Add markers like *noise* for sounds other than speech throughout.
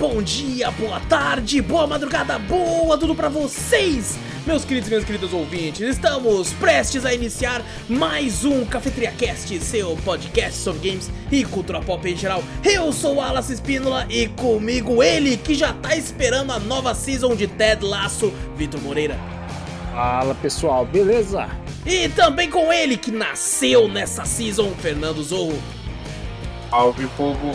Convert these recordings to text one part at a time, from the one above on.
bom dia, boa tarde, boa madrugada, boa tudo pra vocês, meus queridos e minhas queridas ouvintes. Estamos prestes a iniciar mais um Cafeteria Cast, seu podcast sobre games e cultura pop em geral. Eu sou o Alas Espínola e comigo ele que já tá esperando a nova season de Ted Laço, Vitor Moreira. Fala pessoal, beleza? E também com ele que nasceu nessa season, Fernando Zorro. Salve povo!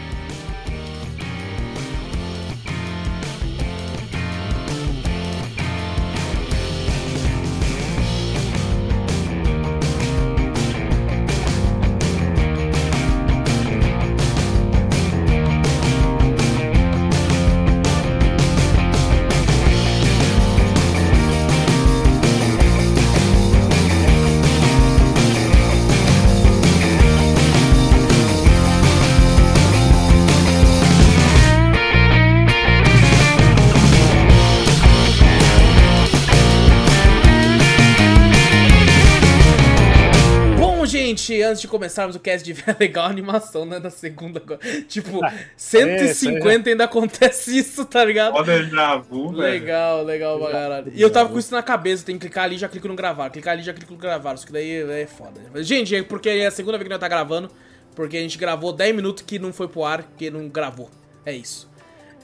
Antes de começarmos o cast de ver legal a animação, né, da segunda agora. Tipo, Ah, 150 ainda acontece *laughs* isso, tá ligado? Já vu, velho. Legal, legal pra caralho. E eu tava com isso na cabeça, tem que clicar ali, já clico no gravar, clicar ali, já clico no gravar, isso que daí é foda. Gente, é porque é a segunda vez que nós tá gravando, porque a gente gravou 10 minutos que não foi pro ar, que não gravou. É isso.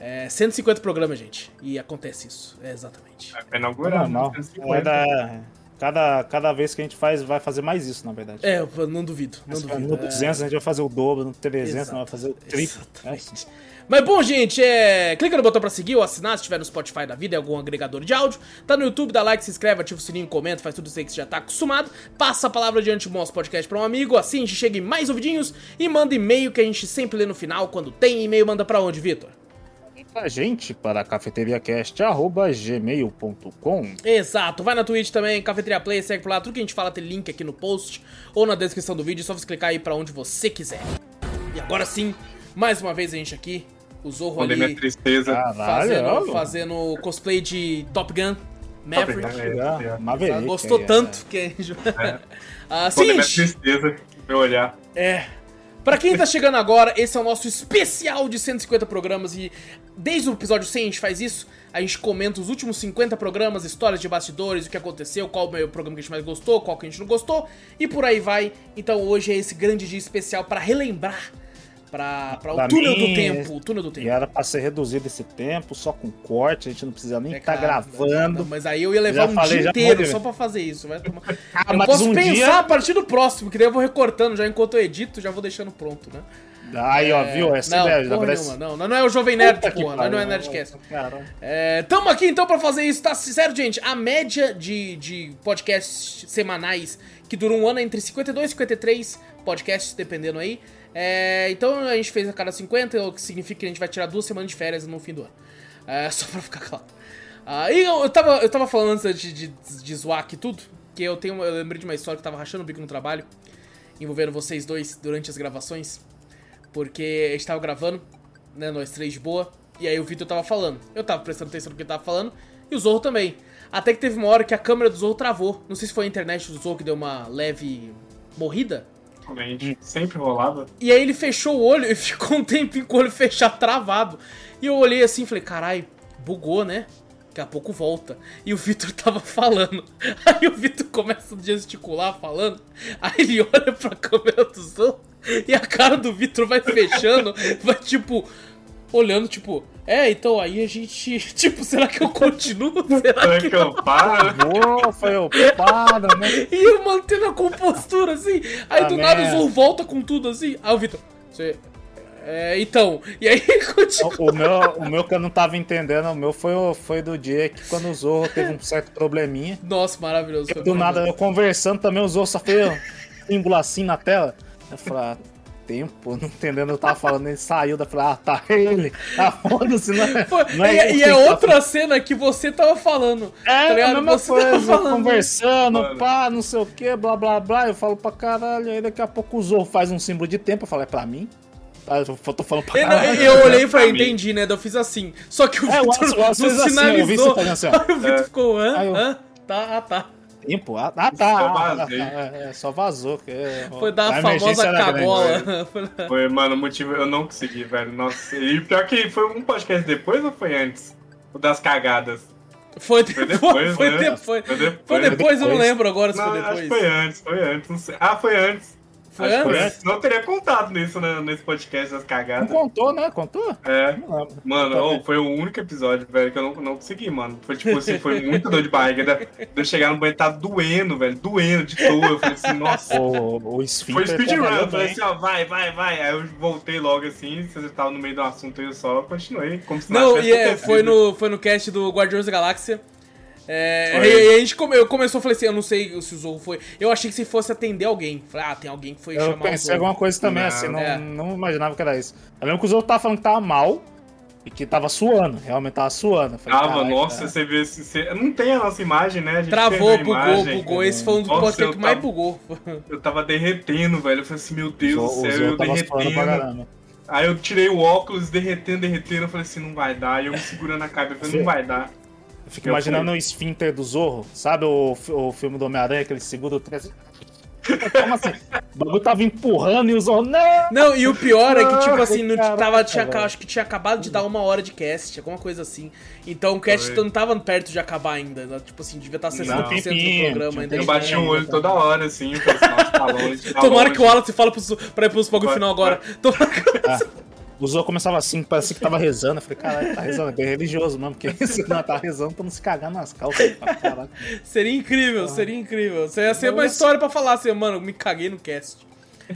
É 150 programas, gente, e acontece isso, é exatamente. É pra inaugurar, Normal. né? 150. Cada, cada, vez que a gente faz, vai fazer mais isso, na verdade. É, eu não duvido, não duvido. no é. 200 a gente vai fazer o dobro, no 300 Exato. vai fazer o triplo. Exatamente. Mas bom, gente, é... clica no botão pra seguir ou assinar se estiver no Spotify da vida, em algum agregador de áudio. Tá no YouTube, dá like, se inscreve, ativa o sininho, comenta, faz tudo isso aí que você já tá acostumado. Passa a palavra adiante do nosso podcast pra um amigo, assim a gente chega em mais ouvidinhos e manda e-mail que a gente sempre lê no final. Quando tem e-mail, manda pra onde, Vitor? Pra gente, para cafeteriacast.gmail.com Exato, vai na Twitch também, Cafeteria Play, segue por lá, tudo que a gente fala tem link aqui no post ou na descrição do vídeo, é só você clicar aí pra onde você quiser. E agora sim, mais uma vez a gente aqui, o Zorro Esconder minha ali tristeza. Fazendo, fazendo cosplay de Top Gun Maverick. Top Gun, Maverick, Gostou é. tanto que a gente... *laughs* ah, Esconder minha tristeza, meu olhar. é... Pra quem tá chegando agora, esse é o nosso especial de 150 programas e desde o episódio 100 a gente faz isso. A gente comenta os últimos 50 programas, histórias de bastidores, o que aconteceu, qual é o programa que a gente mais gostou, qual que a gente não gostou e por aí vai. Então hoje é esse grande dia especial pra relembrar, pra, pra o túnel do tempo, o túnel do E tempo. era pra ser reduzido esse tempo, só com corte, a gente não precisa nem É, estar cara, gravando. não, mas aí eu ia levar Já um falei, dia inteiro só pra fazer isso. Vai tomar... Ah, eu posso um pensar dia- a partir do próximo, que daí eu vou recortando já enquanto eu edito, já vou deixando pronto, né? Aí, ó, viu? Essa não, ideia, porra parece- nenhuma, não, não é o Jovem Nerd, Puta que porra, não é. Nerdcast. É, tamo aqui então pra fazer isso, tá certo, gente? A média de, de podcasts semanais que duram um ano é entre 52 e 53 podcasts, dependendo aí. É, então a gente fez a cada 50, o que significa que a gente vai tirar duas semanas de férias no fim do ano. É, *laughs* só pra ficar claro. Ah, e eu, eu, tava, eu tava falando antes de, de, de zoar aqui tudo, que eu tenho. Eu lembrei de uma história que tava rachando o bico no trabalho, envolvendo vocês dois durante as gravações. Porque a gente tava gravando, né, nós três de boa, e aí o Vitor tava falando. Eu tava prestando atenção no que ele tava falando, e o Zorro também. Até que teve uma hora que a câmera do Zorro travou. Não sei se foi a internet do Zorro que deu uma leve morrida. Realmente, sempre rolava. E aí ele fechou o olho *laughs* e ficou um tempinho com o olho fechado, travado. E eu olhei assim e falei, carai, bugou, né? Daqui a pouco volta. E o Vitor *laughs* tava falando. Aí o Vitor começa a gesticular falando. Aí ele *laughs* olha pra câmera do Zorro e a cara do Vitor vai fechando, vai tipo. Olhando, tipo, é, então aí a gente. *laughs* Tipo, será que eu continuo? *laughs* Será Será que que eu paro? Foi eu, para, né? *laughs* E eu mantendo a compostura assim. Aí Ah, do nada o. Zorro volta com tudo assim. Aí o Vitor, você. É, então. E aí continua. O meu, o meu que eu não tava entendendo, o meu foi, o- foi do dia que quando o Zorro teve um certo probleminha. Nossa, maravilhoso. Do nada, eu conversando também, o Zorro só fez um símbolo assim na tela. Eu falei, ah, tempo, *laughs* não entendendo o que eu tava falando, ele saiu, eu falei, ah, tá *laughs* ele. Ah, foda-se, não é, *laughs* Foi- não e, eu e é tá outra cena que você tava falando. É, tá a mesma Você tava coisa, falando. conversando, Mano. pá, não sei o que, blá blá blá. Eu falo pra caralho, aí daqui a pouco o Zorro faz um símbolo de tempo. Eu falo, é pra mim? Ah, Eu tô falando pra Eu, caralho. eu olhei e falei, Pra mim. entendi, né? Eu fiz assim. Só que o É, Vitor não fez assim, eu vi sinalizou. você fazendo assim, ó. Aí o Vitor É. ficou, hã? Eu- Hã? Tá, ah, tá. Tempo. Ah, ah, tá. Só Ah, vazei. é, é, só vazou. que é- Foi dar a famosa grande. cagola. *laughs* Foi, mano, o motivo eu não consegui, velho. Nossa, e pior que foi um podcast depois ou foi antes? O das cagadas. Foi Foi depois. depois, Foi né? depois. Foi depois. Foi depois, eu não depois. lembro agora se Não, foi acho que depois. foi antes, foi antes. Não sei. Ah, foi antes. Não teria contado nisso né, nesse podcast das Não cagadas. contou, né? Contou? É. Não. Mano, oh, foi o único episódio, velho, que eu não, não consegui, mano. Foi tipo assim, foi muito dor de barriga. De de eu chegar no banheiro, tá doendo, velho, doendo de toa. Eu falei assim, nossa. O, o Foi speedrun, eu falei assim, ó, vai, vai, vai. Aí eu voltei logo assim, você tava no meio do assunto aí eu só continuei. Como se Não, tivesse e é, foi, no, foi no cast do Guardiões da Galáxia. É, e, e a gente come, eu começou, eu falei assim, eu não sei se o Zorro foi. Eu achei que se fosse atender alguém. Falei, ah, tem alguém que foi Eu chamar o pensei Zorro. alguma coisa também, Não, assim, não, é. não imaginava que era isso. Eu lembro que os outros estavam falando que tava mal e que tava suando, realmente tava suando. Eu falei, Tava, "Caraca, nossa, né?" você vê. se- Você... Não tem a nossa imagem, né? A gente Travou, a bugou, imagem. bugou. Esse foi um dos Nossa, eu que mais tava- bugou. *laughs* Eu tava derretendo, velho. Eu falei assim, meu Deus O do Zorro- o céu, Zorro eu tava derretendo. Aí eu tirei o óculos, derretendo, derretendo. Eu falei assim, não vai dar. Aí eu me segurando a cabeça, eu falei, não vai dar. Eu fico Eu imaginando fui. o esfíncter do Zorro, sabe o, o filme do Homem-Aranha, que ele segura o trem assim? Como assim? O bagulho tava empurrando e o Zorro, não! Não, e o pior é que, tipo assim, não Caraca, tava, tinha, acho que tinha acabado de dar uma hora de cast, alguma coisa assim. Então o cast não tava perto de acabar ainda. né? Tipo assim, devia estar 60% Não. do programa ainda. tinha Eu bati o olho toda hora, assim. Nossa, tá longe. Tá Tomara longe. que o Wallace fala pros, pra ir pros bagulho Vai, final agora. Tomara que... Ah, o Zorro começava assim, parecia que tava rezando. Eu falei, caralho, tá rezando, é bem religioso mesmo, porque *laughs* se não tá rezando pra não se cagar nas calças. Caraca. Seria incrível, seria incrível. Isso ia ser uma história pra falar assim, mano, me caguei no cast.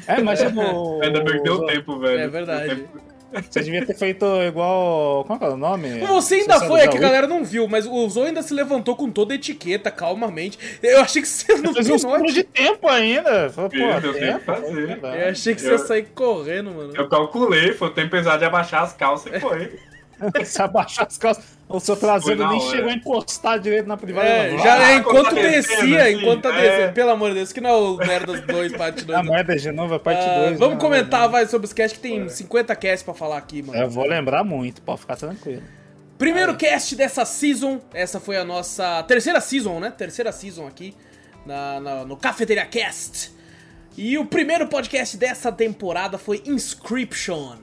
É, imagina o. Ainda perdeu o- o tempo, velho. É verdade. O tempo- Você devia ter feito igual. Como é que é o nome? Você ainda foi, é que a galera não viu, mas o Zou ainda se levantou com toda a etiqueta, calmamente. Eu achei que você não Fez um estudo de tempo ainda. Falei, pô, eu tenho tempo, que fazer. tempo, Eu achei que você Eu- ia sair correndo, mano. Eu calculei, foi o tempo exato de abaixar as calças e foi. *laughs* Você abaixou as calças. O seu traseiro nem hora. chegou a encostar direito na privada. É, não. já Ah, é enquanto tá descia, assim, enquanto tá é. descendo. Pelo amor de Deus, que não é o Merdas 2, parte 2. A merda de novo é parte Ah, 2. vamos comentar, vai, sobre os casts, que tem 50 casts pra falar aqui, mano. Eu vou lembrar muito, pode ficar tranquilo. Primeiro cast dessa season, essa foi a nossa terceira season, né? Terceira season aqui na, na- no Cafeteria Cast. E o primeiro podcast dessa temporada foi Inscription.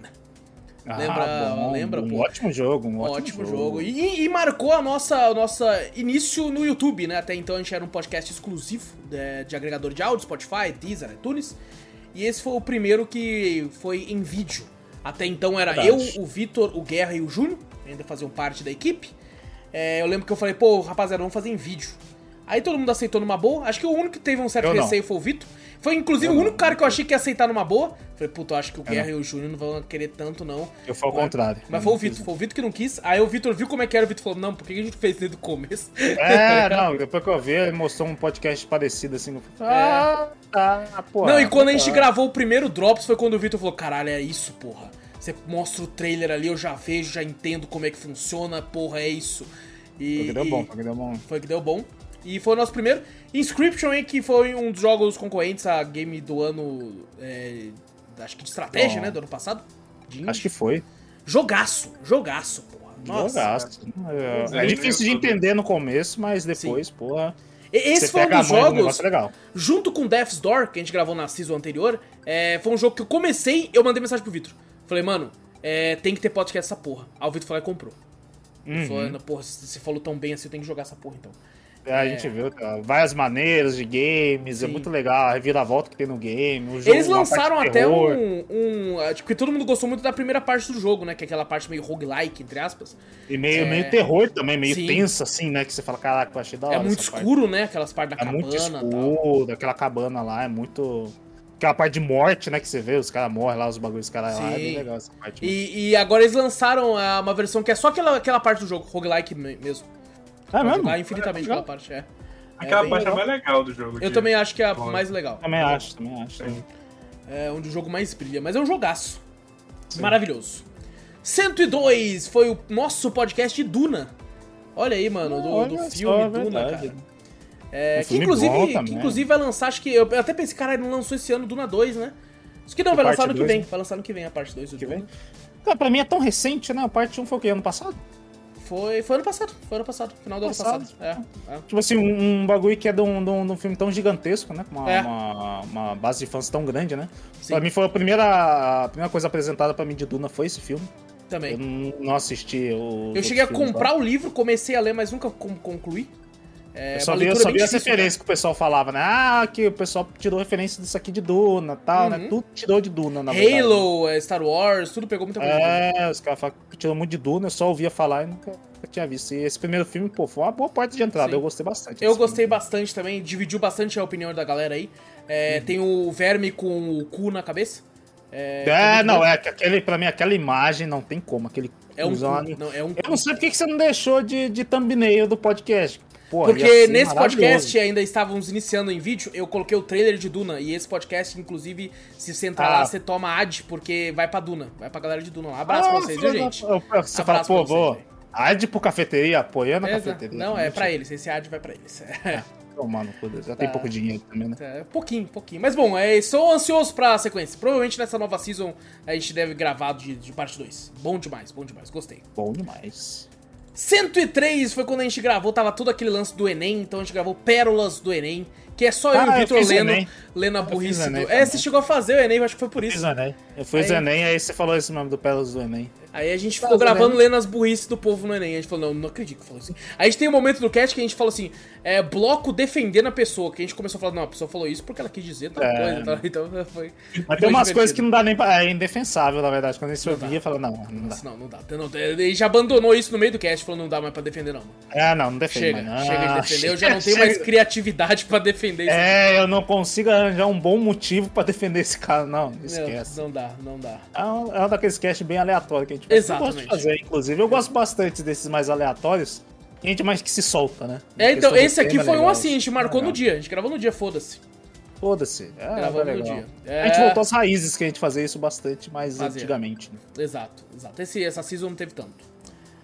Lembra- lembra, um pô? ótimo jogo, um ótimo, Ótimo jogo. E, e marcou a nossa, o nosso início no YouTube, né? Até então a gente era um podcast exclusivo de, de agregador de áudio, Spotify, Deezer, iTunes. E esse foi o primeiro que foi em vídeo. Até então era Verdade. eu, o Vitor, o Guerra e o Júnior, ainda faziam parte da equipe. É, eu lembro que eu falei, pô, rapaziada, vamos fazer em vídeo. Aí todo mundo aceitou numa boa. Acho que o único que teve um certo Eu não. receio foi o Vitor. Foi inclusive Eu o único cara que eu achei que ia aceitar numa boa. Falei, puta, eu acho que o Guerra e o Júnior não vão querer tanto, não. Eu fui ao Mas- contrário. Mas foi o Vitor, foi o Vitor que não quis. Aí o Vitor viu como é que era, o Vitor falou, não, por que a gente fez desde o começo? É, não, depois que eu vi, ele mostrou um podcast parecido assim. Eu falei, ah, tá, pô. não, e quando a gente gravou o primeiro Drops foi quando o Vitor falou, caralho, é isso, porra. Você mostra o trailer ali, eu já vejo, já entendo como é que funciona, porra, é isso. E, Foi que deu bom, foi que deu bom. Foi que deu bom. E foi o nosso primeiro. Inscription, hein, que foi um dos jogos concorrentes a game do ano. é, acho que de estratégia, Bom. né? Do ano passado. De Acho que foi. Jogaço, jogaço, porra. Nossa. Jogaço. É, é Sim. difícil de entender no começo, mas depois, porra. E- Esse foi um dos do jogos. legal. junto com Death's Door, que a gente gravou na season anterior, é, foi um jogo que eu comecei, eu mandei mensagem pro Vitor. Falei, mano, é, tem que ter podcast essa porra. Aí o Vitor falou e comprou. Uhum. Falou, porra, se você falou tão bem assim, eu tenho que jogar essa porra então. É, a gente viu cara, várias maneiras de games, é Sim. muito legal, a reviravolta que tem no game. O jogo, Eles lançaram até terror. um. um ah, tipo, porque todo mundo gostou muito da primeira parte do jogo, né? Que é aquela parte meio roguelike, entre aspas. E meio, É. meio terror também, meio Sim. tensa, assim, né? Que você fala, caraca, eu achei da hora. é muito essa parte. escuro, né? Aquelas partes da É muito cabana e tal. escuro, aquela cabana lá é muito. Aquela parte de morte, né? Que você vê, os caras morrem lá, os bagulhos, os caras lá. É Sim. bem legal essa parte. E, e agora eles lançaram ah, uma versão que é só aquela, aquela parte do jogo, roguelike me- mesmo. É mesmo? jogar infinitamente aquela parte, é. Aquela bem parte é legal. mais legal do jogo. Eu de- também acho que é a Bom. mais legal. Também acho, também acho. É onde o jogo mais brilha, mas é um jogaço. Maravilhoso. 102 foi o nosso podcast de Duna. Olha aí, mano, do, do só, filme é Duna, verdade. cara. É, Um que, inclusive, que inclusive vai lançar, acho que. Eu até pensei, caralho, não lançou esse ano Duna 2, né? Isso que não, vai lançar no que dois, vem. né? Vai lançar no que vem a parte 2 do Que Duna. vem. Cara, pra mim é tão recente, né? A parte 1 foi o que? Ano passado? Foi, foi ano passado, foi ano passado, final do Passado? ano passado. É, é. Tipo assim, um, um bagulho que é de um, de um- de um filme tão gigantesco, né? Com uma, É. uma, uma base de fãs tão grande, né? Sim. Pra mim foi a primeira, a primeira coisa apresentada pra mim de Duna foi esse filme. Também. Eu não, assisti o. Eu cheguei a comprar o livro, comecei a ler, mas nunca con- concluí. É, Eu só vi, eu leitura só vi as referências que o pessoal falava, né? Ah, que o pessoal tirou referência disso aqui de Duna e tal, né? Uhum. Tudo tirou de Duna, na verdade. Halo, é, Star Wars, tudo pegou muita coisa. É, os caras falam que tirou muito de Duna, eu só ouvia falar e nunca, nunca tinha visto. E esse primeiro filme, pô, foi uma boa porta de entrada, Sim. eu gostei bastante. Eu gostei filme. bastante também, dividiu bastante a opinião da galera aí. É, Uhum. Tem o verme com o cu na cabeça. É, É, muito não, é que aquele, pra mim, aquela imagem não tem como, aquele É um cu. Não, é um Eu cu. não sei por que que você não deixou de, de thumbnail do podcast. Ia Porque nesse podcast ainda estávamos iniciando em vídeo, eu coloquei o trailer de Duna. E esse podcast, inclusive, se você entrar Ah. lá, você toma ad, porque vai pra Duna. Vai pra galera de Duna lá. Abraço Ah, pra vocês, viu, gente? Você Abraço fala, pô, vocês, vou. Ad pro cafeteria, apoiando a cafeteria. Não, é pra eles. Esse ad vai pra eles. É. Tomar no cu deles. Já tem Tá. pouco dinheiro também, né? É, pouquinho, pouquinho. Mas bom, é, estou ansioso pra sequência. Provavelmente nessa nova season a gente deve gravar de, de parte 2. Bom demais, bom demais. Gostei. Bom demais. 103 foi quando a gente gravou, tava todo aquele lance do Enem, então a gente gravou Pérolas do Enem, que é só eu Ah, e o eu Vitor fiz lendo, Enem. lendo a Eu fiz burrice do... Enem É, você chegou a fazer o Enem, eu acho que foi por Fiz isso. o Enem. Eu fiz Aí- o Enem, aí você falou esse nome do Pérolas do Enem. Aí a gente ficou tá gravando lendo as burrices do povo no Enem. A gente falou, não, não acredito que falou assim. Aí a gente tem um momento do cast que a gente falou assim, é, bloco defendendo a pessoa, que a gente começou a falar, não, a pessoa falou isso porque ela quis dizer tal É. coisa, tal. *laughs* então foi... Mas foi tem umas divertido. coisas que não dá nem pra. É indefensável, na verdade. Quando a gente Não ouvia, fala, não, não dá. Não, não dá. Não, ele já abandonou isso no meio do cast, falou, não dá mais pra defender não. É, não, não defende Chega, mais. chega de Ah, defender, eu já não tenho mais criatividade pra defender isso. É, eu não consigo arranjar um bom motivo pra defender esse cara. Não, Não, esquece. não dá, não dá. É um, é um daqueles casts bem aleatórios que a gente faz. Eu gosto Exatamente. de fazer, inclusive. Eu gosto bastante desses mais aleatórios. Gente mais que se solta, né? É, então, esse aqui foi um legal. assim, a gente marcou no Legal. dia, a gente gravou no dia, foda-se. Foda-se. É, Gravamos foi no dia. A gente É. voltou às raízes que a gente fazia isso bastante mais Fazia. antigamente. Né? Exato, exato. Esse, essa season não teve tanto.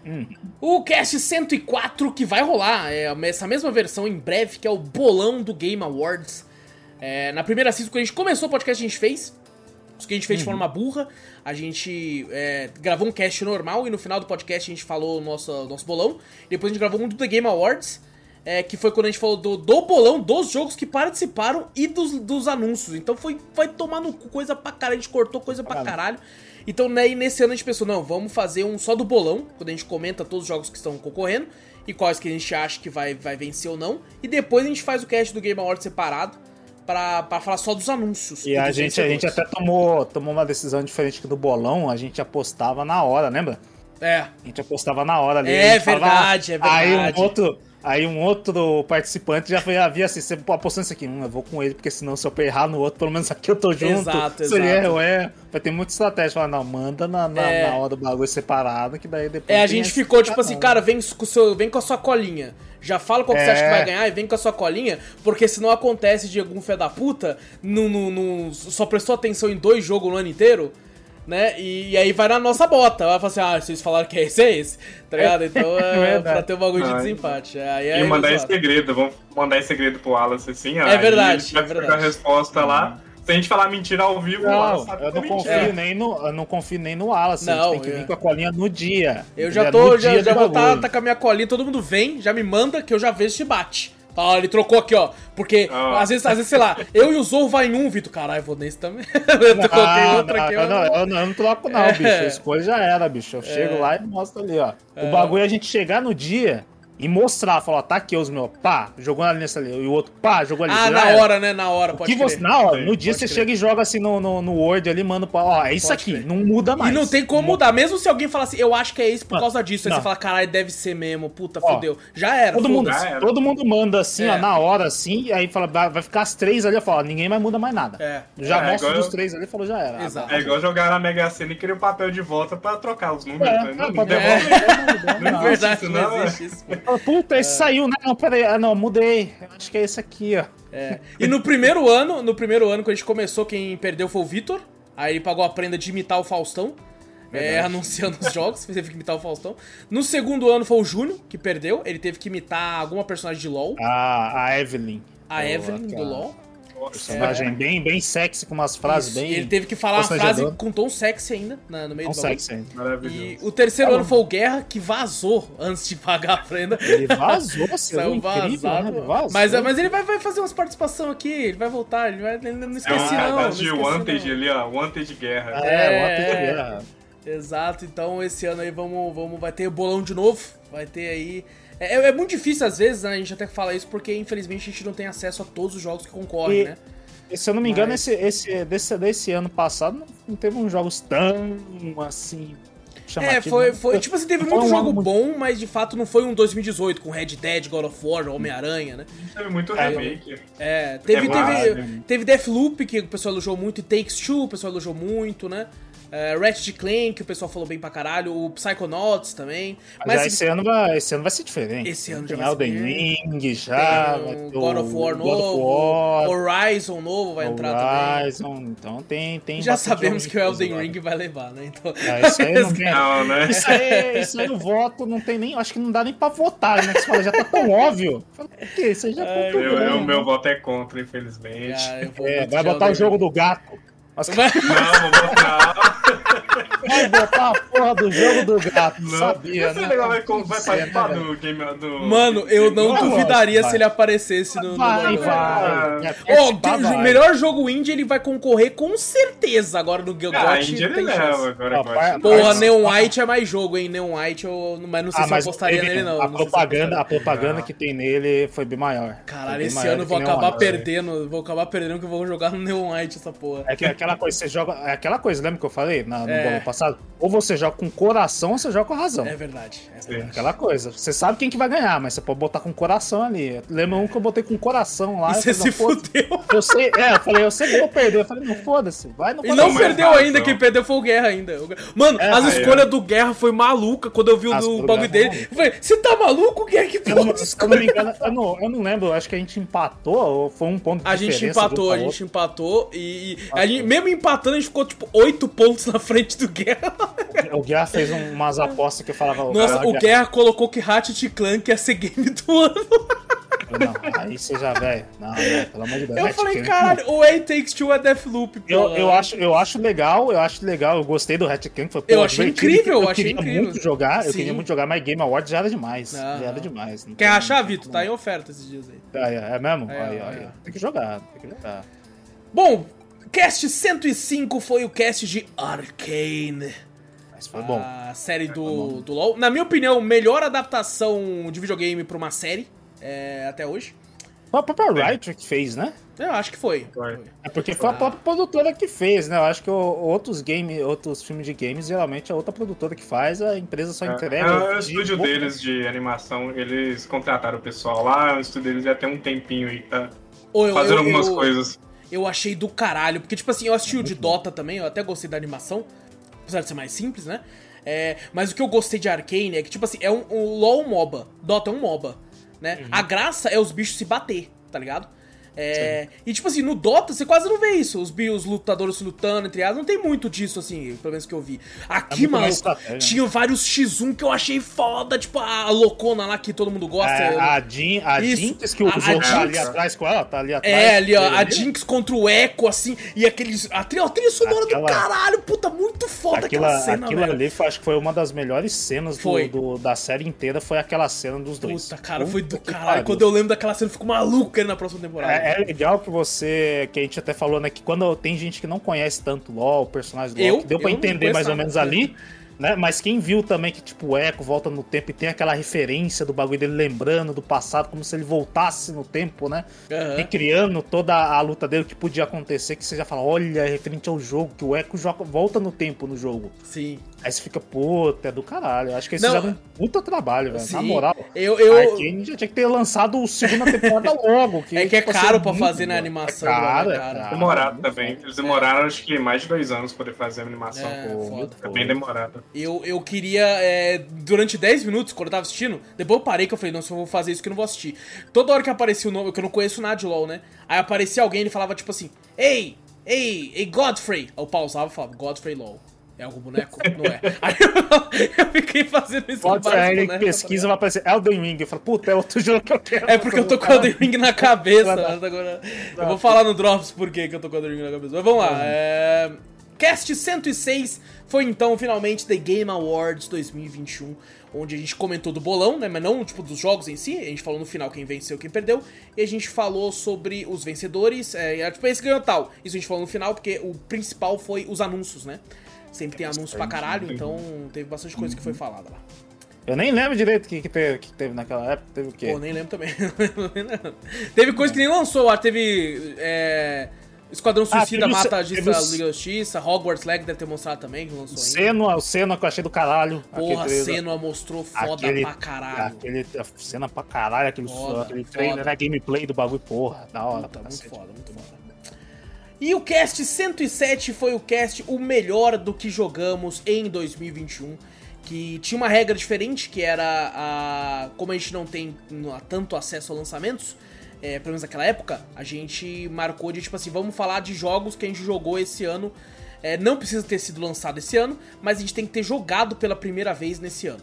Hum. O cast 104 que vai rolar, é essa mesma versão em breve, que é o bolão do Game Awards. É, na primeira season, quando a gente começou o podcast, a gente fez. Os que a gente fez de forma burra. A gente é, gravou um cast normal e no final do podcast a gente falou o nosso, nosso bolão. Depois a gente gravou um do The Game Awards. é, que foi quando a gente falou do, do bolão dos jogos que participaram e dos, dos anúncios. Então foi, vai tomar no cu coisa pra caralho, a gente cortou coisa pra Caralho. Então né, e nesse ano a gente pensou, não, vamos fazer um só do bolão, quando a gente comenta todos os jogos que estão concorrendo e quais que a gente acha que vai, vai vencer ou não. E depois a gente faz o cast do Game Awards separado pra, pra falar só dos anúncios. E a gente, a gente até tomou, tomou uma decisão diferente que do bolão, a gente apostava na hora, lembra? É, A gente apostava na hora ali. É gente falava, verdade, é Aí verdade. um outro, aí um outro participante já foi, havia assim, você apostando isso aqui, hum, eu vou com ele, porque senão se eu errar no outro, pelo menos aqui eu tô junto. Exato, se ele exato. erra, eu erro. Vai ter muita estratégia. Falar, não, manda na, na, É. na hora do bagulho separado, que daí depois. é, a gente ficou tipo Ah, assim, cara, vem com, seu, vem com a sua colinha. Já fala qual que você acha que É. vai ganhar e vem com a sua colinha, porque senão acontece de algum fé da puta, no, no, no- só prestou atenção em dois jogos no ano inteiro, né? E, e aí vai na nossa bota. Vai falar assim, ah, vocês falaram que é esse, é esse. Tá ligado? Então *laughs* é, Verdade. pra ter um bagulho de desempate. Aí é E mandar em segredo, vamos mandar em segredo pro Wallace assim, ó. É verdade, vai é ficar verdade. a resposta lá. Se a gente falar mentira ao vivo, Não, Wallace sabe eu é não confio nem no, eu não confio nem no Wallace. a Não, gente tem que é. vir com a colinha no dia. Eu já tô, No já, dia já vou tá, bagulho. tá com a minha colinha, todo mundo vem, já me manda que eu já vejo se bate. Ó, ele trocou aqui, ó. Porque Ah. às, vezes, às vezes, sei lá, eu e o Zou vai em um, Vitor. Caralho, vou nesse também. *laughs* eu coloquei Ah, outro não, aqui, eu, não, eu, não, eu não troco, não, É. bicho. A escolha já era, bicho. Eu chego lá e mostro ali, ó. O bagulho é a gente chegar no dia e mostrar, falar, ó, tá aqui os meus, pá, jogou ali nesse ali. E o outro, pá, jogou ali. Ah, na era. hora, né? Na hora, pode que você, na hora, no dia pode você crer. chega e joga assim no, no, no Word ali, manda pra, ó, é isso Pode aqui, crer. não muda mais. E não tem como mudar. Mesmo se alguém falar assim, eu acho que é isso por Não, causa disso. Aí não. você fala, caralho, deve ser mesmo. Puta, Ó, fudeu. Já era, Todo mundo. Já era. todo mundo manda assim, É. ó, na hora, assim, e aí fala, vai ficar as três ali, eu falo, ó, ninguém mais muda mais nada. É. Já É, mostra dos eu- três ali e falou, já era. Exato. É igual jogar na Mega Sena e querer o papel de volta pra trocar os números. É, né? não, não, pode não devolver, devolve. não, não, Não não. existe Verdade, isso, não não, existe isso. Fala, Puta, esse saiu, né? Não, peraí, ah, não, mudei. Eu acho que é esse aqui, ó. É. E no primeiro ano, no primeiro ano, quando a gente começou, quem perdeu foi o Vitor. Aí ele pagou a prenda de imitar o Faustão. É, anunciando os jogos, *laughs* teve que imitar o Faustão. No segundo ano foi o Júnior, que perdeu. Ele teve que imitar alguma personagem de LoL. A, a Evelyn. A Evelyn do aquela- LoL. Personagem bem, bem sexy, com umas frases Isso, bem. e ele teve que falar uma frase com tom sexy ainda, na- no meio Tão do sexy ainda. E Maravilhoso. o terceiro ano foi o Guerra, que vazou antes de pagar a prenda. Ele vazou, você Saiu incrível, vazado. né? Vazou. Mas, mas ele vai, vai fazer umas participações aqui, ele vai voltar, ele vai. Ele não É esqueci, não. não cadastro de Wanted não. ali, ó. Wanted Guerra. É, É, é. guerra. Exato, então esse ano aí vamos, vamos, vai ter bolão de novo, vai ter aí. É, é muito difícil às vezes, né? A gente até fala isso porque infelizmente a gente não tem acesso a todos os jogos que concorrem, E- né? E, se eu não me engano, Mas- esse, esse, desse, desse ano passado não, não teve uns jogos tão assim. É, foi, né? foi. Tipo assim, teve muito um jogo muito- bom, mas de fato não foi um 2018 com Red Dead, God of War, Homem-Aranha, né? Teve muito É, remake. É, teve, É teve, teve Deathloop, que o pessoal elogiou muito, e Takes Two, o pessoal elogiou muito, né? É, Ratchet Clank, que o pessoal falou bem pra caralho, o Psychonauts também. Mas, esse, ano vai, esse ano vai ser diferente. Esse ano tem já vai Elden ser- Ring já, tem o God of War God of novo, War, Horizon novo vai entrar também. Horizon, então tem, tem Já sabemos que o de Elden Ring vai levar, né? Então. É, isso aí *laughs* não tem, Não, né? Isso aí, isso aí o voto não tem nem. Acho que não dá nem pra votar, né? Que você fala, já tá tão óbvio. Fala, Por quê? Isso aí já Ai, Meu, eu- meu voto é contra, infelizmente. cara, vou É, vai botar o jogo do gato. Mas Não, vou botar. vai botar a porra do jogo do gato. Não. Sabia, Esse né? vai, com- vai é, participar né, do game do. Mano, eu não Vai, duvidaria vai. se ele aparecesse no. no Vai, bagulho. vai. vai. Ó, vai. o melhor jogo indie ele vai concorrer com certeza agora no GOT. Ah, a Índia ele leva agora. Ah. Porra, Neon White é mais jogo, hein? Neon White, eu, mas não sei Ah, se eu apostaria nele, não. A Não propaganda, a propaganda que tem nele foi bem maior. Caralho, bem esse maior ano eu vou acabar perdendo. Vou acabar perdendo que eu vou jogar no Neon White essa porra. É que aquela coisa, você joga. É aquela coisa, lembra que eu falei na, no É. bolão passado? Ou você joga com coração ou você joga com razão. É verdade. É verdade. Aquela coisa. Você sabe quem que vai ganhar, mas você pode botar com coração ali. Lembra um que eu botei com coração lá. E eu você falei, se não, fudeu. Eu sei, é, eu falei, eu sei que eu vou perder. Eu falei, não, foda-se, vai no E não perdeu ainda, quem perdeu foi o Guerra ainda. O Mano, É, as escolhas do Guerra foi maluca quando eu vi o As do bagulho Guerra dele. Eu falei, você tá maluco? Guerra? Que Eu não, porra? se eu não me engano, eu não, eu não lembro, eu acho que a gente empatou, ou foi um ponto de A gente empatou, a gente empatou e, e a gente, mesmo empatando a gente ficou tipo 8 pontos na frente do Guerra. O Guerra fez um- umas apostas que eu falava. Nossa, cara, o Guerra colocou que Ratchet Clank ia ser game do ano. Não, aí você já, velho. Não, não, pelo amor de Deus. Eu Red falei, caralho, o A Takes Two é Deathloop, pô. Eu, eu, acho, eu acho legal, eu acho legal, eu gostei do Hatch Clank. Foi, pô, Eu achei incrível, eu achei queria incrível. muito jogar, eu queria muito jogar, mas Game Awards já era demais. Não, já era demais. Quer achar, Vitor? Tá em oferta esses dias aí. É, é, é mesmo? É, aí, é. aí, Tem que jogar, tem que jogar. Bom, cast 105 foi o cast de Arcane. Mas foi bom. A série do, do LoL. Na minha opinião, melhor adaptação de videogame pra uma série é, até hoje. Foi a própria Riot que fez, né? Eu acho que foi. É porque foi a própria produtora que fez, né? Eu acho que o- outros game, outros filmes de games, geralmente é outra produtora que faz, a empresa só entrega. É, o de- estúdio deles de animação, eles contrataram o pessoal lá, o estúdio deles já tem um tempinho aí que tá eu- fazendo eu- algumas eu- coisas. Eu achei do caralho. Porque, tipo assim, eu assisti o de Dota também, eu até gostei da animação. Apesar de ser mais simples, né? É, mas o que eu gostei de Arcane é que, tipo assim, é um, um LoL é MOBA. Dota é um MOBA, né? A graça é os bichos se bater, tá ligado? É, e tipo assim, no Dota você quase não vê isso. Os, os lutadores se lutando, entre aspas. Não tem muito disso, assim, pelo menos que eu vi. Aqui, muito mano, estratégia. tinha vários X1 que eu achei foda. Tipo a loucona lá que todo mundo gosta. É, eu- a Jin, a Isso. Jinx que A- o a jogo tá ali atrás com ela, tá ali atrás. É, ali, ó, a Jinx contra o Echo, assim, e aqueles. A trilha, a trilha sonora do Aquela- caralho, puta, muito foda Aquilo, aquela cena, aquilo ali foi, acho que foi uma das melhores cenas do- do- da série inteira, foi aquela cena dos dois. Puta, cara, foi do Puta caralho. pariu. Quando eu lembro daquela cena, eu fico maluco na próxima temporada. É, é legal que você, que a gente até falou, né, que quando tem gente que não conhece tanto LoL, o personagem do LoL, Eu? que deu pra entender mais ou menos ali, né, mas quem viu também que, tipo, o Echo volta no tempo e tem aquela referência do bagulho dele lembrando do passado, como se ele voltasse no tempo, né, Aham. recriando toda a luta dele, o que podia acontecer, que você já fala, olha, é referente ao jogo, que o Echo joga, volta no tempo no jogo. Sim. Aí você fica, puta, é do caralho. Eu Acho que eles Não, fizeram um puta trabalho, velho. Na moral. Eu. eu... Arkane já tinha que ter lançado o segunda temporada *laughs* logo. Que, É que é tipo, caro assim, pra fazer na animação, É caro, né, é cara? caro. Demorado muito também. Eles demoraram, acho que mais de dois anos pra poder fazer a animação. É, Pô, foda. É bem demorado. Eu, eu queria, é, durante 10 minutos, quando eu tava assistindo, depois eu parei que eu falei, não, se eu vou fazer isso que eu não vou assistir. Toda hora que aparecia o nome, que eu não conheço nada de LoL, né? Aí aparecia alguém e ele falava tipo assim, Ei, ei, ei, Godfrey. Aí eu pausava e falava, Godfrey LoL. É algum boneco? Não é. *laughs* Aí eu, *laughs* eu fiquei fazendo isso Pode com ser, vários bonecos, pesquisa, vai aparecer Elden Ring. Eu falo, puta, é outro jogo que eu quero. É porque eu tô com o Elden Ring na cabeça. *laughs* agora... Eu vou falar no Drops por que eu tô com o Elden Ring na cabeça. Mas vamos lá. É... Cast 106 foi então finalmente The Game Awards 2021, onde a gente comentou do bolão, né? Mas não tipo dos jogos em si. A gente falou no final quem venceu, quem perdeu. E a gente falou sobre os vencedores. É, e, tipo, esse ganhou tal. Isso a gente falou no final, porque o principal foi os anúncios, né? Sempre tem anúncio pra caralho, então teve bastante coisa que foi falada lá. Eu nem lembro direito o que, que, teve, que teve naquela época. Teve o quê? Pô, nem lembro também. *laughs* teve coisa que nem lançou, teve. É, Esquadrão Suicida teve o mata a Liga da Justiça, Hogwarts Legacy deve ter mostrado também, que lançou ainda. Senua, o Senua que eu achei do caralho. Porra. Senua mostrou foda Aquele- pra caralho. Aquele a cena pra caralho, aquele, Foda, aquele foda. trailer, né? Gameplay do bagulho, porra, da hora. Puta, muito foda, muito foda. E o cast 107 foi o cast o melhor do que jogamos em 2021. Que tinha uma regra diferente, que era a. Como a gente não tem tanto acesso a lançamentos, é, pelo menos naquela época, a gente marcou de tipo assim, vamos falar de jogos que a gente jogou esse ano. É, não precisa ter sido lançado esse ano, mas a gente tem que ter jogado pela primeira vez nesse ano.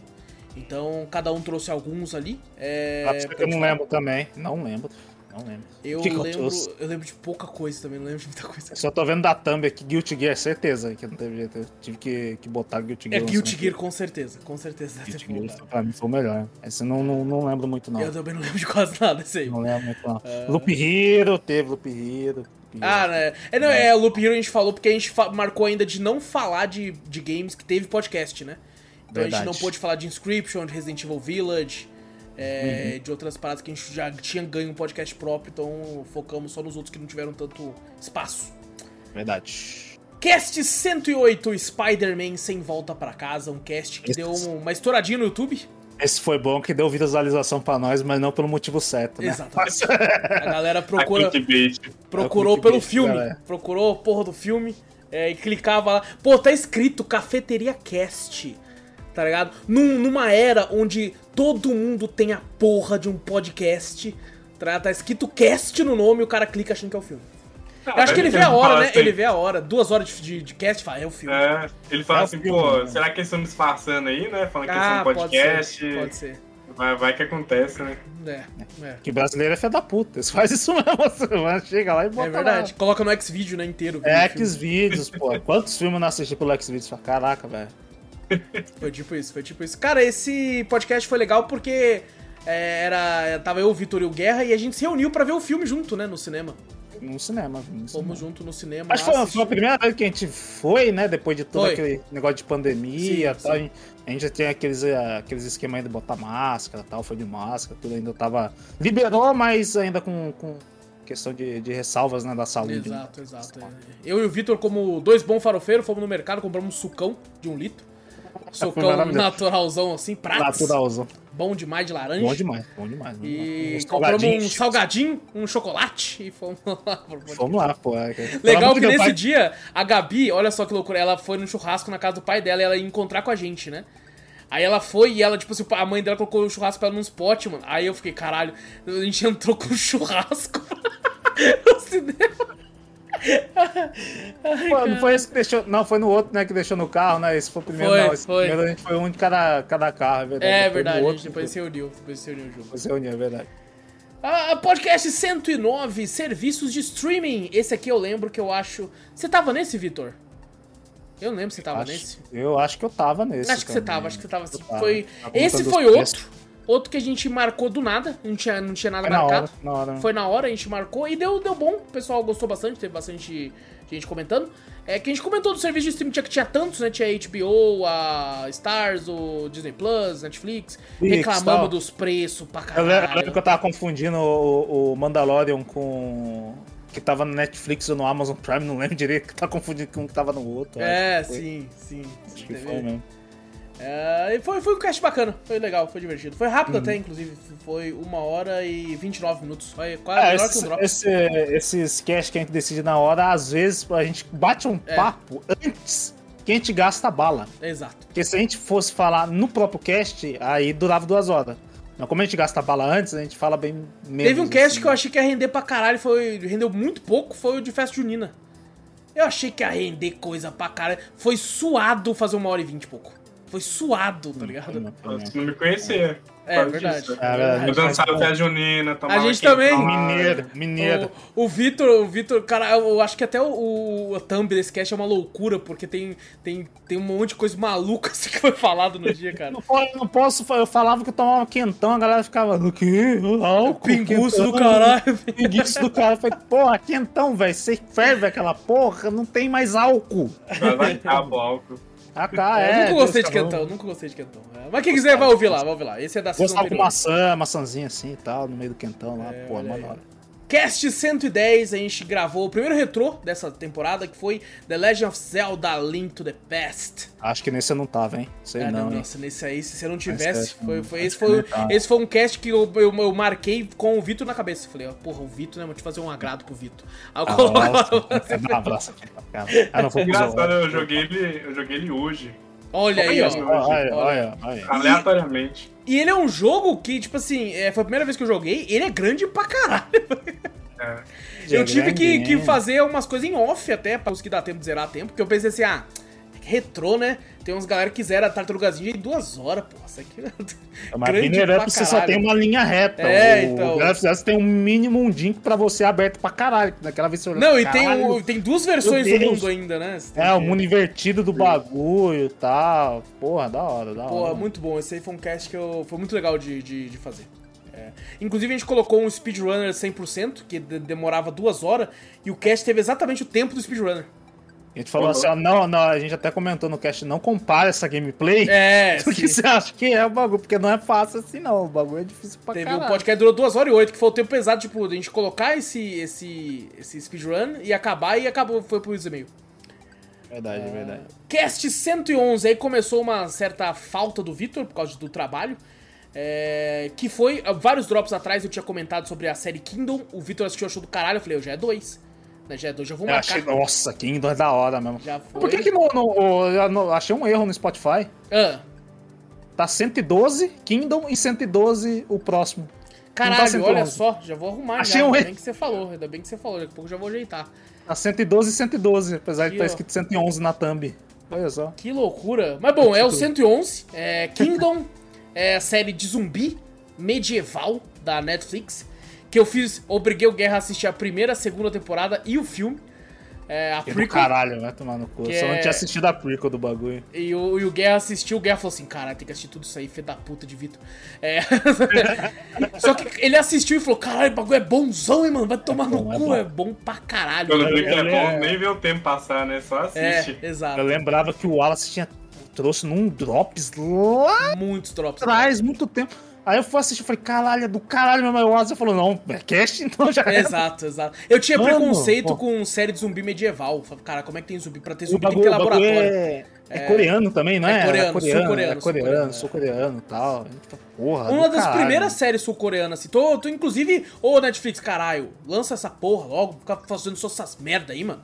Então, cada um trouxe alguns ali. É, Ah, eu não lembro também. Não lembro. Não lembro. eu que que eu lembro, eu lembro de pouca coisa também, não lembro de muita coisa. Eu só tô vendo da thumb aqui, Guilty Gear, certeza que não teve jeito. Eu tive que, que botar Guilty É Gear. Guilty lançando Gear, com certeza. Com certeza Guilty Gear pra mim foi o melhor. Esse eu não, não, não lembro muito, não. Eu também não lembro de quase nada desse aí. Não lembro muito, não. Loop Hero, teve Loop Hero. Ah, né? É, não, é, o Loop Hero a gente falou porque a gente marcou ainda de não falar de, de games que teve podcast, né? Então a Verdade. gente não pôde falar de Inscription, de Resident Evil Village, é, Uhum. de outras paradas que a gente já tinha ganho um podcast próprio, então focamos só nos outros que não tiveram tanto espaço. Verdade. Cast 108, Spider-Man Sem Volta Pra Casa, um cast que Esse- deu uma estouradinha no YouTube. Esse foi bom que deu visualização pra nós, mas não pelo motivo certo, né? Exatamente. A galera *laughs* procura... Procurou o pelo filme. galera. Procurou porra do filme. é, e clicava lá. Pô, tá escrito Cafeteria Cast. Tá ligado? Num- numa era onde todo mundo tem a porra de um podcast. Tá, tá escrito cast no nome e o cara clica achando que é o filme. Eu acho que ele vê a hora, né? Ele vê a hora. Duas horas de, de, de cast e fala, é o filme. É, ele fala É assim, filme, pô, né? será que eles estão me disfarçando aí, né? Falando que eles ah, são pode podcast. ser. Pode ser. Vai, vai que acontece, né? É, é. Que brasileiro é filho da puta. Eles fazem isso mesmo. *laughs* Você vai, chega lá e bota É verdade. Coloca no Xvideo, né, inteiro. lá. É. Xvideos, pô. *laughs* Quantos filmes eu não assisti pelo Xvideos? Caraca, velho. Foi tipo isso, foi tipo isso. Cara, esse podcast foi legal porque é, era. Tava eu, o Vitor e o Guerra e a gente se reuniu pra ver o filme junto, né? No cinema. No cinema. No cinema. Fomos junto no cinema. Acho que foi, foi a primeira vez que a gente foi, né? Depois de todo Foi. aquele negócio de pandemia Sim, e tal. sim. A gente já tinha aqueles, eh, aqueles esquemas ainda de botar máscara e tal, foi de máscara, tudo ainda tava. Liberou, mas ainda com, com questão de, de ressalvas, né, da saúde. né? Exato, exato. é. Eu e o Vitor, como dois bons farofeiros, fomos no mercado, compramos um sucão de um litro. Maravilhoso. naturalzão assim, pratos. Naturalzão. Bom demais de laranja. Bom demais, bom demais. bom E demais. Compramos um salgadinho, um chocolate e fomos lá. Vamos lá, pô. é, Legal que nesse pai- dia, a Gabi, olha só que loucura, ela foi no churrasco na casa do pai dela e ela ia encontrar com a gente, né? Aí ela foi e ela, tipo assim, a mãe dela colocou o churrasco pra ela num spot, mano. Aí eu fiquei, caralho, a gente *laughs* entrou com churrasco *laughs* no cinema. Ai, Pô, não foi esse que deixou. Não, foi no outro, né? Que deixou no carro, né? Esse foi o primeiro, Foi, não. Esse foi. primeiro a gente foi um de cada, cada carro, é verdade. É verdade, a outro, gente depois se reuniu, depois se reuniu junto. depois se reuniu, é verdade. Ah, podcast 109, serviços de streaming. Esse aqui eu lembro que eu acho. Você tava nesse, Vitor? Eu não lembro se você tava Acho- nesse. Eu acho que eu tava nesse. Acho que você tava, acho que você tava. Tava. Foi... Esse foi outro. Outro que a gente marcou do nada. Não tinha, não tinha nada Foi na marcado. hora, na hora. Foi na hora, a gente marcou e deu, deu bom. O pessoal gostou bastante, teve bastante gente comentando. É que a gente comentou do serviço de streaming, tinha que tinha tantos, né? Tinha HBO, a Stars, o Disney Plus, Netflix. Reclamamos tal. dos preços pra lembro, eu lembro que caralho. eu tava confundindo o, o Mandalorian com. Que tava no Netflix ou no Amazon Prime, não lembro direito, que tava confundindo com o que tava no outro. É, sim, sim. Acho que foi mesmo. É, foi, foi um cast bacana, foi legal, foi divertido. Foi rápido até, inclusive. Foi uma hora e 29 minutos. Foi quase É, melhor que um esse, drop. esse, esses cash que a gente decide na hora, às vezes a gente bate um É. papo antes que a gente gasta bala. Exato. Porque se a gente fosse falar no próprio cast, aí durava duas horas. Mas como a gente gasta bala antes, a gente fala bem menos. Teve um cast assim. que eu achei que ia render pra caralho, foi, rendeu muito pouco, foi o de festa junina. Eu achei que ia render coisa pra caralho. Foi suado fazer uma hora e vinte e pouco. Foi suado, tá ligado? Se não me conhecer. É verdade. É verdade. Eu dançava festa junina, tomava A gente também. lá. Mineiro, mineiro. O, o Vitor, o Vitor, cara, eu acho que até o, o thumb desse cast é uma loucura, porque tem, tem, tem um monte de coisa maluca *laughs* assim que foi falado no dia, cara. Não posso, não posso, eu falava que eu tomava quentão, a galera ficava, o quê? Álcool, Pinguço do caralho. Pinguço do cara. Eu falei, porra, quentão, velho, você ferve aquela porra, não tem mais álcool. Vai vai cabo álcool. Ah, cá, eu é. nunca gostei de Deus, quentão, nunca gostei de quentão. É, Mas quem quiser vai ouvir lá, vai ouvir lá. Esse é da Gostava com maçã, maçãzinha assim e tal, no meio do quentão lá, É, olha mano. Cast 110, a gente gravou o primeiro retrô dessa temporada, que foi The Legend of Zelda Link to the Past. Acho que nesse eu não tava, hein? Sei Ah, não, hein? nossa, nesse aí, se você não tivesse, é, foi, foi, esse, foi, não tá. esse foi um cast que eu, eu, eu marquei com o Vitor na cabeça. Falei, ó, porra, o Vitor, né? Vou te fazer um agrado pro Vitor. Aí eu Ah, coloco nossa, dá abraço aqui pra cara. Ah, não, foi pro Engraçado, eu joguei ele, eu joguei ele hoje, Olha aí, ó. Olha, olha, olha, olha. aleatoriamente. E ele é um jogo que, tipo assim, é, foi a primeira vez que eu joguei, ele é grande pra caralho. É. Eu tive que, que Grandinho. fazer umas coisas em off até, pra conseguir dar tempo de zerar a tempo, porque eu pensei assim, ah, retrô, né? Tem uns galera que zera a tartarugazinha em duas horas, pô. Isso aqui *laughs* Mas grande Mineirão pra você só tem uma linha reta. É, o então. O tem um mini mundinho pra você aberto pra caralho. Naquela vez você Não, e tem, o- tem duas versões do mundo ainda, né? É, o mundo invertido do bagulho e tal. Porra, da hora, da hora. Pô, muito bom. Esse aí foi um cast que eu, foi muito legal de, de, de fazer. É. Inclusive, a gente colocou um speedrunner 100%, que de- demorava duas horas, e o cast teve exatamente o tempo do speedrunner. A gente falou assim, ó, não, não, a gente até comentou no cast, não compara essa gameplay. É, *laughs* do que sim. você acha que é o bagulho, porque não é fácil assim não, o bagulho é difícil pra Teve caralho. um podcast que durou 2 horas e 8, que foi o tempo pesado, tipo, de a gente colocar esse, esse, esse speedrun e acabar, e acabou, foi pro e-mail. Verdade, verdade. Cast 111, aí começou uma certa falta do Victor por causa do trabalho. é, que foi, vários drops atrás eu tinha comentado sobre a série Kingdom. O Victor assistiu, achou do caralho. Eu falei, eu já é dois. Né, já é dois, já vou marcar. achei, nossa, Kingdom é da hora mesmo. Já foi. Por que que no, no- eu não- achei um erro no Spotify? Ah, Tá 112 Kingdom e 112 o próximo. caralho, Não tá 111. olha só, já vou arrumar. Achei já, um ainda bem que você falou, ainda bem que você falou. Daqui a pouco já vou ajeitar. Tá 112 e 112, apesar de Aqui, estar ó. escrito 111 na thumb. Olha só. Que loucura. Mas bom, é o 111. É Kingdom, *laughs* é a série de zumbi medieval da Netflix. Que eu fiz, obriguei o Guerra a assistir a primeira, a segunda temporada e o filme. É, a Que do prequel. caralho, vai tomar no cu. Que Eu Só é- não tinha assistido a prequel do bagulho. E o, e o Guerra assistiu, o Guerra falou assim, cara, tem que assistir tudo isso aí, filho da puta de Vitor. É. *laughs* Só que ele assistiu e falou, caralho, o bagulho é bonzão, hein, mano? Vai tomar no bom, é cu, bom. é bom pra caralho. Quando vê que é eu- bom, nem vê o tempo passar, né? Só É, assiste. exato. Eu lembrava que o Wallace tinha trouxe num drops lá Muitos drops. atrás, muito tempo. Aí eu fui assistir e falei, caralho, é do caralho mesmo. Aí o Wallace falou, não, é cast, *laughs* então já é. Exato, exato. Eu tinha Mano, preconceito pô. com série de zumbi medieval. Falei, Cara, como é que tem zumbi? Pra ter zumbi tem que bagulho, ter bagulho laboratório. é, é coreano também, não É é? coreano, é coreano, sul-coreano, é coreano, sul-coreano, e tal. Porra, Uma das caralho. primeiras séries sul-coreanas, assim. Tô, tô, inclusive, ô Netflix, caralho, lança essa porra logo, fica fazendo só essas merda aí, mano.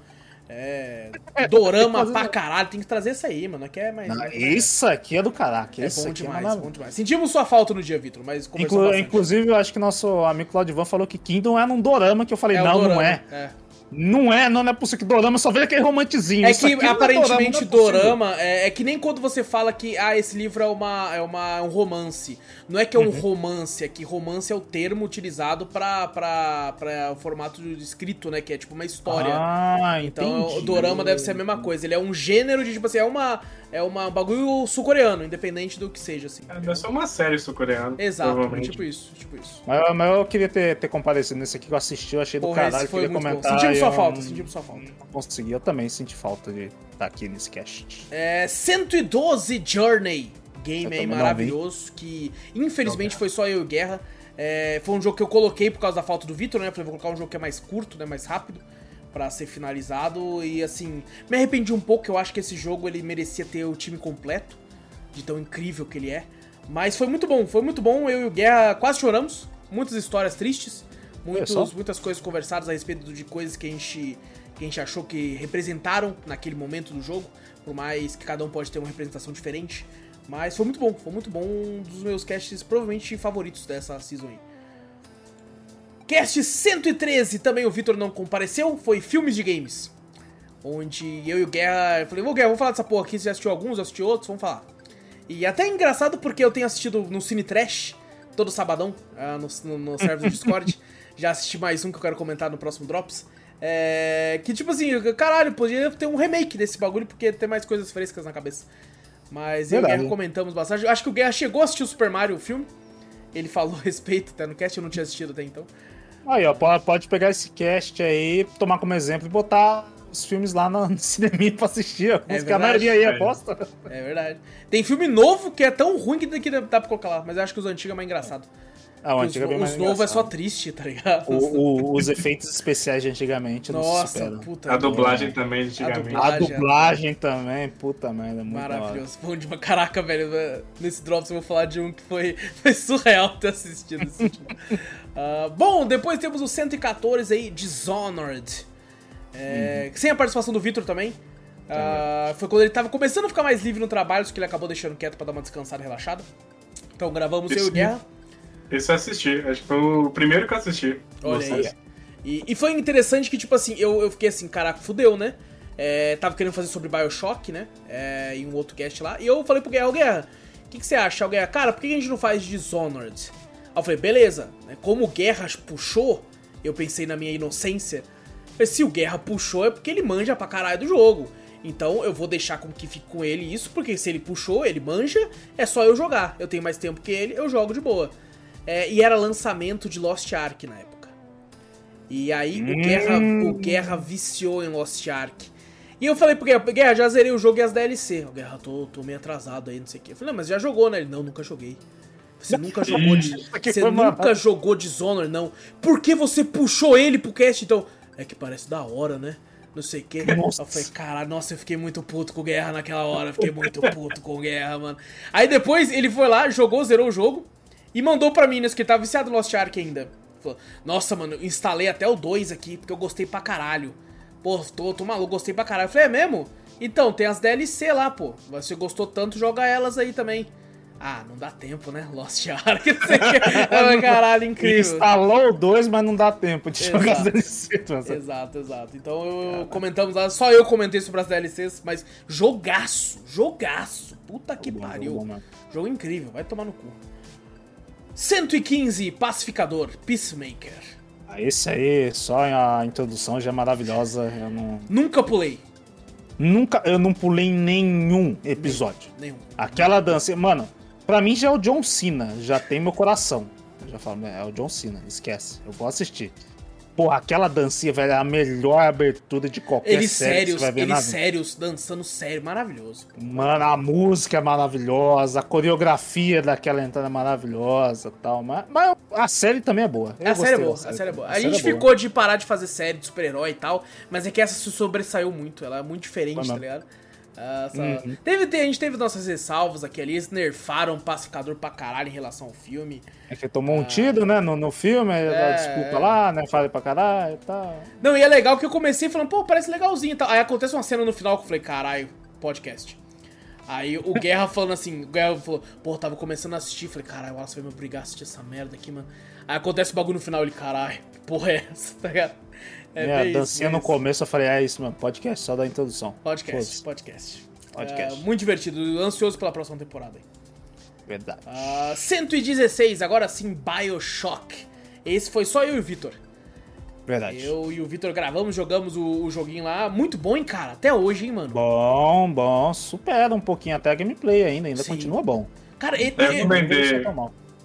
É. Dorama *laughs* pra caralho, tem que trazer isso aí, mano. Não é mais. Não, isso aqui é do caralho. é isso bom aqui demais, é bom demais. Sentimos sua falta no dia, Vitor, mas Inclu- bastante. inclusive, eu acho que nosso amigo Claudivan falou que Kingdom é num dorama, que eu falei, É não, não dorama, é. é. Não é, não, é possível que dorama, só vejo aquele romantizinho. É que não aparentemente dorama, é possível. dorama é, é que nem quando você fala que ah, esse livro é, uma, é uma, é um romance. Não é que é um Uhum. romance, é que romance é o termo utilizado pra o formato de escrito, né? Que é tipo uma história. Ah, Então entendi. o dorama deve ser a mesma coisa. Ele é um gênero de, tipo assim, é uma. É uma um bagulho sul-coreano, independente do que seja, assim. É, deve ser uma série sul-coreana. Exato, provavelmente. tipo isso, tipo isso. Mas, mas eu queria ter, ter comparecido nesse aqui que eu assisti, eu achei do Porra, caralho, esse foi queria bom. comentar. Sentimos e sua falta, sentimos sua falta. Consegui, eu também senti falta de estar aqui nesse cast. É, 112 Journey. Game Eu aí maravilhoso. Que infelizmente foi só eu e Guerra. É, foi um jogo que eu coloquei por causa da falta do Vitor, né? Falei, vou colocar um jogo que é mais curto, né? Mais rápido. Pra ser finalizado. E assim, me arrependi um pouco. Eu acho que esse jogo ele merecia ter o time completo. De tão incrível que ele é. Mas foi muito bom, foi muito bom. Eu e o Guerra quase choramos. Muitas histórias tristes. Muitos, muitas coisas conversadas a respeito de coisas que a gente que a gente achou que representaram naquele momento do jogo, por mais que cada um pode ter uma representação diferente. Mas foi muito bom, foi muito bom, um dos meus casts provavelmente favoritos dessa season aí. Cast 113, também o Vitor não compareceu, foi filmes de games. onde eu e o Guerra. Eu falei, ô Guerra, vamos falar dessa porra aqui. Você já assistiu alguns, eu assisti outros, vamos falar. E até é engraçado porque eu tenho assistido no Cine Trash, todo sabadão, ah, no, no, no server do Discord. *laughs* Já assisti mais um que eu quero comentar no próximo Drops. É, que tipo assim, caralho, podia ter um remake desse bagulho porque tem mais coisas frescas na cabeça. Mas eu e o Guerra comentamos bastante. Acho que o Guerra chegou a assistir o Super Mario, o filme. Ele *laughs* falou a respeito, tá no cast, eu não tinha assistido até então. Aí, ó, pode pegar esse cast aí, tomar como exemplo e botar os filmes lá no *laughs* cinema pra assistir. É porque a maioria aí é bosta. É verdade. Tem filme novo que é tão ruim que dá pra colocar lá, mas eu acho que os antigos é mais engraçado. Ah, o antigo os, é bem Os novos é só triste, tá ligado? O, o, os efeitos especiais de antigamente Nossa, puta. A dublagem também de antigamente. A dublagem, a dublagem também, puta merda. Muito Maravilhoso. Bom de uma caraca, velho. Nesse Drops eu vou falar de um que foi, *laughs* foi surreal ter assistido esse uh, Bom, depois temos o 114 aí, Dishonored. É, uhum. Sem a participação do Victor também. Uh, foi quando ele tava começando a ficar mais livre no trabalho, só que ele acabou deixando quieto pra dar uma descansada e relaxada. Então gravamos Esse... eu e o Guerra. Esse eu assisti, acho que foi o primeiro que eu assisti. Olha aí. E, e, foi interessante que, tipo assim, eu, eu fiquei assim, caraca, fudeu, né? É, tava querendo fazer sobre Bioshock, né? É, em um outro cast lá. E eu falei pro Guerra, Guerra, o que, que, você acha? O Guerra, cara, por que a gente não faz Dishonored? Aí eu falei, beleza. Né? Como o Guerra puxou, eu pensei na minha inocência. Se o Guerra puxou é porque ele manja pra caralho do jogo. Então eu vou deixar com que fique com ele isso, porque se ele puxou, ele manja, é só eu jogar. Eu tenho mais tempo que ele, eu jogo de boa. É, e era lançamento de Lost Ark na época. E aí hum. o, Guerra, o Guerra viciou em Lost Ark. E eu falei pro Guerra, Guerra, já zerei o jogo e as DLC. O Guerra, tô, tô meio atrasado aí, não sei o quê. Eu falei, não, mas já jogou, né? Ele, não, nunca joguei. Você *laughs* nunca jogou de, Você nunca jogou Dishonored, não. Por que você puxou ele pro cast, então? É que parece da hora, né? Não sei o que. Eu falei, caralho, nossa, eu fiquei muito puto com Guerra naquela hora. Fiquei muito puto com Guerra, mano. Aí depois ele foi lá, jogou, zerou o jogo. E mandou pra mim, né, que tava viciado no Lost Ark ainda. Falou, Nossa, mano, instalei até o 2 aqui, porque eu gostei pra caralho. Pô, tô, tô maluco, gostei pra caralho. Eu falei, é mesmo? Então, tem as DLC lá, pô. Você gostou tanto, joga elas aí também. Ah, não dá tempo, né? Lost Ark. *laughs* caralho, incrível. Instalou o 2, mas não dá tempo de exato. jogar as DLCs. Exato, exato. Então eu comentamos lá, só eu comentei sobre as DLCs, mas jogaço, jogaço. Puta que bom, pariu. Bom, Jogo incrível, vai tomar no cu. 115, Pacificador, Peacemaker. Ah, esse aí, só a introdução já é maravilhosa. Eu não... Nunca pulei. Nunca, eu não pulei nenhum episódio. Nenhum. Aquela dança, mano, pra mim já é o John Cena, já tem meu coração. Eu já falo, é o John Cena, esquece, eu vou assistir. Porra, aquela dancinha, velho, é a melhor abertura de qualquer eles série sérios, que você vai ver Eles sérios, dançando sério, maravilhoso. Mano, a música é maravilhosa, a coreografia daquela entrada é maravilhosa tal. Mas, mas a série também é boa. Eu a série é boa, série. a série é boa. A, a gente é ficou de parar de fazer série de super-herói e tal, mas é que essa se sobressaiu muito, ela é muito diferente, tá ligado? Uh, uhum. teve, a gente teve nossas ressalvas aqui ali, eles nerfaram o pacificador pra caralho em relação ao filme. É que tomou um tiro, né, no, no filme, é, desculpa é... lá, né, falei pra caralho e tal. Não, e é legal que eu comecei falando, pô, parece legalzinho e tal. Aí acontece uma cena no final que eu falei, caralho, podcast. Aí o *laughs* Guerra falando assim, o Guerra falou, pô, tava começando a assistir, falei, caralho, o Wallace vai me obrigar a assistir essa merda aqui, mano. Aí acontece o bagulho no final, ele, caralho, porra é essa, *laughs* tá ligado? É, é a dancinha no começo eu falei, é isso, mano, podcast, só da introdução. Podcast, podcast. Podcast. É, muito divertido, ansioso pela próxima temporada. Verdade. Uh, 116, agora sim, Bioshock. Esse foi só eu e o Vitor. Verdade. Eu e o Vitor gravamos, jogamos o, o, joguinho lá. Muito bom, hein, cara? Até hoje, hein, mano? Bom, bom. Supera um pouquinho até a gameplay ainda. Ainda sim. continua bom. Cara, ele, eu recomendei,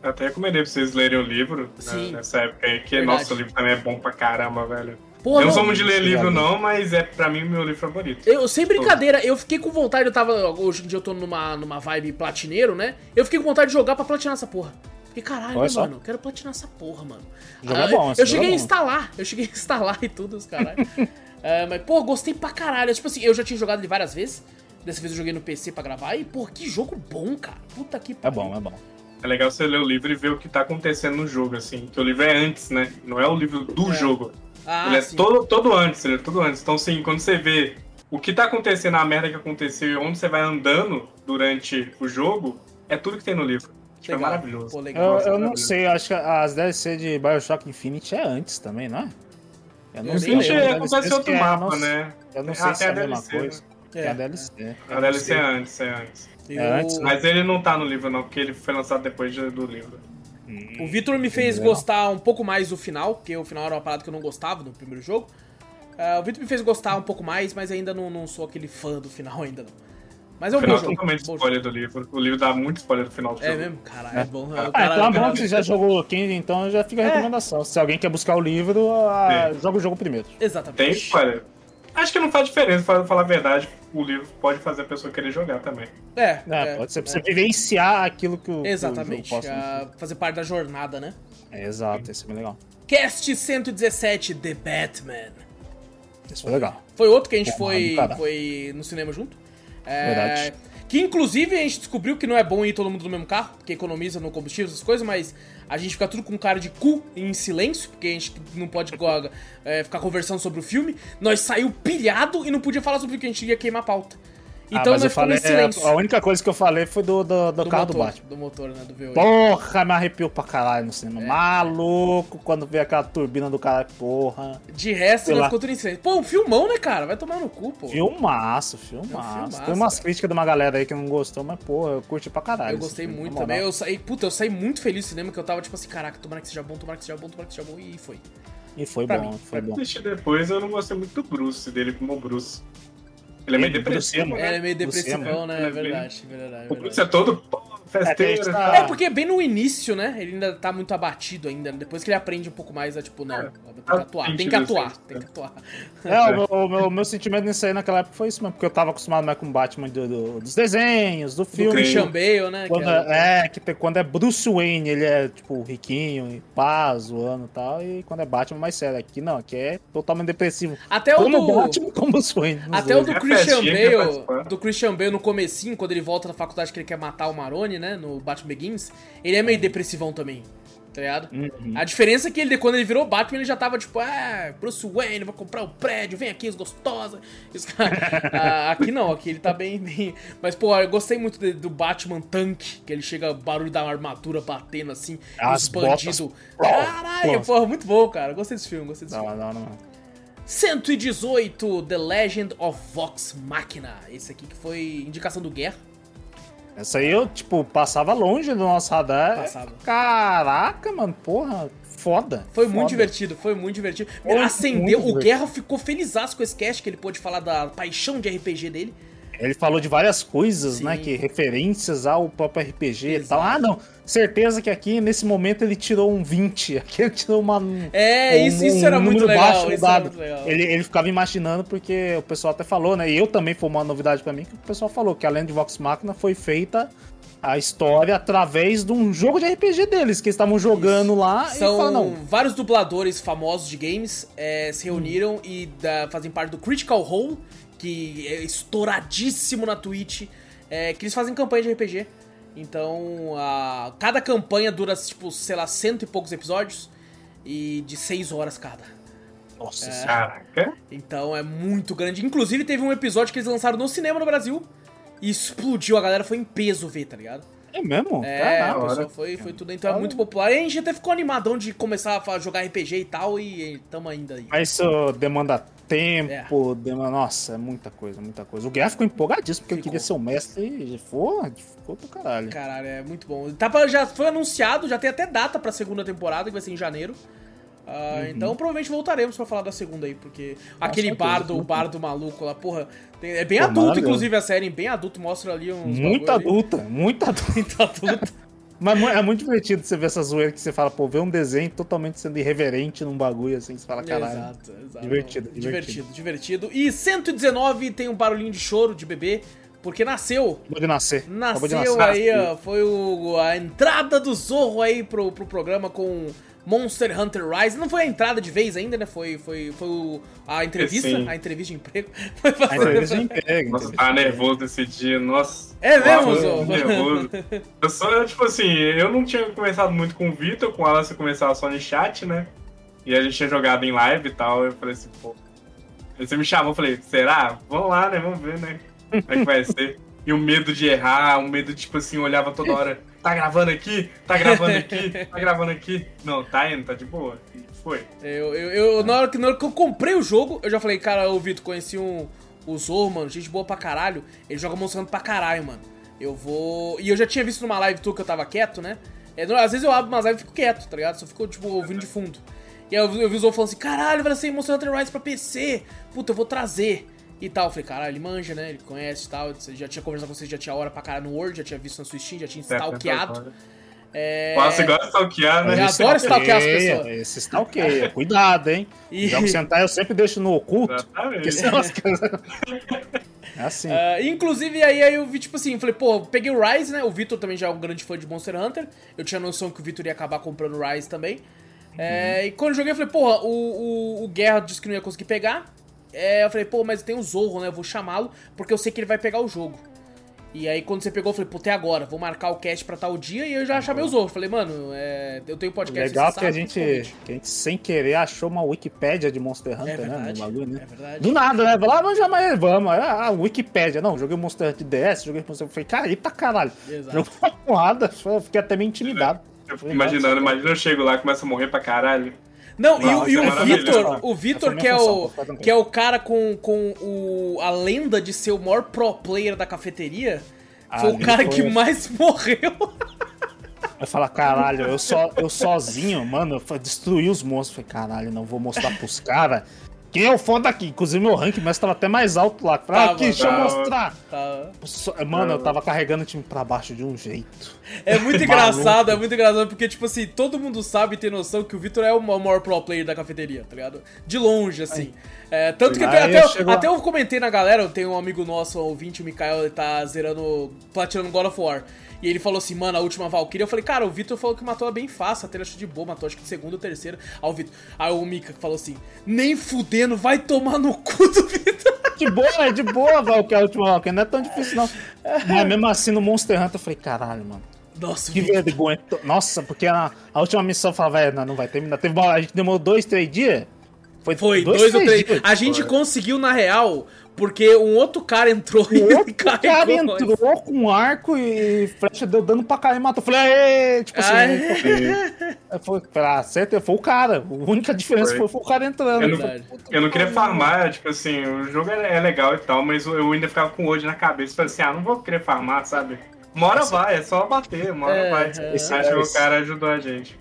até recomendei pra vocês lerem o livro né, nessa época aí, que Verdade. nosso livro também é bom pra caramba, velho. Pô, eu não sou muito de ler livro, não, mas é pra mim o meu livro favorito. Eu, sem brincadeira, eu fiquei com vontade, eu tava. Hoje em dia eu tô numa, numa vibe platineiro, né? Eu fiquei com vontade de jogar pra platinar essa porra. Fiquei, caralho, Olha mano, eu quero platinar essa porra, mano. Joga ah, bom, eu cheguei a instalar, eu cheguei a instalar e tudo, os caralho. *laughs* é, mas, pô, gostei pra caralho. Tipo assim, eu já tinha jogado ele várias vezes. Dessa vez eu joguei no PC pra gravar. E, pô, que jogo bom, cara. Puta que pariu. É bom, é bom. É legal você ler o livro e ver o que tá acontecendo no jogo, assim. Que o livro é antes, né? Não é o livro do é. jogo. Ah, ele é todo, todo antes, ele é todo antes. Então, assim, quando você vê o que tá acontecendo, a merda que aconteceu e onde você vai andando durante o jogo, é tudo que tem no livro. Tipo, é maravilhoso. Pô, eu, eu não sei, acho que as DLC de Bioshock Infinite é antes também, não é? Eu não sei. É, acontece outro mapa, né? Eu não sei se é a mesma coisa. É a DLC. A DLC é antes, é antes. É antes. Mas ele não tá no livro, não, porque ele foi lançado depois do livro. O Victor me fez gostar um pouco mais do final, porque o final era uma parada que eu não gostava no primeiro jogo. Uh, o Victor me fez gostar um pouco mais, mas ainda não, não sou aquele fã do final ainda não. Mas é um bom jogo. totalmente spoiler do livro. O livro dá muito spoiler do final do é jogo. É mesmo? Caralho, é, é bom. Ah, cara, então é bom que você já jogou King, então já fica a é. recomendação. É. Se alguém quer buscar o livro, a... joga o jogo primeiro. Exatamente. Tem spoiler. Acho que não faz diferença, pra falar a verdade. O livro pode fazer a pessoa querer jogar também. É. é, pode ser pra você vivenciar aquilo que o. Exatamente. Que o fazer parte da jornada, né? É, exato, isso é bem legal. Cast 117, The Batman. Isso foi legal. Foi outro que a gente foi, foi no cinema junto. É, Verdade. Que inclusive a gente descobriu que não é bom ir todo mundo no mesmo carro, porque economiza no combustível, essas coisas, mas a gente fica tudo com cara de cu em silêncio, porque a gente não pode é, *laughs* ficar conversando sobre o filme. Nós saiu pilhado e não podia falar sobre o que a gente ia queimar a pauta. Ah, então ah, nós falei, silêncio. A única coisa que eu falei foi do, do, do, do carro motor, do Batman. Do motor, né? Do V8. Porra, me arrepiou pra caralho no cinema. É. Maluco, quando veio aquela turbina do cara, porra. De resto, ele ficou tudo em silêncio. Pô, um filmão, né, cara? Vai tomar no cu, pô. Filmaço, filmaço. É um filmaço Tem umas críticas de uma galera aí que não gostou, mas, pô, eu curti pra caralho. Eu gostei filme, muito também. Eu saí, puta, eu saí muito feliz no cinema, que eu tava tipo assim, caraca, tomara que seja bom, tomara que seja bom, tomara que seja bom, e foi. E foi pra bom, mim. foi bom. Depois eu não gostei muito do Bruce, dele como Bruce. Ele é meio depressivo. Né? Ele é meio depressivão, né? É verdade, verdade. O Bruce é todo festeiro. É, é, porque bem no início, né? Ele ainda tá muito abatido ainda. Depois que ele aprende um pouco mais, é tipo, não, é. tem que atuar, tem que atuar, tem que atuar. É, o meu, o meu, meu sentimento nisso aí naquela época foi isso mesmo, porque eu tava acostumado mais com o Batman do, do, dos desenhos, do filme. Do Christian Bale, né? Quando é, é, que quando é Bruce Wayne, ele é, tipo, riquinho, e pá, zoando e tal, e quando é Batman, mais sério. Aqui não, aqui é totalmente depressivo. Até o do... Batman como Bruce Wayne. Até o do Christian Bale, do Christian Bale no comecinho, quando ele volta da faculdade que ele quer matar o Maroni, né, no Batman Begins, ele é meio depressivão também. Tá ligado? Uhum. A diferença é que ele, quando ele virou Batman, ele já tava tipo, ah, Bruce Wayne, vou comprar o um prédio, vem aqui, gostosa. *laughs* ah, aqui não, aqui ele tá bem, bem. Mas, pô, eu gostei muito de, do Batman Tank, que ele chega, barulho da armadura batendo assim, As expandido. Caralho, porra, muito bom, cara. Gostei desse filme, gostei desse não, filme. Não, não. 118, The Legend of Vox Machina. Esse aqui que foi indicação do Guerra. Essa aí eu, tipo, passava longe do nosso radar. Passava. Caraca, mano, porra, foda. Foi foda. muito divertido, foi muito divertido. Foi Acendeu, muito o Guerra ficou feliz com esse cast, que ele pôde falar da paixão de RPG dele. Ele falou de várias coisas, Sim. né? Que referências ao próprio RPG Exato. e tal. Ah, não. Certeza que aqui, nesse momento, ele tirou um 20. *laughs* Aqui ele tirou uma. É, um, isso, isso era, um muito legal, isso era muito legal. Ele, ele ficava imaginando, porque o pessoal até falou, né? E eu também foi uma novidade para mim, que o pessoal falou que além de Vox Machina foi feita a história através de um jogo de RPG deles, que eles estavam jogando Isso. lá São falaram, vários dubladores famosos de games é, se reuniram hum. e da, fazem parte do Critical Role, que é estouradíssimo na Twitch, é, que eles fazem campanha de RPG. Então, a, cada campanha dura, tipo, sei lá, cento e poucos episódios e de seis horas cada. Nossa, é, caraca! Então é muito grande. Inclusive, teve um episódio que eles lançaram no cinema no Brasil e explodiu. A galera foi em peso ver, tá ligado? É mesmo? É, a pessoa foi, foi tudo. Então é muito popular. E a gente até ficou animadão de começar a jogar RPG e tal, e tamo ainda aí. Mas isso demanda tempo, é. Nossa, é muita coisa, muita coisa. O Guerra ficou empolgadíssimo porque ficou. ele queria ser o mestre e ficou, ficou pro caralho. Caralho, é muito bom. Tá pra, já foi anunciado, já tem até data pra segunda temporada, que vai ser em janeiro. Uh, uhum. Então provavelmente voltaremos para falar da segunda aí, porque Com aquele certeza, bardo, o bardo maluco lá, porra, tem, é bem Pô, adulto, inclusive, a série, bem adulto, mostra ali uns. Muito adulta, muito adulta. muito adulta. Mas é muito divertido você ver essa zoeira que você fala, pô, ver um desenho totalmente sendo irreverente num bagulho assim, você fala, caralho. Exato, exato. Divertido, divertido. Divertido, divertido. E 119 tem um barulhinho de choro de bebê. Porque nasceu. Acabou de nascer. Nasceu de nascer. aí, ó, foi o, a entrada do Zorro aí pro, pro programa com Monster Hunter Rise. Não foi a entrada de vez ainda, né? Foi, foi, foi o, a entrevista, Sim. a entrevista de emprego. *laughs* a entrevista de emprego. Nossa, tava nervoso esse dia, nossa. É mesmo, Zô? nervoso. Eu só, tipo assim, eu não tinha começado muito com o Vitor, com ela você começava só no chat, né? E a gente tinha jogado em live e tal, eu falei assim, pô. Aí você me chamou, eu falei, será? Vamos lá, né? Vamos ver, né? Como é que vai ser. E o medo de errar, o medo de, tipo assim, olhava toda hora tá gravando aqui? Tá gravando aqui? *laughs* Tá gravando aqui? Não, tá indo, tá de boa. Foi. Eu, eu, eu, na, hora que, na hora que eu comprei o jogo, eu já falei, cara, ô Vitor, conheci um, o Zorro, mano, gente boa pra caralho. Ele joga Monster Hunter pra caralho, mano. Eu vou. E eu já tinha visto numa live tua que eu tava quieto, né? É, às vezes eu abro umas lives e fico quieto, tá ligado? Só fico, tipo, ouvindo de fundo. E aí eu, eu vi o Zorro falando assim: caralho, vai ser Monster Hunter Rise pra PC. Puta, eu vou trazer. E tal, eu falei, caralho, ele manja, né? Ele conhece e tal. Já tinha conversado com você, já tinha hora pra caralho no Word, já tinha visto na sua Steam, já tinha stalkeado. É... Você gosta de stalkear, né? Eu adoro stalkear as pessoas. Esse stalkeia, *laughs* cuidado, hein? E... Jogo sentar eu sempre deixo no oculto. Exatamente. *laughs* É assim. Uh, inclusive, aí, aí eu vi, tipo assim, falei, pô, peguei o Rise, né? O Vitor também já é um grande fã de Monster Hunter. Eu tinha noção que o Vitor ia acabar comprando o Rise também. Uhum. É, e quando eu joguei, eu falei, porra, o, o, o Guerra disse que não ia conseguir pegar. É, eu falei, pô, mas tem o Zorro, né? Eu vou chamá-lo, porque eu sei que ele vai pegar o jogo. E aí, quando você pegou, eu falei, puta, é agora, vou marcar o cast pra tal dia, e eu já chamei os outros. Falei, mano, é, eu tenho podcast. Legal que, a gente, que a gente, sem querer, achou uma Wikipédia de Monster Hunter, é verdade, né? No bagulho, né? É verdade. Do nada, né? Lá, vamos chamar ele, vamos. Ah, Wikipédia. Não, joguei Monster Hunter DS, joguei Monster Hunter. Falei, cara, aí pra caralho. Exato. Jogou uma porrada, fiquei até meio intimidado. Eu fico imaginando, imagina eu chego lá e começo a morrer pra caralho. Não, Nossa, e, o, e o Vitor, o Vitor que é o que é o cara com, com o, a lenda de ser o maior pro player da cafeteria, foi o cara que mais *laughs* morreu. Vai falar, caralho, eu, só, eu sozinho, mano, eu destruí os monstros. Falei, caralho, não vou mostrar pros caras quem é o foda aqui? Inclusive meu rank mas tava até mais alto lá. Falei, ah, aqui, deixa eu mostrar. Mano, eu tava carregando o time pra baixo de um jeito. É muito *laughs* engraçado, é muito engraçado, porque, tipo assim, todo mundo sabe e tem noção que o Vitor é o maior pro player da cafeteria, tá ligado? De longe, assim. É, tanto que até, até, eu, até eu comentei na galera, tenho um amigo nosso, o ouvinte, o Mikael, ele tá zerando, platinando God of War. E ele falou assim, mano, a última Valkyria. Eu falei, cara, o Vitor falou que matou ela bem fácil, até ele achou de boa, matou acho que segunda ou terceira. Aí o Vitor. Aí o Mika falou assim, nem fudendo, vai tomar no cu do Vitor. *laughs* De boa, é de boa, Valkyria, a última Valkyria. Não é tão difícil, não. *laughs* Mas mesmo assim, no Monster Hunter, eu falei, caralho, mano. Nossa, que vergonha. Nossa, porque a, a última missão eu falava, é, não, não vai terminar. Teve uma, a gente demorou dois, três dias. Foi, Foi dois, dois ou três. Dias. A gente conseguiu, na real, porque um outro cara entrou um e outro cara entrou com um arco e flecha deu dano pra caralho e matou. Falei, Aê! tipo assim, ah, *laughs* foi, pra certo, foi o cara. A única diferença foi, foi, o cara entrando. Eu não, eu não queria farmar, tipo assim, o jogo é, é legal e tal, mas eu ainda ficava com hoje na cabeça. Falei assim, ah, não vou querer farmar, sabe? Uma hora vai, é só bater, uma hora é, vai. É, Acho que o cara ajudou a gente.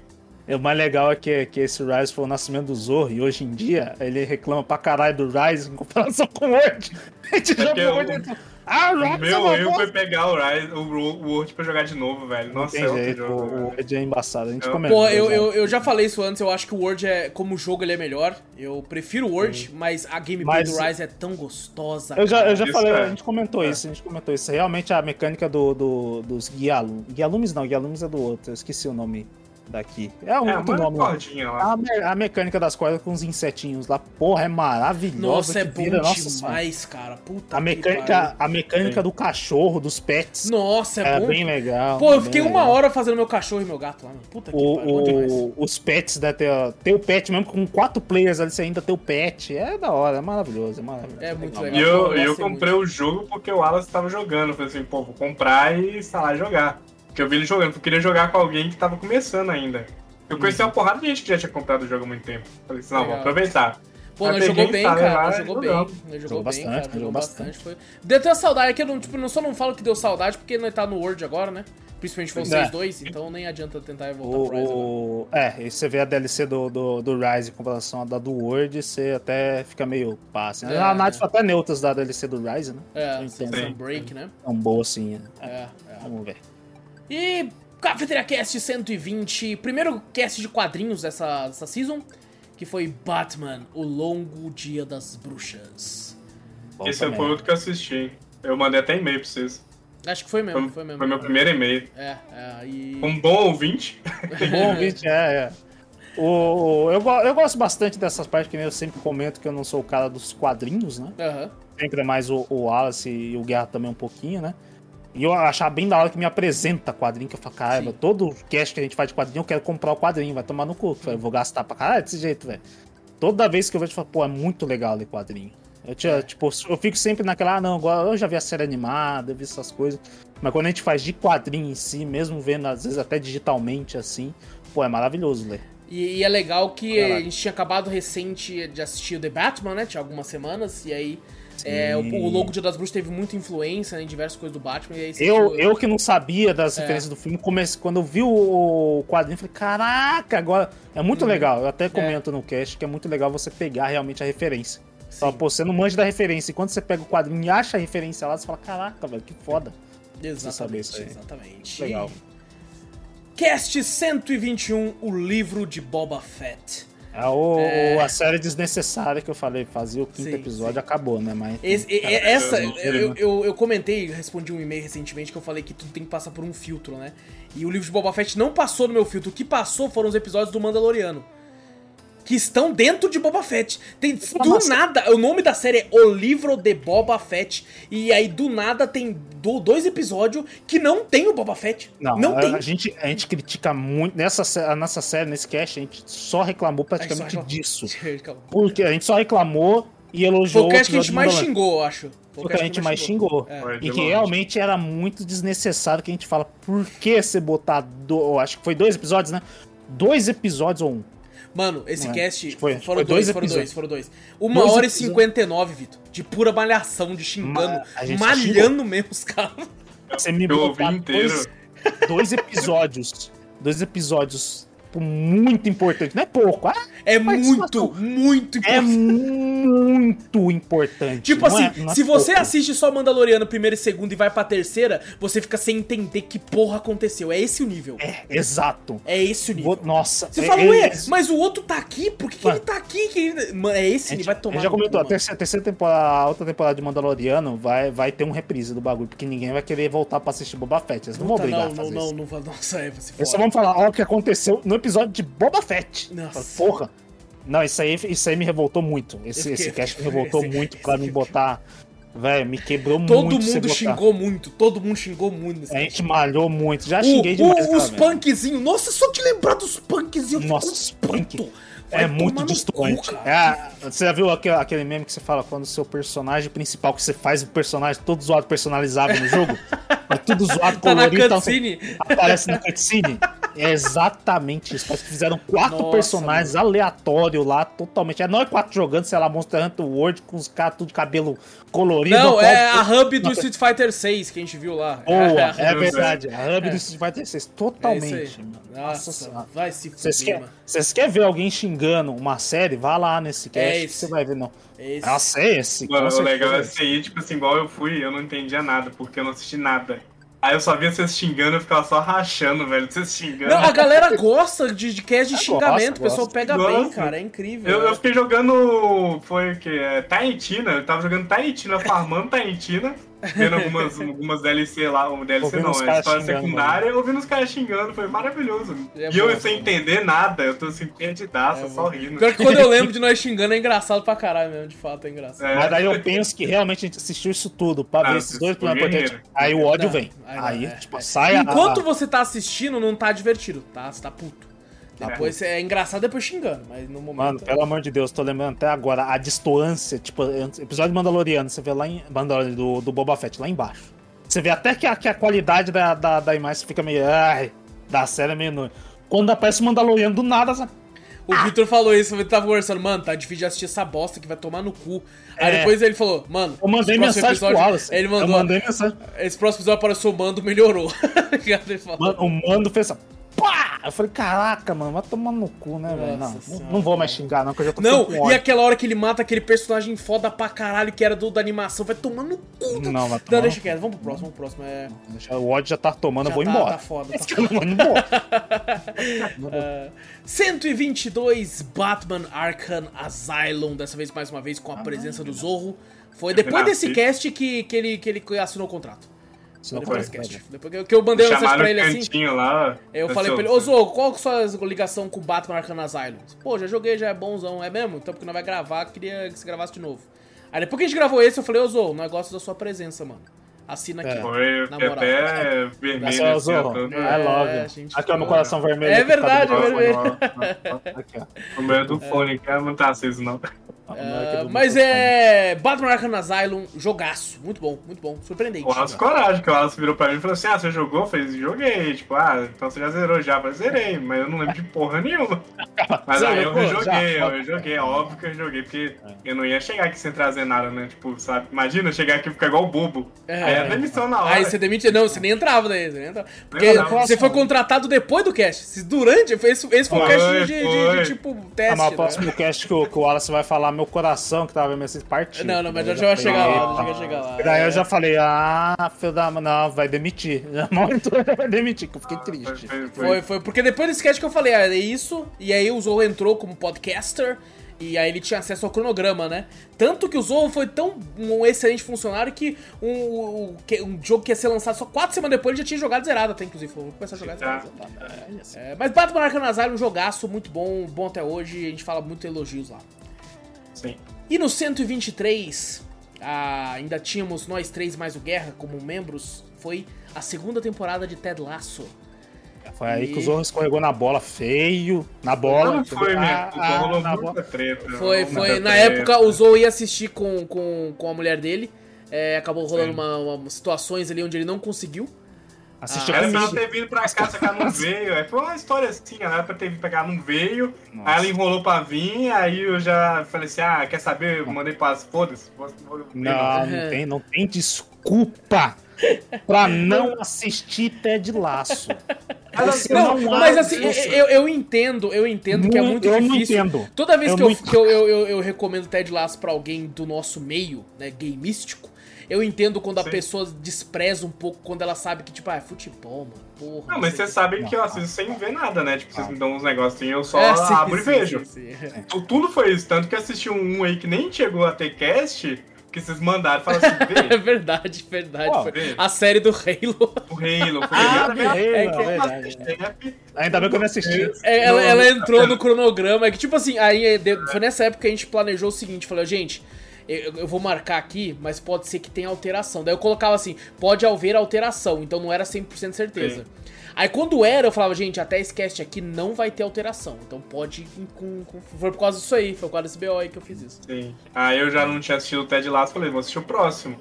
O mais legal é que, que esse Rise foi o nascimento do Zorro e hoje em dia ele reclama pra caralho do Rise em comparação com o Word. *laughs* A gente é jogou o Word ah, o meu erro foi pegar o, Rise, o, o Word pra jogar de novo, velho. Nossa, é outro jogo. O Word é embaçado, a gente comenta. Pô, eu, eu, eu, já falei isso antes, eu acho que o Word é, como jogo, ele é melhor. Eu prefiro o Word, Sim. mas a gameplay mas, do Rise é tão gostosa. Eu já, eu já falei, é. a gente comentou é. isso, a gente comentou isso. Realmente a mecânica do, do, dos guialumes. Guialumes não, guialumes é do outro, eu esqueci o nome daqui. É um é, outro nome. A, me a, mecânica das cordas com os insetinhos lá, porra, é maravilhosa. Nossa, é bom vira, demais, cara. Puta a mecânica, a mecânica é. do cachorro, dos pets. Nossa, é, é bom. bem legal. Pô, eu fiquei uma hora fazendo meu cachorro e meu gato lá, mano. Puta que o, pariu, Os pets, né? Ter, ter o pet mesmo com quatro players ali, você ainda tem o pet. É da hora, é maravilhoso, é maravilhoso. É muito legal. E eu, eu comprei muito. o jogo porque o Wallace tava jogando. falei assim, pô, vou comprar e instalar e jogar. Porque eu vi ele jogando, eu queria jogar com alguém que tava começando ainda. Eu conheci uma porrada de gente que já tinha comprado o jogo há muito tempo. Falei assim, não, vou aproveitar. Pô, nós jogou bem, cara. Nós jogou bem. Nós jogou, jogou bem, bastante, cara. Jogou bastante. bastante. Foi... Deu até saudade. Aqui eu não, tipo, não só não falo que deu saudade, porque nós tá no Word agora, né? Principalmente vocês é. dois, então nem adianta tentar voltar o, pro Rise o... É, e você vê a DLC do, do, do Rise em comparação à da do Word, você até fica meio passe. Né? É, a Night foi até neutras da DLC do Rise, né? É, então, um break, né? É um boa sim. É, é. Vamos ver. E Cafeteria Cast 120, primeiro cast de quadrinhos dessa, dessa season, que foi Batman, o Longo Dia das Bruxas. Bom, Esse também. foi outro que eu assisti. Eu mandei até e-mail pra vocês. Acho que foi mesmo, foi, foi mesmo. Foi meu primeiro e-mail. É, é, e... Um bom ouvinte. *laughs* bom ouvinte, é, é. O, eu, eu gosto bastante dessas partes, que eu sempre comento que eu não sou o cara dos quadrinhos, né? Uhum. Sempre é mais o, o Wallace e o Guerra também um pouquinho, né? E eu achar bem da hora que me apresenta quadrinho, que eu falo, caramba, todo cast que a gente faz de quadrinho, eu quero comprar o quadrinho, vai tomar no cu. Eu vou gastar pra caralho desse jeito, velho. Toda vez que eu vejo, eu falo, pô, é muito legal ler quadrinho. Eu, tinha, tipo, eu fico sempre naquela, ah, não, eu já vi a série animada, eu vi essas coisas. Mas quando a gente faz de quadrinho em si, mesmo vendo, às vezes até digitalmente assim, pô, é maravilhoso ler. E, e, é legal que Caraca. a gente tinha acabado recente de assistir o The Batman, né? Tinha algumas semanas, e aí é, o, o, logo de Das Bruxas teve muita influência né, em diversas coisas do Batman. eu, eu que não sabia das é. referências do filme, comecei, quando eu vi o quadrinho, falei, caraca, agora. É muito uhum. legal. Eu até comento é. no cast que é muito legal você pegar realmente a referência. Só, pô, você não manja da referência. E quando você pega o quadrinho e acha a referência lá, você fala, caraca, velho, que foda. Exatamente. Exatamente. Legal. Cast 121, o livro de Boba Fett. É, o, é... a série desnecessária que eu falei, fazia o quinto sim, episódio, sim. acabou, né? Mas. Esse, cara, essa, eu, eu, eu, comentei, respondi um e-mail recentemente que eu falei que tudo tem que passar por um filtro, né? E o livro de Boba Fett não passou no meu filtro. O que passou foram os episódios do Mandaloriano que estão dentro de Boba Fett. Tem do nada, o nome da série é O Livro de Boba Fett e aí do nada tem do, dois episódios que não tem o Boba Fett. Não, não a, tem. A gente a gente critica muito nessa a nossa série nesse cast, a gente só reclamou praticamente só disso. *laughs* Porque a gente só reclamou e elogiou Foi o cast que a gente mais xingou, eu acho. Foi o que a gente mais xingou. É. E que realmente era muito desnecessário que a gente fala, por que você botar, do, acho que foi dois episódios, né? Dois episódios ou um Mano, esse é. cast. Foi, foram, foi dois, dois foram dois, foram dois. Uma dois hora e cinquenta e nove, Vitor. De pura malhação, de xingando. Ma malhando mesmo os caras. Você me botou dois, dois episódios. dois episódios tipo, muito importante. Não é pouco. Ah, é muito, muito é importante. É muito importante. Tipo assim, é, é se você pouco. assiste só Mandaloriano primeiro e segundo e vai pra terceira, você fica sem entender que porra aconteceu. É esse o nível. É, exato. É esse o nível. Nossa. Você é, fala, ué, mas o outro tá aqui? Por que, que ele tá aqui? Que ele... Mano, é esse, ele vai tomar. já comentou, a terceira, terceira temporada, a outra temporada de Mandaloriano vai, vai ter um reprise do bagulho, porque ninguém vai querer voltar pra assistir Boba Fett. Eles não vão obrigar não, a fazer não, isso. Não, não, não, *laughs* nossa, é, você Eles só vão falar, ó, o que aconteceu no episódio de Boba Fett. Nossa. Porra. Não, isso aí, isso aí me revoltou muito. Esse, esse cast me revoltou esse, *laughs* muito pra me botar. Velho, me quebrou todo muito. Todo mundo xingou muito, todo mundo xingou muito. A gente malhou muito, já xinguei o, demais. O, os punkzinhos, nossa, só te lembrar dos punkzinhos. Nossa, os punk. é muito distante. É, você já viu aquele, aquele meme que você fala quando o seu personagem principal, que você faz o personagem todo zoado personalizável no jogo? *laughs* é tudo zoado, tá colorido. Na cutscene. aparece na cutscene. É exatamente isso. Parece que fizeram quatro Nossa, personagens aleatórios lá, totalmente. É, não é quatro jogando, sei lá, Monster Hunter World com os caras tudo de cabelo colorido. Não, é a hub do Street Fighter 6 que a gente viu lá. Boa, *laughs* é, é, é verdade. A hub é. do Street Fighter 6. Totalmente. É Nossa, Nossa vai se fuder, Vocês querem ver alguém xingando uma série? Vá lá nesse cast é você vai ver, não. Esse. Nossa, é esse. Mano, o legal é esse aí, tipo assim, igual eu fui, eu não entendia nada, porque eu não assisti nada. Aí eu só via vocês xingando, eu ficava só rachando, velho. Vocês xingando. Não, a galera gosta de, de cast de xingamento, o pessoal pega gosta. bem, cara. É incrível. Eu, eu, fiquei jogando. Foi o quê? É, Taintina. Eu tava jogando Taintina, farmando Taintina vendo algumas, algumas DLC lá, uma DLC ouvindo não, é história secundária, mano. ouvindo os caras xingando, foi maravilhoso. É e bom, eu sem entender nada, eu tô assim, perdidaço, é só rindo. Pior que quando eu lembro de nós *laughs* xingando é engraçado pra caralho mesmo, de fato, é engraçado. É. Mas daí eu penso que realmente a gente assistiu isso tudo, pra ah, ver esses dois problemas Aí o ódio vem. Aí, é, tipo, sai Enquanto a... você tá assistindo, não tá divertido, tá? Você tá puto. Depois é. é engraçado depois xingando, mas no momento. Mano, pelo amor de Deus, tô lembrando até agora a distância, tipo, episódio de Mandaloriano, você vê lá em. Mandaloriano do, do Boba Fett, lá embaixo. Você vê até que a, que a qualidade da, da, da imagem fica meio. Ai, da série é meio. Quando aparece o Mandaloriano do nada, sabe? O ah. Victor falou isso, ele tava conversando, mano, tá difícil de assistir essa bosta que vai tomar no cu. Aí é. depois ele falou, mano. Eu mandei mensagem episódio, pro Wallace. Ele mandou. Eu mandei mensagem. Esse próximo episódio apareceu o Mando, melhorou. *laughs* Mano, o Mando fez essa pá! Eu falei, caraca, mano, vai tomar no cu, né, velho? Não, não vou mais xingar, não, que eu já tô Não, com e aquela hora que ele mata aquele personagem foda pra caralho que era do, da animação, vai tomar no cu. Tá? Não, vai tomar. Não, deixa quieto, vamos pro próximo, vamos pro próximo. É... O ódio já tá tomando, já eu vou tá, embora. Tá foda, tá foda. Eu vou embora. *laughs* uh, 122 Batman Arkham Asylum, dessa vez mais uma vez com a presença do Zorro. Foi depois desse cast que, que, ele, que ele assinou o contrato. Só depois, depois que eu mandei uma mensagem pra ele assim. Lá, eu falei pra ele, ô Zô, qual que é a sua ligação com o Batman Arkham Asylum? Pô, já joguei, já é bonzão, é mesmo? Então porque não vai gravar, queria que você gravasse de novo. Aí depois que a gente gravou esse, eu falei, ô Zô, negócio da sua presença, mano. Assina aqui. É. Foi, na moral. até vermelho. Assim, é, logo. É, aqui, ó, no coração vermelho. É verdade, é vermelho. Aqui, ó. O meu é do fone, que não tá aceso, não. Uh, mas é. Batman Arkham Asylum, jogaço. Muito bom, muito bom. Surpreendente. O Wallace Coragem, que o Wallace virou pra mim e falou assim: Ah, você jogou? Eu falei, joguei. Tipo, ah, então você já zerou já. Eu falei, zerei, mas eu não lembro de porra nenhuma. *laughs* Mas aí eu joguei, eu joguei. É óbvio que eu joguei, porque é. eu não ia chegar aqui sem trazer nada, né? Tipo, sabe? Imagina chegar aqui e ficar igual bobo. É, aí é demissão na hora. Aí você demite. Não, você nem entrava daí. Você nem entrava. Porque você foi contratado depois do cast. Durante, esse, esse foi o cast de, de, de, de, tipo teste. Ah, mas o próximo cast que o, que o Wallace vai falar, meu coração, que tava vendo esses partidos. Não, não, mas já, já vai chegar lá, já vai chegar lá. Daí é. eu já falei, ah, filho da. Não, vai demitir. *laughs* Já muito vai demitir, que eu fiquei triste. Foi, foi, porque depois desse cast que eu falei, ah, é isso, e aí o Zou entrou como podcaster. E aí ele tinha acesso ao cronograma, né? Tanto que o Zorro foi tão um excelente funcionário que um, um, um, jogo que ia ser lançado só quatro semanas depois ele já tinha jogado zerado até, inclusive. Vou começar a jogar zerado. É, é, mas Batman Arkham Asylum é um jogaço muito bom, bom até hoje. A gente fala muito elogios lá. Sim. E no 123, ah, ainda tínhamos nós três mais o Guerra como membros. Foi a segunda temporada de Ted Lasso. Foi aí que o Zorro escorregou na bola feio, na bola. Não foi, mesmo. Ah, ah, rolou muita treta. Foi, foi. Na treta. época, o Zorro ia assistir com, com, com a mulher dele. É, acabou rolando uma, uma, situações ali onde ele não conseguiu. Assistiu ah, era pra ela ter vindo pra *laughs* casa que ela não veio. É, foi uma história assim, ela era pra ter vindo pra cá, não veio. Nossa. Aí ela enrolou pra vir, aí eu já falei assim: ah, quer saber? Eu mandei pra foda-se. Não, não tem, não tem desculpa pra não assistir Ted Laço. *laughs* Você não, não mas assim, eu, eu entendo, eu entendo que é muito eu difícil. Entendo. Toda vez eu que, eu, que eu, eu, eu, recomendo Ted Lasso pra alguém do nosso meio, né, gay místico, eu entendo quando Sim. a pessoa despreza um pouco, quando ela sabe que, tipo, ah, é futebol, mano. Porra. Não, mas vocês sabem que eu assisto sem ver nada, né? Tipo, vocês me dão uns negocinhos eu só é, sim, abro sim, e vejo. Sim, Tudo foi isso. Tanto que assisti um aí que nem chegou a ter cast que vocês mandaram. Fala assim, *laughs* vê. É verdade, verdade. Oh, a série do Halo. O Halo. Foi ah, Halo, é, que... é verdade. Ainda bem que eu não assisti. É, ela, ela, entrou no cronograma. É que, tipo assim, aí é, foi nessa época que a gente planejou o seguinte: falou, gente. Eu, eu, vou marcar aqui, mas pode ser que tenha alteração. Daí eu colocava assim, pode haver alteração, então não era 100% certeza. Sim. Aí quando era, eu falava, gente, até esse cast aqui não vai ter alteração. Então pode. Com, com, foi por causa disso aí, foi por causa desse BO aí que eu fiz isso. Sim. Aí eu já não tinha assistido o Ted Lasso, falei, vou assistir o próximo.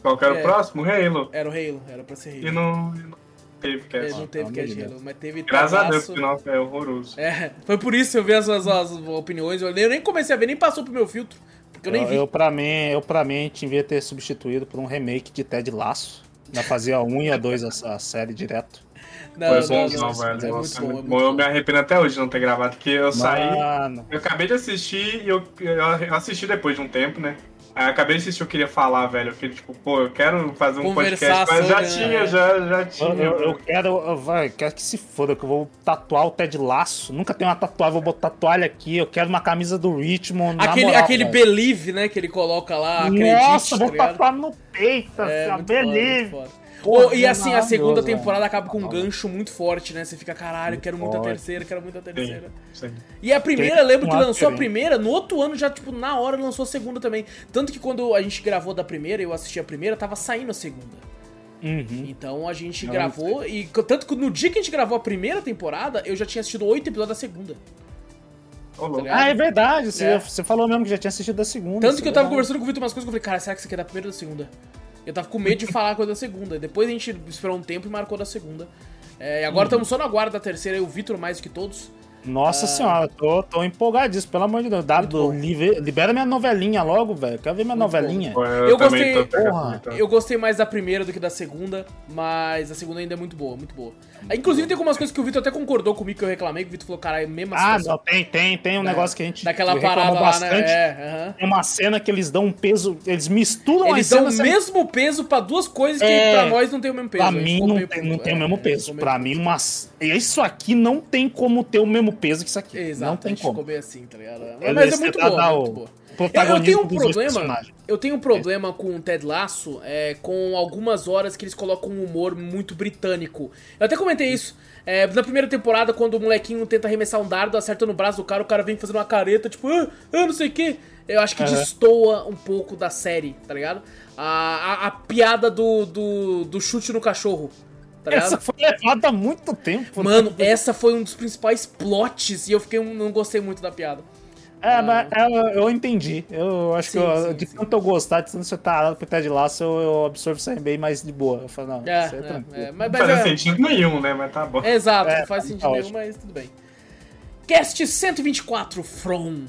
Qual que era é, o próximo? Halo. Era o Halo, era pra ser Halo. E não, não teve cast. Ele não teve cast Halo, mas teve Graças a Deus, porque nossa, é horroroso. É, foi por isso que eu vi as, as, as opiniões. Eu nem comecei a ver, nem passou pro meu filtro. Porque eu nem vi. Eu, pra mim, eu, pra mim, devia ter substituído por um remake de Ted Laço. Já fazia um e a dois a, a série direto. *laughs* Não, Foi bom, não, não, velho. É Nossa, muito bom, é muito bom. Eu me arrependo até hoje de não ter gravado, porque eu saí. Eu acabei de assistir e eu, eu assisti depois de um tempo, né? Aí acabei de assistir, eu queria falar, velho. Eu queria, tipo, pô, eu quero fazer um Conversar podcast, mas já tinha, né? já, já tinha. Eu, eu, eu quero, eu, vai, quero que se foda, que eu vou tatuar o Ted Laço. Nunca tenho uma tatuagem, vou botar toalha aqui. Eu quero uma camisa do Richmond. Aquele, moral, aquele Believe, né, que ele coloca lá, acredite. Nossa, vou tá tatuar no peito, é, assim, Believe. Foda, Pô, e assim, a segunda temporada acaba com um gancho muito forte, né? Você fica, caralho, quero muito a terceira, quero muito a terceira. Sim, sim. E a primeira, lembro que lançou a primeira, no outro ano já, tipo, na hora lançou a segunda também. Tanto que quando a gente gravou da primeira, eu assisti a primeira, tava saindo a segunda. Uhum. Então a gente gravou, e tanto que no dia que a gente gravou a primeira temporada, eu já tinha assistido oito episódios da segunda. Tá ah, é verdade. Você, é. você falou mesmo que já tinha assistido da segunda. Tanto que eu tava conversando com o Vitor umas coisas que eu falei, cara, será que você quer da primeira ou da segunda? Eu tava com medo de falar coisa da segunda. Depois a gente esperou um tempo e marcou da segunda. É, e agora estamos uhum. só na guarda da terceira, o Vitor mais do que todos. Nossa ah. senhora, tô, tô empolgadíssimo, pelo amor de Deus. Dá, libera minha novelinha logo, velho. Quero ver minha Muito novelinha. Eu, eu gostei. Porra, eu gostei mais da primeira do que da segunda, mas a segunda ainda é muito boa, muito boa. Inclusive, tem algumas coisas que o Vitor até concordou comigo que eu reclamei, que o Vitor falou, cara, é mesmo Ah, não, tem, tem, tem um é, negócio que a gente. Daquela parada lá, bastante. né? É, uhum. Tem uma cena que eles dão um peso, eles misturam Eles dão o mesmo peso pra duas coisas que é, pra nós não tem o mesmo peso. Pra mim não tem, não tem o mesmo peso. Pra mim, mas isso aqui não tem como ter o mesmo peso que isso aqui. Exato, não tem como. ficou assim, tá ligado? Mas é muito boa, muito boa eu, eu tenho um problema. Eu tenho um problema com o Ted Lasso, é, com algumas horas que eles colocam um humor muito britânico. Eu até comentei isso. É, na primeira temporada, quando o molequinho tenta arremessar um dardo, acerta no braço do cara, o cara vem fazendo uma careta, tipo, ah, ah não sei o que. Eu acho que uhum. destoa um pouco da série, tá ligado? A, a, a piada do, do, do chute no cachorro. Tá essa foi levada há muito tempo. Mano, né? essa foi um dos principais plots e eu fiquei não gostei muito da piada. É, mas eu, eu entendi. Eu acho sim, que eu, sim, de sim. tanto eu gostar, de tanto você tá pro Ted Lasso, eu, eu absorvo isso aí bem mais de boa. Eu falo, não, é, isso é, é tranquilo. É, mas, mas não faz é... sentido nenhum, né? Mas tá bom. Exato, é, não faz sentido tá nenhum, mas tudo bem. Cast 124, From.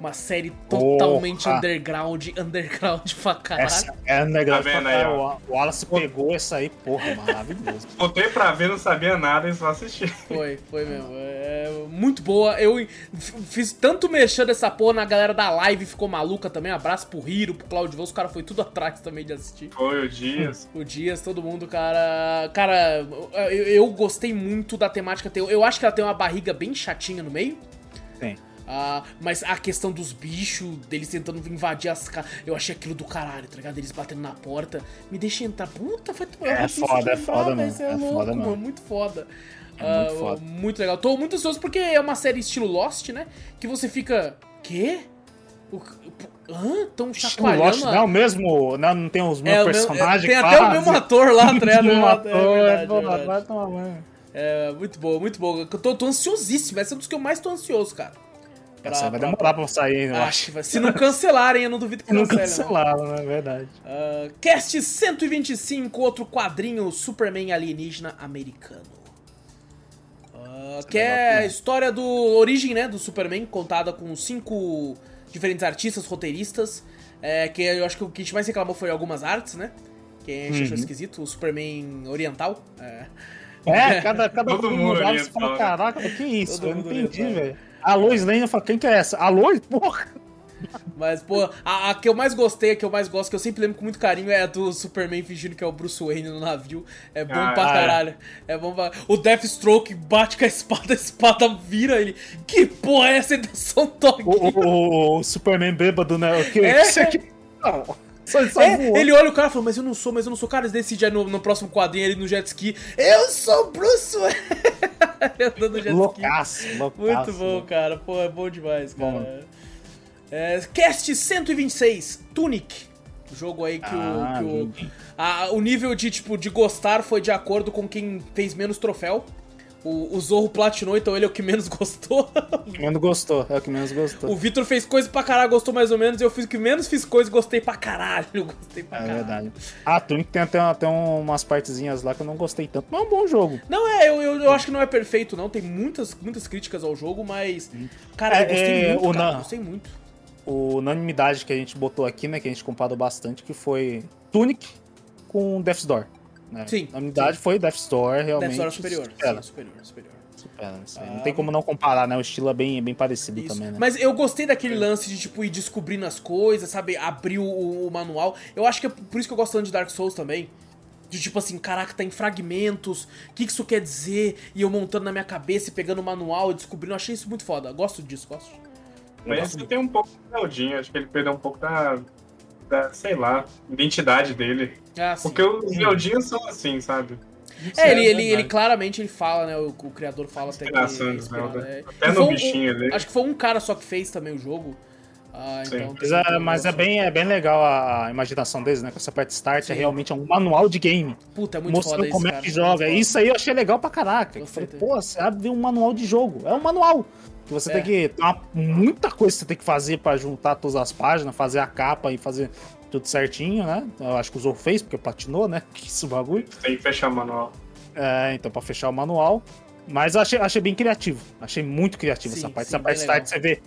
Uma série totalmente underground, underground pra caralho. Essa é underground tá pra caralho. O Wallace pegou essa aí, porra, maravilhoso. *laughs* Botei pra ver, não sabia nada e só assisti. Foi, foi mesmo. É muito boa. Eu fiz tanto mexer dessa porra na galera da live, ficou maluca também. abraço pro Hiro, pro Claudio o cara foi tudo atrás também de assistir. Foi, o Dias. o Dias, todo mundo, cara. Cara, eu, eu gostei muito da temática. Eu acho que ela tem uma barriga bem chatinha no meio. Tem. Uh, mas a questão dos bichos, deles tentando invadir as casas. Eu achei aquilo do caralho, tá ligado? Eles batendo na porta. Me deixa entrar. Puta, foi É, é foda, é foda, mano. É, é louco, foda, mano. Muito foda. É muito, uh, foda. muito legal. Tô muito ansioso porque é uma série estilo Lost, né? Que você fica. Quê? O, hã? Tão chacoalhando. Lost, não, é o mesmo. Não, não tem os mesmos é, personagens. Tem até o mesmo ator lá, *laughs* tá mesmo ator, é, verdade, é, banho. É, muito bom, muito bom. Eu tô, tô ansiosíssimo. Esse é um dos que eu mais tô ansioso, cara. Pra, Essa vai demorar pra sair, eu acho. acho. Se não cancelarem, eu não duvido que não cancelaram, né? É verdade. Uh, cast 125, outro quadrinho Superman alienígena americano. Uh, que é a história do origem, né, do Superman, contada com cinco diferentes artistas, roteiristas. É, que eu acho que o que a gente mais reclamou foi algumas artes, né? Que a gente uhum. achou esquisito, o Superman oriental. É, é cada, cada Todo mundo olhava e fala, caraca, que isso? Todo eu não entendi, velho. A Lois Lane, eu falo, quem que é essa? A Lois? *laughs* Porra! Mas, pô, a, a, que eu mais gostei, a que eu mais gosto, que eu sempre lembro com muito carinho, é a do Superman fingindo que é o Bruce Wayne no navio. É bom ah, pra caralho. É. bom pra... O Deathstroke bate com a espada, *laughs* a espada vira ele. Que porra é essa? Só um toque. O, o, o, Superman bêbado, né? O que, é. isso aqui? Não. É, ele olha o cara e fala, mas eu não sou, mas eu não sou. Cara, eles decidem no, no próximo quadrinho ele no jet ski. Eu sou Bruce Wayne! *laughs* Andando jet loucaço, ski. Loucaço, Muito bom, cara. Pô, é bom demais, cara. Bom. É, cast 126, Tunic. O jogo aí que, ah, o, que o, a, o nível de, tipo, de gostar foi de acordo com quem fez menos troféu. O, o Zorro platinou, então ele é o que menos *laughs* gostou. O menos gostou, é o que menos gostou. O Vitor fez coisa pra caralho, gostou mais ou menos, e eu fiz o que menos fiz coisa e gostei pra caralho. *laughs* Gostei pra é caralho. verdade. Ah, Tunic tem até, até umas partezinhas lá que eu não gostei tanto, mas é um bom jogo. Não, é, eu, eu, eu acho que não é perfeito, não. Tem muitas, muitas críticas ao jogo, mas. Cara, eu gostei é, muito, cara, gostei muito. O unanimidade que a gente botou aqui, né, que a gente comparou bastante, que foi Tunic com Death's Door. Né? Sim. A unidade sim. foi Death Store, realmente. Death Store superior. Supera. Sim, superior, superior. Supera, ah, não tem como não comparar, né? O estilo é bem, bem parecido isso. também, né? Mas eu gostei daquele lance de, tipo, ir descobrindo as coisas, sabe? Abrir o, o manual. Eu acho que é por isso que eu gosto tanto de Dark Souls também. De tipo assim, caraca, tá em fragmentos, o que, que isso quer dizer? E eu montando na minha cabeça e pegando o manual e descobrindo. Eu achei isso muito foda. Gosto disso, gosto. Mas você tem um pouco de Zeldinho, acho que ele perdeu um pouco da, da sei lá, identidade dele. Ah, Porque os Zeldinhos são assim, sabe? É, ele, ele, ele, claramente ele fala, né? O, o criador fala até que. Né? É. Até no bichinho um, Acho que foi um cara só que fez também o jogo. Ah, então mas, é, mas é, bem, é bem legal a imaginação deles, né? Com essa parte start Sim. é realmente um manual de game. Puta, é muito Mostrando como é que joga. Isso aí eu achei legal pra caraca. Eu falei, pô, você abre um manual de jogo. É um manual. Que você é. tem que. Tem uma, muita coisa que você tem que fazer para juntar todas as páginas, fazer a capa e fazer tudo certinho, né? Eu acho que o Zorro fez, porque platinou, né? *laughs* Que isso bagulho. Tem que fechar o manual. É, então, pra fechar o manual. Mas achei, achei bem criativo. Achei muito criativo sim, essa parte. Sim, essa parte start você vê.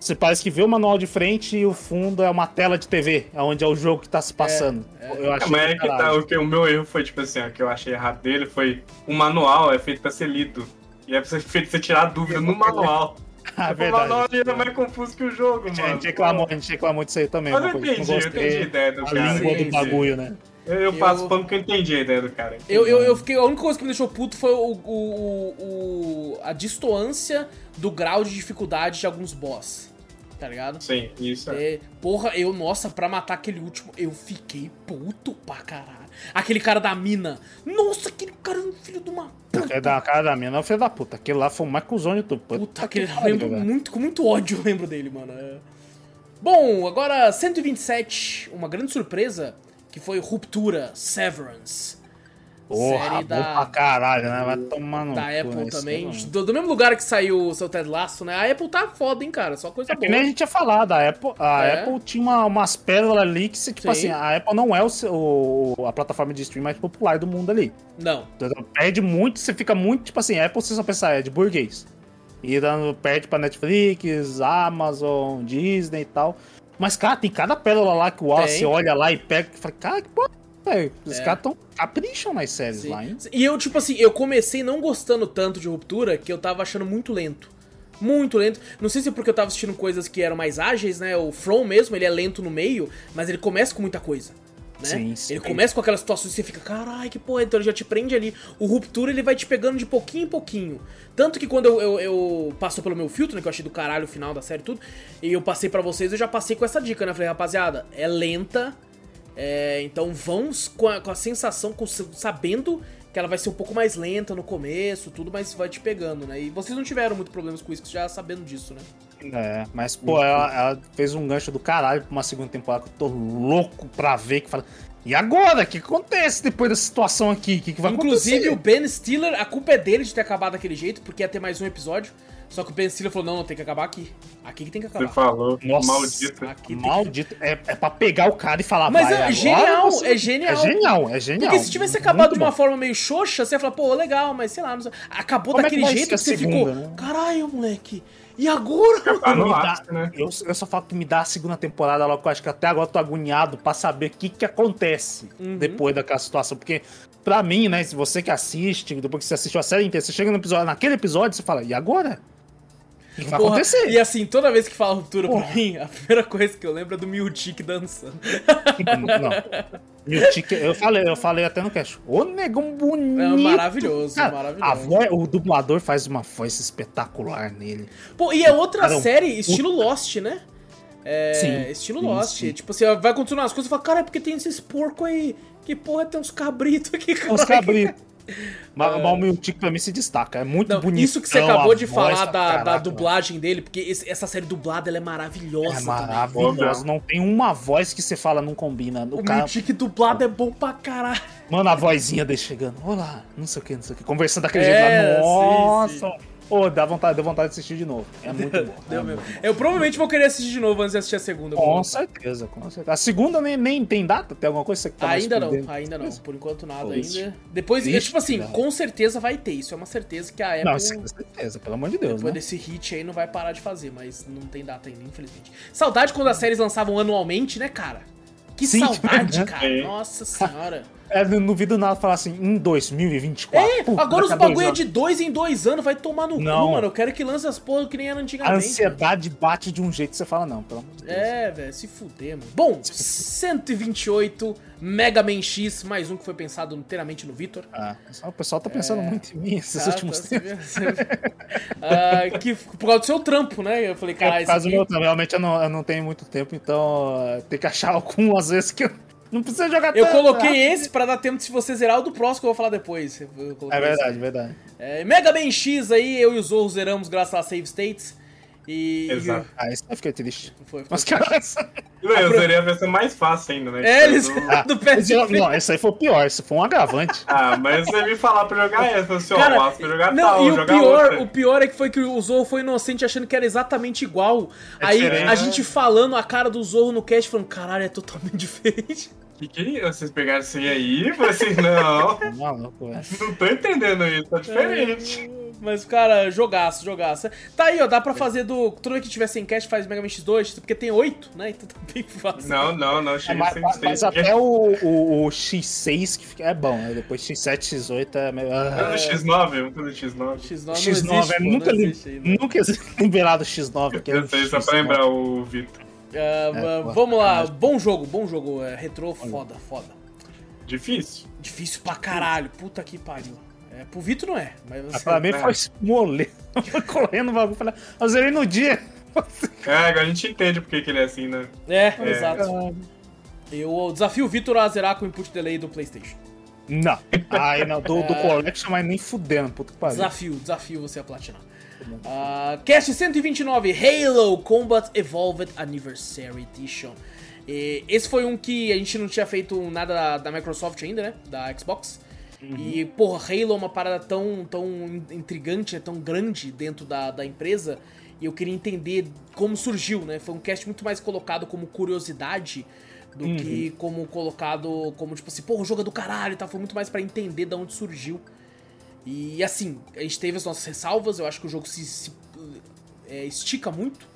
Você parece que vê o manual de frente e o fundo é uma tela de TV, onde é o jogo que tá se passando. É, é. Eu achei mas é que tá, o, que, o meu erro foi, tipo assim, o que eu achei errado dele foi o manual é feito pra ser lido. E é feito pra você tirar a dúvida no manual. *laughs* Ah, verdade. O manual ainda é mais confuso que o jogo, mano. A gente, reclamou, a gente reclamou disso aí também. Mas eu entendi, eu entendi a ideia do a cara. A língua do bagulho, né? Eu, eu passo pano porque eu entendi a ideia do cara. Eu, eu, eu, fiquei. A única coisa que me deixou puto foi o, o, o, a distância do grau de dificuldade de alguns boss. Tá ligado? Sim, isso. É. é. Porra, eu, nossa, pra matar aquele último, eu fiquei puto pra caralho. Aquele cara da mina. Nossa, aquele cara é um filho de uma puta. É da cara da mina, é o filho da puta. Aquele lá foi o cuzão de tudo. Puta, puta aquele, eu lembro muito, com muito ódio, eu lembro dele, mano. É. Bom, agora 127, uma grande surpresa, que foi Ruptura, Severance. Porra, série da. Pra caralho, né? Vai tomar no Da Apple né? também. Do, do, mesmo lugar que saiu o seu Ted Lasso, né? A Apple tá foda, hein, cara? Só coisa é, boa. Que nem a gente tinha falado, a Apple, a é. Apple tinha uma, umas pérolas ali que, tipo Sim. assim, a Apple não é o, o, a plataforma de streaming mais popular do mundo ali. Não. Então, perde muito, você fica muito, tipo assim, Apple, você só pensar, é de burguês. E dando, perde pra Netflix, Amazon, Disney e tal. Mas, cara, tem cada pérola lá que o Wallace olha lá e pega e fala, cara, que porra é, os é. caras tão capricham nas séries Sim. lá, hein? E eu, tipo assim, eu comecei não gostando tanto de Ruptura que eu tava achando muito lento. Muito lento. Não sei se é porque eu tava assistindo coisas que eram mais ágeis, né? O From mesmo, ele é lento no meio, mas ele começa com muita coisa. Né? Sim, sim. Ele começa com aquelas situações que você fica, carai, que porra, então ele já te prende ali. O Ruptura ele vai te pegando de pouquinho em pouquinho. Tanto que quando eu, eu, eu passou pelo meu filtro, né, que eu achei do caralho o final da série e tudo, e eu passei para vocês, eu já passei com essa dica, né? Falei, rapaziada, é lenta, é, então vão com a, com a sensação, com, sabendo que ela vai ser um pouco mais lenta no começo, tudo, mas vai te pegando, né? E vocês não tiveram muito problemas com isso, já sabendo disso, né? É, mas, pô, ela, ela, fez um gancho do caralho pra uma segunda temporada que eu tô louco pra ver, que fala. E agora? O que acontece depois dessa situação aqui? O que, que vai Inclusive, acontecer? Inclusive, o Ben Stiller, a culpa é dele de ter acabado daquele jeito, porque ia ter mais um episódio. Só que o Ben Stiller falou: não, não, tem que acabar aqui. Aqui que tem que acabar. Você falou, Nossa, maldito. Maldito. Que... É, é pra pegar o cara e falar, Mas é genial, você... é genial. É genial, é genial. Porque se tivesse acabado Muito de uma bom. forma meio xoxa, você ia falar, pô, legal, mas sei lá, sei... acabou Como daquele é jeito que, você segunda, ficou. Né? Caralho, moleque. E agora? dá, né? eu, eu, só falo que me dá a segunda temporada logo, eu acho que até agora eu tô agoniado pra saber o que que acontece uhum. depois daquela situação. Porque, pra mim, né, se você que assiste, depois que você assistiu a série inteira, você chega no episódio, naquele episódio, você fala, e agora? Vai Porra, acontecer? E assim, toda vez que fala ruptura Porra. pra mim, a primeira coisa que eu lembro é do Miltic dançando. Não. Miltic, eu falei, eu falei até no cast. Ô, negão bonito. É maravilhoso, Cara, maravilhoso. A voz, o dublador faz uma voz espetacular nele. Pô, e é outra Cara, série, estilo Lost, né? É, sim, estilo sim, Lost. Sim. Tipo, você vai continuar as coisas e fala, cara, é porque tem esses porcos aí. Que porra, tem uns cabritos aqui, cara. Uns cabritos. Mas é... o Miltic pra mim se destaca. É muito não, bonito. Isso que você acabou de falar da, da, dublagem dele, porque esse, essa série dublada ela é maravilhosa. É maravilhosa. Não tem uma voz que você fala não combina. O, o cara... Miltic dublado é bom pra caralho. Mano, a vozinha dele chegando. Olá, não sei o que, não sei o que. Conversando daquele é, jeito lá. Nossa. Sim, sim. Pô, dá vontade, dá vontade de assistir de novo. É muito bom. Deu é mesmo. Eu provavelmente vou querer assistir de novo antes de assistir a segunda. Com certeza, com certeza. A segunda nem, nem tem data? Tem alguma coisa que tá Ainda não, dentro? ainda não. Por enquanto nada ainda. Depois, Ixi, tipo assim, com certeza vai ter. Isso é uma certeza que a Apple... Não, isso com certeza, pelo amor de Deus, Depois né? desse hit aí não vai parar de fazer, mas não tem data ainda, infelizmente. Saudade quando as séries lançavam anualmente, né, cara? Que Sim, *laughs* saudade, cara. É. Nossa senhora. É, não duvido nada falar assim, em 2024. É, Puta, agora os bagulho é de dois em dois anos, vai tomar no não. cu, mano. Eu quero que lance as porra que nem era antigamente. A ansiedade bate de um jeito que você fala, não, pelo amor de Deus. É, velho, se fuder, mano. Bom, 128 Mega Man X, mais um que foi pensado inteiramente no Vitor. Ah, o pessoal tá pensando é... muito em mim esses ah, últimos tá, tempos. uh, que, por causa do seu trampo, né? Eu falei, cara, é, por causa do meu trampo. Realmente eu não, eu não tenho muito tempo, então uh, tem que achar *laughs* algumas vezes que eu não precisa jogar Eu coloquei esse pra dar tempo de se você zerar o do próximo que eu vou falar depois. É verdade, esse. verdade. É, Mega Man X aí, eu e o Zorro zeramos graças a save states. E. Exato. Ah, isso eu fiquei triste. Foi, foi Mas, cara. Eu usaria a versão mais fácil ainda, né? É, eles ah, do PSP. Não, esse aí foi o pior, esse foi um agravante. ah, mas você me falar pra jogar essa, assim, cara, ó, pra jogar não, tal, e o pior, outra. o pior é que foi que o Zorro foi inocente achando que era exatamente igual. É aí diferente. a gente falando a cara do Zorro no cast, falando, caralho, é totalmente *laughs* diferente. Que que Vocês pegaram isso aí falei assim, não. *laughs* Maluco, Não tô entendendo isso, tá diferente. É, mas, cara, jogaço, jogaço. Tá aí, ó, dá pra fazer do. Vez que tiver sem cast, faz Mega Man X2, porque tem 8, né? Então tá bem fácil. Não, não, não, X6. É, mas, mas, mas até o, o, o, X6 que fica, é bom, né? Depois X7, X8 é meio. Ah, X9, vamos X9. X9, X9 existe, é pô, nunca, existe nunca *laughs* liberado X9. Que é Eu sei, só pra lembrar o Vitor. Uh, é, vamos lá, bom jogo, bom jogo. É, retrô, foda, foda. Difícil. Difícil pra caralho, puta que pariu. É, pro Vitor não é, mas você... Pra mim foi mole. *laughs* correndo o bagulho, falei, eu zerei no dia. É, agora a gente entende porque que ele é assim, né? É, é. exato. Eu desafio o Vitor a zerar com o input delay do Playstation. Não. Ai, não, do, *laughs* é... do Collection, mas nem fudendo, puta que pariu. Desafio, desafio você a platinar. Uh, cast 129, Halo Combat Evolved Anniversary Edition. E esse foi um que a gente não tinha feito nada da, da Microsoft ainda, né? Da Xbox. Uhum. E, porra, Halo é uma parada tão, tão intrigante, é tão grande dentro da, da empresa. E eu queria entender como surgiu, né? Foi um cast muito mais colocado como curiosidade do uhum. que como colocado como, tipo assim, porra, o jogo é do caralho e tal. Foi muito mais para entender de onde surgiu. E assim, a gente teve as nossas ressalvas, eu acho que o jogo se, se é, estica muito,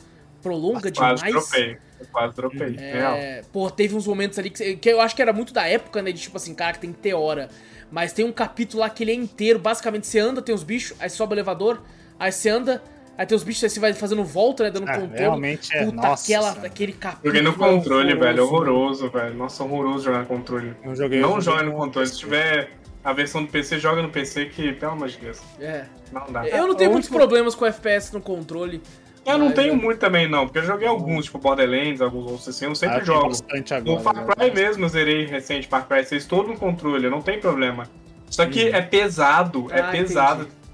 prolonga quase demais. Tropei. Eu quase dropei, é, real. Pô, teve uns momentos ali que, que, eu acho que era muito da época, né? De tipo assim, cara, que tem que ter hora. Mas tem um capítulo lá que ele é inteiro. Basicamente, você anda, tem os bichos, aí sobe o elevador, aí você anda, aí tem os bichos, aí você vai fazendo volta, né? Dando é, controle. Realmente é. Puta, Nossa, aquela, aquele capítulo. Joguei no controle, horroroso, velho. Horroroso, velho. Nossa, horroroso jogar no controle. Não, joguei, não jogue no controle. Se tiver a versão do PC, joga no PC que, pelo amor de Deus. É. Não dá. Eu não tenho muitos problemas com FPS no controle. Eu não tenho muito também, não, porque eu joguei alguns, tipo Borderlands, alguns outros assim, eu sempre ah, jogo. Agora, no Far né? Cry né? mesmo eu zerei recente, Far Cry 6, todo no controle, não tem problema. Só que hum. é pesado, é ah, pesado. Entendi.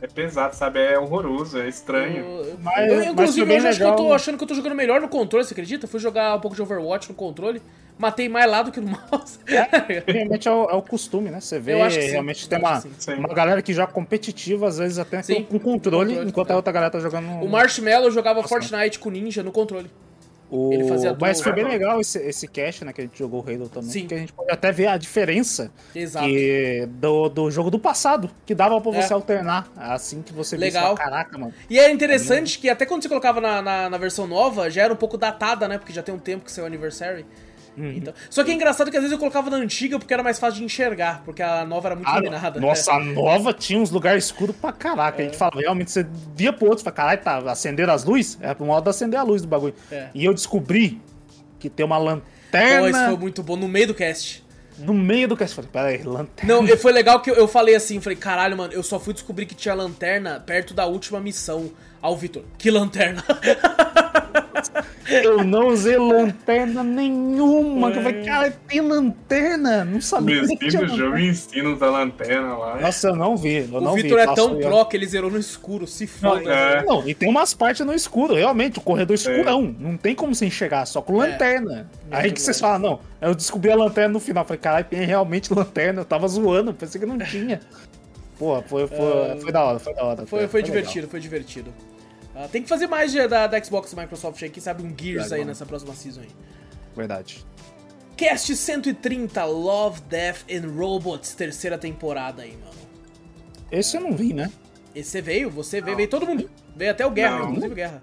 É pesado, sabe? É horroroso, é estranho. Eu, mas, eu, inclusive, eu acho legal. que eu tô achando que eu tô jogando melhor no controle, você acredita? Fui jogar um pouco de Overwatch no controle matei mais lá do que no *laughs* mouse. É, realmente é o, é o, costume, né? Você vê, realmente sim, tem uma, uma galera que joga competitiva, às vezes até sim, com, controle, controle, enquanto a outra galera tá jogando. O Marshmallow jogava Nossa, Fortnite com Ninja no controle. O... Ele fazia Mas foi bem legal esse, esse cast, né? Que a gente jogou o Halo também. Sim. Porque a gente pode até ver a diferença que, do, do jogo do passado, que dava pra você é. alternar. Assim que você legal. Vê, caraca, mano. E é interessante é que até quando você colocava na, na, na, versão nova, já era um pouco datada, né? Porque já tem um tempo que saiu o Anniversary. Uhum. Então, só que é engraçado que às vezes eu colocava na antiga porque era mais fácil de enxergar, porque a nova era muito ah, iluminada. Nossa, a nova tinha uns lugares escuros pra caraca. É. A gente é. falava, realmente, você via pro outro e falava, caralho, tá, acender as luzes? É pro modo de acender a luz do bagulho. É. E eu descobri que tem uma lanterna. Pô, isso foi muito bom no meio do cast. No meio do cast, falei, peraí, lanterna. Não, foi legal que eu, eu falei assim, falei, caralho, mano, eu só fui descobrir que tinha lanterna perto da última missão. Ao Vitor, que lanterna? Eu não usei lanterna nenhuma. É. Eu falei, cara, tem lanterna? Não sabia. Me ensina o jogo e ensina da lanterna lá. Nossa, eu não vi. Eu o Vitor é tão pro que ele zerou no escuro, se foda. Não, é. não, e tem umas partes no escuro, realmente, o corredor é. escurão. É. Não tem como você enxergar, só com é. lanterna. Aí que vocês falam, não, eu descobri a lanterna no final. Eu falei, caralho, tem realmente *laughs* lanterna. Eu tava zoando, pensei que não tinha. Pô, foi, foi, uh, foi da hora, foi da hora. Foi, foi, foi divertido, legal. foi divertido. Uh, tem que fazer mais da, da Xbox e Microsoft aí, quem sabe um Gears aí nessa próxima season aí. Verdade. Cast 130, Love, Death and Robots, terceira temporada aí, mano. Esse eu não vi, né? Esse você veio, você veio, veio todo mundo. Veio até o Guerra, não. inclusive o Guerra.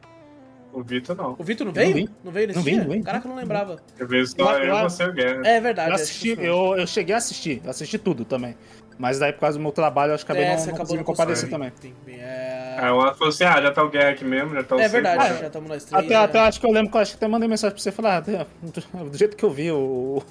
O Vitor não. O Vitor não veio? Não, não, veio nesse não dia? Não Caraca, eu não lembrava. Eu vejo só eu, eu você e o Guerra. É verdade. Eu, assisti, eu, eu cheguei a assistir, assisti tudo também. Mas daí, por causa do meu trabalho, eu acho que acabei é, não, não conseguindo comparecer também. É... Aí o Otto falou assim, ah, já tá o Guerra aqui mesmo, já tá o É verdade, já, já estamos nós três. Até, até acho que eu lembro que eu acho que até mandei mensagem pra você e falei, ah, *laughs* do jeito que eu vi o...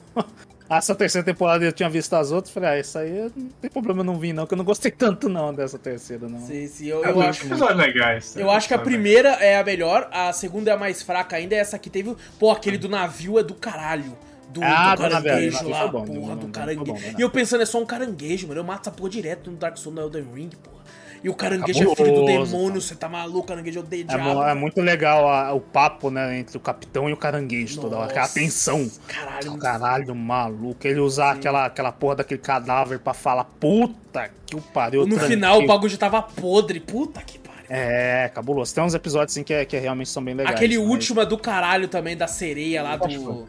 Essa *laughs* terceira temporada eu tinha visto as outras, falei, ah, isso aí não tem problema eu não vir, não, que eu não gostei tanto não dessa terceira, não. Sim, sim, eu, eu é, acho. legais. Eu acho que a primeira é a melhor, a segunda é a mais fraca ainda, é essa que teve. Pô, aquele do navio é do caralho do, ah, do caranguejo lá, bom, porra, do caranguejo. e eu pensando, é só um caranguejo, mano. Eu mato essa porra direto no Dark Souls no Elden Ring, porra. E o caranguejo Cabuloso, é filho do demônio, você tá maluco, o caranguejo é o diabo. É, muito legal a, o papo, né, entre o capitão e o caranguejo Nossa, toda hora. Aquela tensão. Caralho. Caralho, maluco. Ele usar aquela, aquela porra daquele cadáver pra falar, puta que o pariu. No final o bagulho já tava podre, puta que pariu. É, cabuloso. Tem uns episódios assim que, é, que realmente são bem legais. Aquele mas... último é do caralho também, da sereia lá do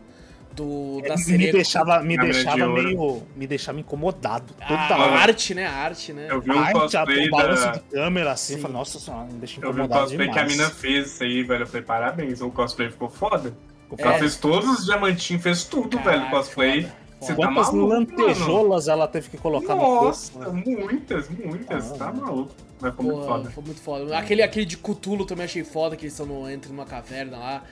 do da Me deixava, me deixava meio. Me deixava incomodado. Toda a arte, né? A arte, né? Eu vi um a cosplay da... de câmera assim, falei, nossa senhora, me deixa incomodado. Eu vi um cosplay demais. que a mina fez isso aí, velho. Eu falei, parabéns, o cosplay ficou foda. O cara é. fez todos os diamantinhos, fez tudo, Caraca, velho, cosplay. Foda. Você Quantas tá maluco, lantejolas mano? ela teve que colocar Nossa, no corpo? muitas, muitas. Ah, tá maluco. Mas foi Pô, muito foda. Foi muito foda. Aquele, aquele de Cutulo também achei foda, que eles estão entram numa caverna lá.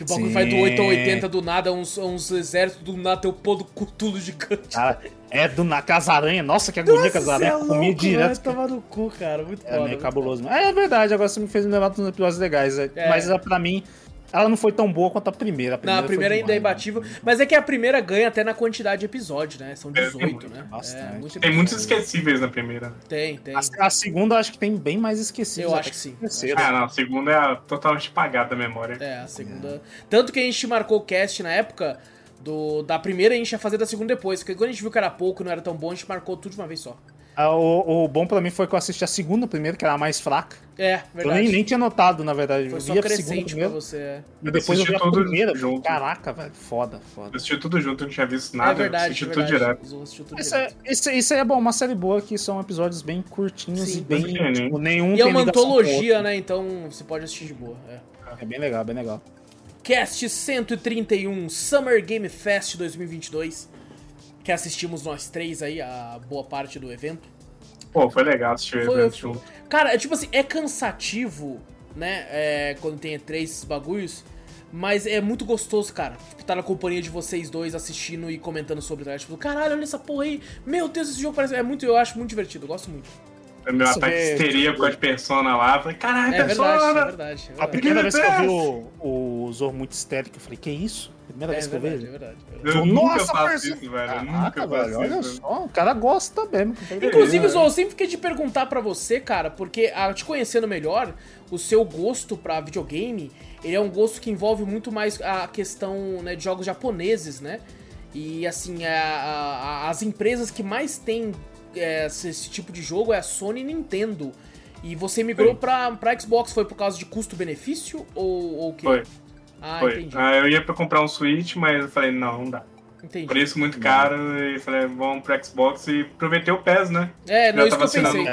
Que o bagulho vai do 8 ao 80 do nada, uns, uns exércitos do nada, tem o pô do cutulo gigante. Cara, é do na Casaranha. Nossa, que agonia Casaranha. É comia direto. Tomar no cu, cara. Muito É foda, meio cabuloso. É verdade, agora você me fez me levar uns episódios legais. É. Mas pra mim, ela não foi tão boa quanto a primeira. A primeira não, a primeira ainda é imbatível. Mas é que a primeira ganha até na quantidade de episódios, né? São 18, é, né? Bastante. É, tem muitos esquecíveis na primeira. Tem, tem. A, a, segunda eu acho que tem bem mais esquecíveis. Eu acho que sim. Ah, não. A segunda é totalmente apagada da memória. É, a segunda. Tanto que a gente marcou o cast na época Do, da primeira a gente ia fazer da segunda depois, porque quando a gente viu que era pouco e não era tão bom, a gente marcou tudo de uma vez só. O, o, bom pra mim foi que eu assisti a segunda primeiro, que era a mais fraca. É, verdade. Eu nem, nem tinha notado, na verdade. Foi só crescente pra você. É. E depois eu vi a primeira. Junto. Caraca, velho, foda, foda. Eu assisti tudo junto, não tinha visto nada. É verdade, assisti é verdade. tudo direto. Tudo isso, direto. É, isso, é bom, uma série boa que são episódios bem curtinhos Sim. e bem. Tipo, nenhum e é uma antologia, né? Então você pode assistir de boa. É. é bem legal, bem legal. Cast 131 Summer Game Fest 2022. Que assistimos nós três aí, a boa parte do evento. Pô, foi legal assistir o evento junto. Cara, é tipo assim, é cansativo, né? É, quando tem três bagulhos. Mas é muito gostoso, cara. Tipo, tá na companhia de vocês dois assistindo e comentando sobre, tá? Tipo, caralho, olha essa porra aí. Meu Deus, esse jogo parece. É muito, eu acho muito divertido, eu gosto muito. O meu ataque de histeria causa de persona lá. Eu falei, caralho, é persona! Verdade, é verdade, é verdade. A primeira vez que eu vi o, o Zor muito histérico, eu falei, que isso? Primeira é, vez que eu vejo. É verdade, é verdade. Eu Nossa, nunca faço isso, velho. Eu nunca velho, olha só, o cara gosta mesmo. Inclusive, Zor, eu sempre fiquei de perguntar pra você, cara, porque a, te conhecendo melhor, o seu gosto pra videogame, ele é um gosto que envolve muito mais a questão né, de jogos japoneses, né? E assim, a, a, as empresas que mais têm é, esse tipo de jogo é a Sony e Nintendo. E você migrou pra, pra Xbox, foi por causa de custo-benefício ou, ou o quê? Foi. Ah, foi. entendi. Ah, eu ia pra comprar um Switch, mas eu falei, não, não dá. Entendi. Preço muito caro, e falei, vamos pro Xbox e aproveitei o PES, né? É, não, isso que eu pensei.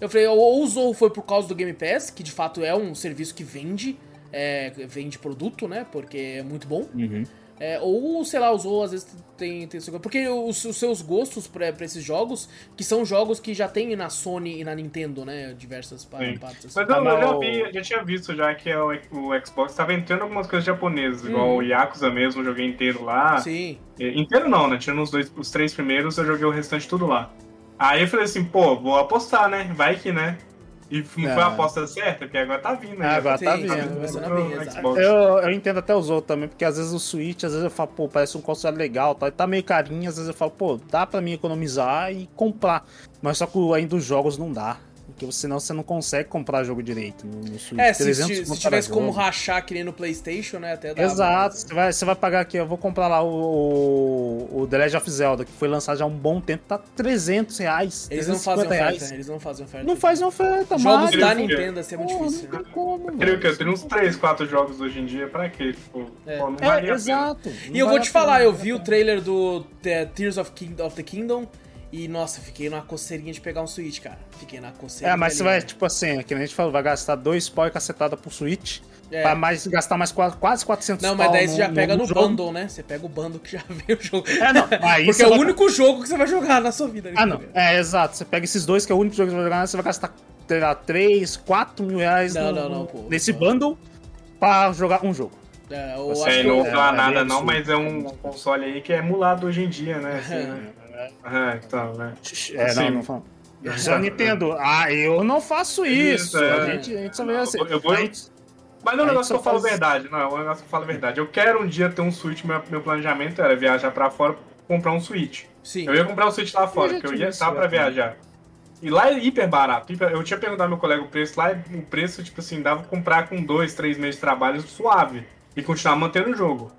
Eu falei, ou usou foi por causa do Game Pass, que de fato é um serviço que vende, é, vende produto, né? Porque é muito bom. Uhum. É, ou, sei lá, usou, às vezes tem. tem porque os, os seus gostos pra, pra, esses jogos, que são jogos que já tem na Sony e na Nintendo, né? Diversas partes. Assim. Mas eu, eu, já vi, já tinha visto já que o, o Xbox tava entrando algumas coisas japonesas, hum. igual o Yakuza mesmo, joguei inteiro lá. Sim. Inteiro não, né? Tirando os, dois, os três primeiros, eu joguei o restante tudo lá. Aí eu falei assim, pô, vou apostar, né? Vai que, né? E não é. foi a aposta certa, porque agora tá vindo. Né? Ah, agora tá vindo. Tá vindo eu, eu entendo até os outros também, porque às vezes o Switch, às vezes eu falo, pô, parece um console legal, tá, tá meio carinho, às vezes eu falo, pô, dá pra mim economizar e comprar. Mas só que ainda os jogos não dá. Porque senão você não consegue comprar jogo direito no, no Switch. É, se, se tivesse como rachar que nem no PlayStation, né? Até dava, Exato. Você, vai, você vai pagar aqui, eu vou comprar lá o, o, The Legend of Zelda, que foi lançado já há um bom tempo, tá 300 reais. Eles não fazem reais. oferta, eles não fazem oferta. Não fazem oferta, Jogos da Nintendo, assim, é muito difícil. Não como, eu creio que eu tenho uns 3, 4 jogos hoje em dia, pra quê? Tipo, é. Pô, não é, exato. E eu vou te falar, eu vi o trailer do Tears of, King, of the Kingdom, e, nossa, fiquei numa coceirinha de pegar um Switch, cara. Fiquei na coceirinha. É, mas você vai, tipo assim, que a gente falou, vai gastar dois pau e cacetada pro Switch. É. Pra mais, gastar mais quase 400 Não, mas daí você já pega no, no bundle, né? Você pega o bundle que já *laughs* veio o jogo. É, não. Aí Porque é o vai... único jogo que você vai jogar na sua vida. Ah, não. É, exato. Você pega esses dois, que é o único jogo que você vai jogar, você vai gastar lá, 3, 4 mil reais não, no, não, não, pô, nesse não. bundle pra jogar um jogo. É, eu Você acho não vou falar é, nada, não, mas é um console aí que é emulado hoje em dia, né? Assim, *laughs* né? É, então, né? É, assim, não, não fala. Já Nintendo, ah, eu não faço isso. É. A, gente, a gente só vê assim. Eu vou... Gente... Mas não é um negócio que eu falo a verdade, não, é um negócio que eu falo a verdade. Eu quero um dia ter um Switch, meu, meu planejamento era viajar pra fora comprar um Switch. Sim. Eu ia comprar um Switch lá fora, porque eu ia estar pra viajar. E lá é hiper barato. Eu tinha perguntado ao meu colega o preço, lá o preço, tipo assim, dava pra comprar com dois, três meses de trabalho suave. E continuar mantendo o jogo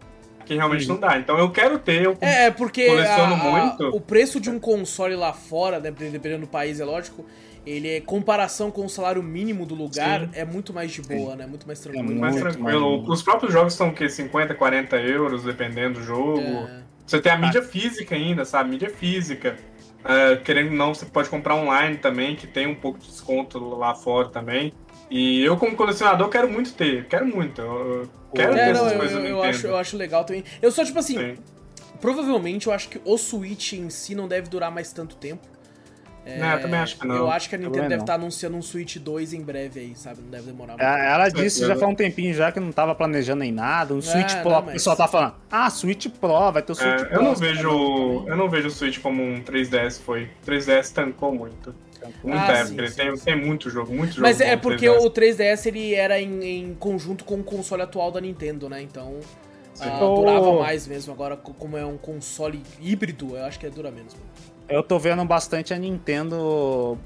que realmente não dá. Então eu quero ter, eu é, é, porque coleciono a, muito. o preço de um console lá fora, né, dependendo do país, é lógico, ele é comparação com o salário mínimo do lugar, Sim. é muito mais de boa, Sim. né? Muito mais tranquilo. É muito mais tranquilo. Mais... Os próprios jogos são o quê? 50, 40 euros, dependendo do jogo. É. Você tem a mídia ah. física ainda, sabe? Mídia física. Uh, querendo ou não, você pode comprar online também, que tem um pouco de desconto lá fora também. E eu, como colecionador, quero muito ter. Quero muito. Eu quero é, ter não, essas eu, coisas eu, eu acho, eu acho legal também. Eu só, tipo assim, Sim. provavelmente eu acho que o Switch em si não deve durar mais tanto tempo. É, não, eu também acho que não. Eu acho que a Nintendo deve estar tá anunciando um Switch 2 em breve aí, sabe? Não deve demorar muito. É, ela disse já faz um tempinho já que não tava planejando nem nada. Um é, Switch Pro, não, mas... o pessoal tá falando, ah, Switch Pro, vai ter o Switch é, Pro. Eu não vejo. Eu não vejo o Switch como um 3DS foi. O 3DS tancou muito. Muita ah, época, ele tem, tem muito jogo, muito jogo. Mas é porque 3DS. o 3DS ele era em, em, conjunto com o console atual da Nintendo, né? Então uh, durava mais mesmo. Agora, como é um console híbrido, eu acho que é dura menos. Eu tô vendo bastante a Nintendo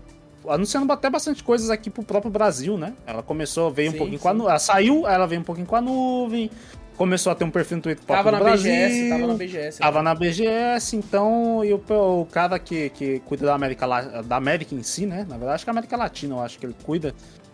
anunciando até bastante coisas aqui pro próprio Brasil, né? Ela começou, veio sim, um pouquinho sim. com a nuvem. Ela saiu, ela veio um pouquinho com a nuvem. Começou a ter um perfil no Twitter tava na Brasil, BGS, tava na BGS. Tava na BGS, então e o, o cara que, que cuida da América, da América em si, né? Na verdade, acho que a América Latina, eu acho que ele cuida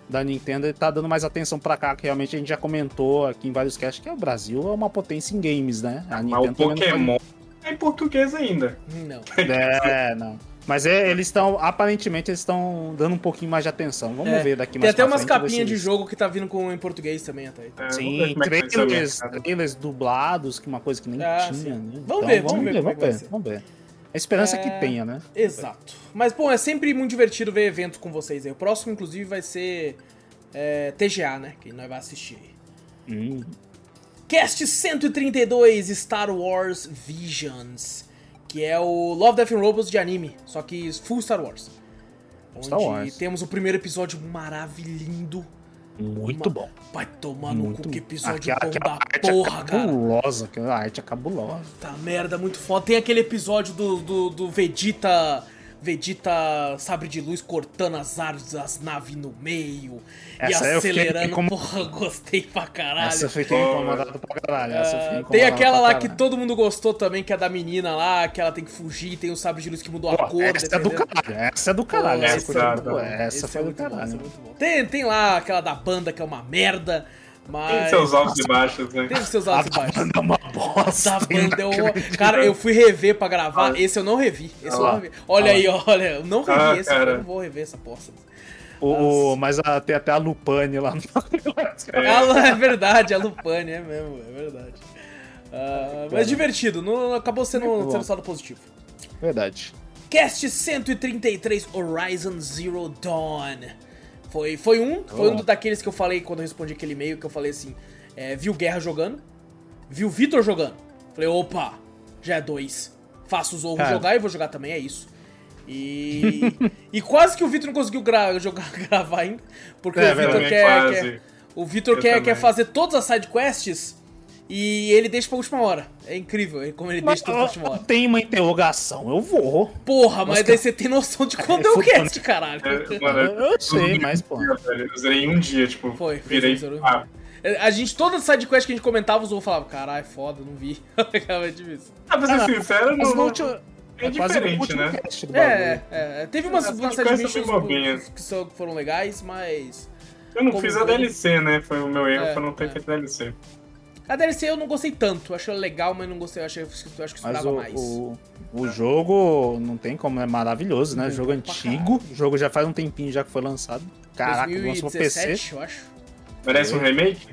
da Nintendo, ele tá dando mais atenção pra cá, que realmente a gente já comentou aqui em vários casts que o Brasil é uma potência em games, né? A Nintendo Mas o Pokémon é em português ainda. Não. É, não. Mas é, eles estão, aparentemente, eles estão dando um pouquinho mais de atenção. Vamos é. ver daqui mais Tem até umas capinhas de jogo que tá vindo com, em português também até. É, Sim, é trailers, trailers dublados, que é uma coisa que nem ah, tinha, né? Vamos então, ver, vamos ver, ver, vamos ver, vamos ver. A esperança é... que tenha, né? Exato. Mas, bom, é sempre muito divertido ver eventos com vocês aí. O próximo, inclusive, vai ser é, TGA, né? Que nós vamos assistir. Hum. Cast 132 Star Wars Visions que é o Love, Death and Robots de anime, só que full Star Wars. Star Wars. temos o primeiro episódio maravilhoso. Muito Uma... bom. Vai tomar no cu, que episódio aquela, bom da é porra, é cabulosa, cara. A arte é cabulosa. Tá merda, muito foda. Tem aquele episódio do, do, do Vegeta Vegeta sabre de luz cortando as árvores, as naves no meio essa e acelerando. Fiquei... Porra, gostei pra caralho. Essa eu fiquei incomodado pra caralho. Essa eu fiquei tem aquela lá que todo mundo gostou também, que é da menina lá, que ela tem que fugir, tem o sabre de luz que mudou Pô, a cor. Essa é do caralho. Essa é do caralho. Pô, essa, essa, essa foi do caralho. Bom, tem, tem lá aquela da banda que é uma merda. Mas... Tem seus altos e baixos, né? Tem seus altos e baixos. A banda é uma bosta. A banda é uma... Cara, eu fui rever pra gravar. Ah. Esse eu não revi. Esse ah eu não revi. Olha ah aí, olha. Eu não revi ah, esse, cara. eu não vou rever essa bosta. O, mas a, tem até a Lupane lá no *laughs* é. é verdade, a Lupane, é mesmo, é verdade. Uh, mas divertido, não, acabou sendo, sendo saldo positivo. Verdade. Cast 133 Horizon Zero Dawn. Foi, foi um, foi oh. um daqueles que eu falei quando eu respondi aquele e-mail, que eu falei assim, é, viu Guerra jogando, viu Vitor jogando. Falei, opa, já é dois. Faço o Zorro jogar e vou jogar também, é isso. E, *laughs* e quase que o Vitor não conseguiu gra jogar, *laughs* gravar ainda, porque é, o Vitor quer, quer, o Vitor quer, quer fazer todas as side quests e ele deixa pra última hora. É incrível como ele mas, deixa tudo pra última hora. Tem uma interrogação, eu vou. Porra, mas, mas daí você tem noção de *laughs* quando é, é o cast, caralho. É, mano, eu, eu sei, mas pô. Eu zerei em um dia, tipo, foi, virei. Ah. A gente, toda side quest que a gente comentava, os outros falavam, caralho, foda, não vi. *laughs* Ficava difícil. Ah, pra ser sincero, não. não... É, é diferente, né? É, é, teve umas, umas side missions que, foram legais, mas. Eu não fiz a DLC, né? Foi o meu erro, é, foi não ter é. feito DLC. A DLC eu não gostei tanto. Achei legal, mas não gostei. Eu, achei, eu acho que esperava mais. O, o jogo não tem como, é maravilhoso, né? Muito jogo antigo. O jogo já faz um tempinho já que foi lançado. Caraca, 2017, lançou PC. eu acho. Merece um remake?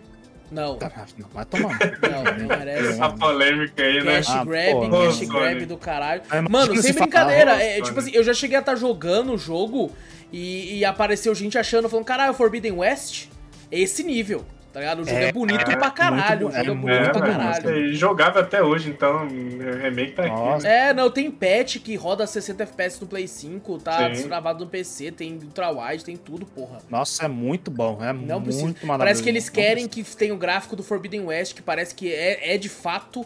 Não. Tá, não, vai tomar. Não, não merece. A polêmica aí, né? Cash ah, grab, porra. cash grab do caralho. Mano, sem brincadeira. É, tipo assim, eu já cheguei a estar tá jogando o jogo e, e apareceu gente achando, falando, caralho, Forbidden West? Esse nível tá ligado? O jogo é, é bonito é, pra caralho. Muito, o jogo é, é bonito pra caralho. jogável até hoje, então o remake tá Nossa. aqui. Né? É, não, tem patch que roda 60 FPS no Play 5, tá gravado no PC, tem ultra-wide, tem tudo, porra. Nossa, é muito bom, é não muito precisa. maravilhoso. Parece que eles querem que tenha o gráfico do Forbidden West, que parece que é, é de fato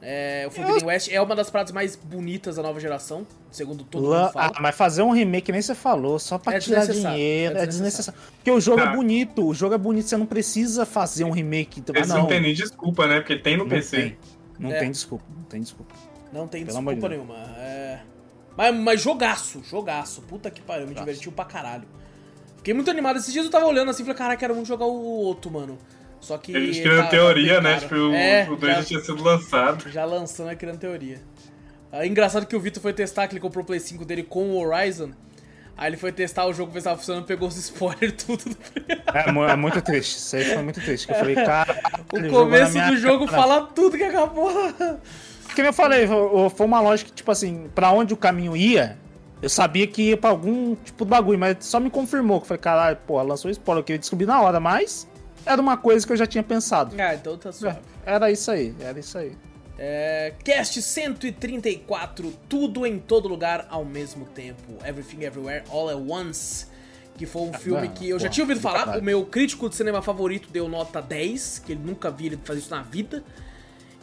é, o Forbidden eu... West é uma das paradas mais bonitas da nova geração, segundo todo La... mundo fala. Ah, mas fazer um remake, nem você falou, só pra é tirar dinheiro, é desnecessário. é desnecessário. Porque o jogo é ah. é bonito, o jogo é bonito, você não precisa fazer um remake. Esse ah, não. não tem nem desculpa, né? Porque tem no não PC. Tem. Não é. tem desculpa, não tem desculpa. Não tem Pelo desculpa nenhuma. É... Mas, mas jogaço, jogaço. Puta que pariu, me divertiu pra caralho. Fiquei muito animado. Esses dias eu tava olhando assim e falei, caraca, quero muito jogar o outro, mano. Só que. Eles criando tá, teoria, tá né? Tipo, é, o 2 já, já, tinha sido lançado. Já lançando, né? Criando teoria. É engraçado que o Vitor foi testar, que ele comprou o Play 5 dele com o Horizon. Aí ele foi testar o jogo, ver se tava funcionando, pegou os *laughs* spoilers tudo. É, é, muito triste. Isso aí foi muito triste. Eu falei, cara. *laughs* O começo do jogo cara. fala tudo que acabou. Como eu falei, foi uma lógica, tipo assim, pra onde o caminho ia, eu sabia que ia pra algum tipo de bagulho, mas só me confirmou que foi, caralho, pô, lançou spoiler que eu descobri na hora, mas era uma coisa que eu já tinha pensado. Ah, então tá suave. Era isso aí, era isso aí. É, cast 134, tudo em todo lugar ao mesmo tempo. Everything Everywhere All at Once. Que foi um filme que eu já tinha ouvido falar. O meu crítico de cinema favorito deu nota 10, que ele nunca viu ele fazer isso na vida.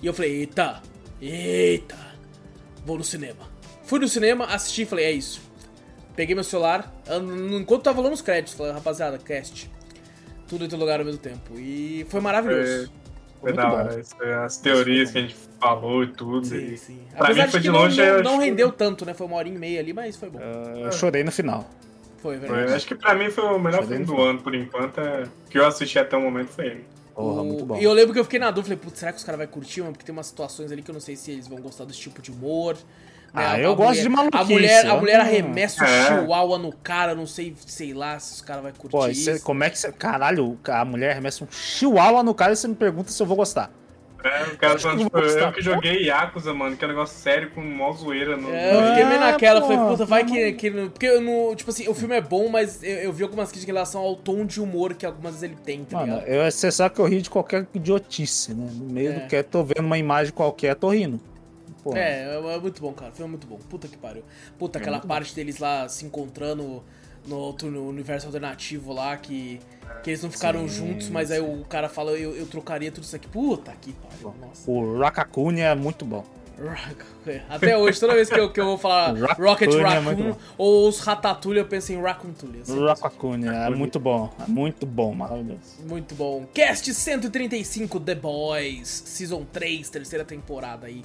E eu falei, eita, eita, vou no cinema. Fui no cinema, assisti e falei, é isso. Peguei meu celular, enquanto tava rolando os créditos, falei, rapaziada, cast tudo em todo lugar ao mesmo tempo. E foi maravilhoso. É, Foi, da hora. As teorias que a gente falou e tudo. Sim, e... sim. Pra Apesar mim foi de, longe. Não, não, não rendeu tanto, né? Foi uma hora e meia ali, mas foi bom. Uh, eu chorei no final. Foi, verdade. Foi, acho que pra mim foi o melhor filme do ano, por enquanto. É... que eu assisti até o momento foi ele. Porra, muito bom. E eu lembro que eu fiquei na dúvida, falei, putz, será que os caras vão curtir? Porque tem umas situações ali que eu não sei se eles vão gostar desse tipo de humor. Né? Ah, eu a gosto mulher, de maluquice. A mulher, a mulher arremessa o é. chihuahua no cara, não sei, sei lá se os caras vão curtir Pô, isso. Como é que você... Caralho, a mulher arremessa um chihuahua no cara e você me pergunta se eu vou gostar. É, o cara falando, tipo, eu que joguei Yakuza, mano, que é um negócio sério com mó zoeira. No... É, eu fiquei meio naquela, falei, puta, vai que, que. Porque eu não. Tipo assim, o filme é bom, mas eu, eu vi algumas críticas em relação ao tom de humor que algumas vezes ele tem, tá mano, ligado? Eu, você sabe que eu ri de qualquer idiotice, né? No meio é. do que tô vendo uma imagem qualquer, tô rindo. Pô. É, é, é muito bom, cara. O filme é muito bom. Puta que pariu. Puta, é aquela parte bom. deles lá se encontrando no outro no universo alternativo lá, que, que eles não ficaram sim, juntos, mas sim. aí o cara fala, eu, eu trocaria tudo isso aqui. Puta que pariu, nossa. O Rakakuni é muito bom. Até hoje, toda vez que eu, que eu vou falar *laughs* Rocket Raccoon é ou os Ratatouille, eu penso em Raccoon Tully. Rakakuni é muito bom, é muito bom, maravilhoso. Muito bom. Cast 135 The Boys, Season 3, terceira temporada aí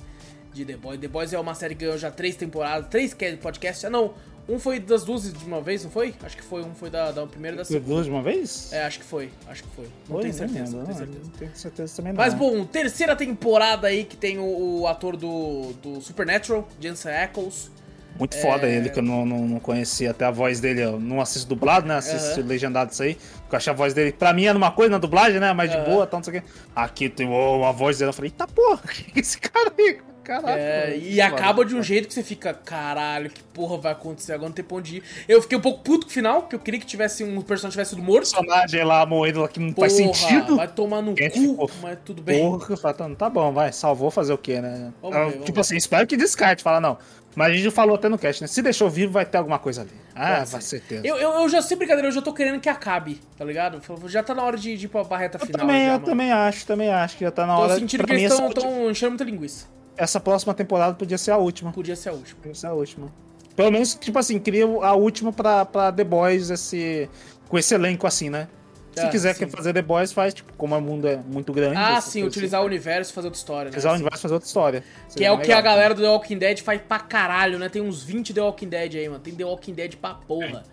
de The Boys. The Boys é uma série que ganhou já três temporadas, três podcasts. Ah, não, um foi das duas de uma vez, não foi? Acho que foi. Um foi da, da primeira e da segunda. duas de uma vez? É, acho que foi. Acho que foi. Não tenho certeza. Não, não, tenho certeza. Não tenho certeza também não. Mas bom, terceira temporada aí que tem o, o ator do, do Supernatural, Jensen Ackles. Muito é... foda ele, que eu não, não, não, conhecia até a voz dele. Eu não assisto dublado, né? Assisto uhum. legendado isso aí. Porque eu achei a voz dele, pra mim era uma coisa na dublagem, né? Mais de uhum. boa, tal, não sei o quê. Aqui tem oh, a voz dele, eu falei, eita porra, *laughs* que é esse cara aí? Caralho. É, e acaba de um jeito que você fica, caralho, que porra vai acontecer agora? Não tem pra onde ir. Eu fiquei um pouco puto com o final, porque eu queria que tivesse um personagem tivesse sido morto. personagem lá morrendo lá que não porra, faz sentido. Vai tomar no cu, ficou, mas tudo bem. Porra, tá, tá bom, vai, salvou fazer o quê, né? Vamos ver, vamos tipo ver. assim, espero que descarte, fala, não. Mas a gente falou até no cast, né? Se deixou vivo, vai ter alguma coisa ali. Ah, ser certeza. Eu, eu, eu, já sei brincadeira, eu já tô querendo que acabe, tá ligado? Já tá na hora de, de ir pra barreta eu final. Também, já, eu mano. também acho, também acho que já tá na tô hora. Tô sentindo que eles estão enchendo muita linguiça essa próxima temporada podia ser a última. Podia ser a última. Podia ser a última. Pelo menos, tipo assim, queria a última pra, pra The Boys esse, com esse elenco assim, né? Se ah, quiser fazer The Boys, faz, tipo, como o mundo é muito grande. Ah, sim, utilizar assim. o universo e fazer outra história. Né? Utilizar o universo e fazer outra história. Que é o que a galera do The Walking Dead faz pra caralho, né? Tem uns 20 The Walking Dead aí, mano. Tem The Walking Dead pra porra.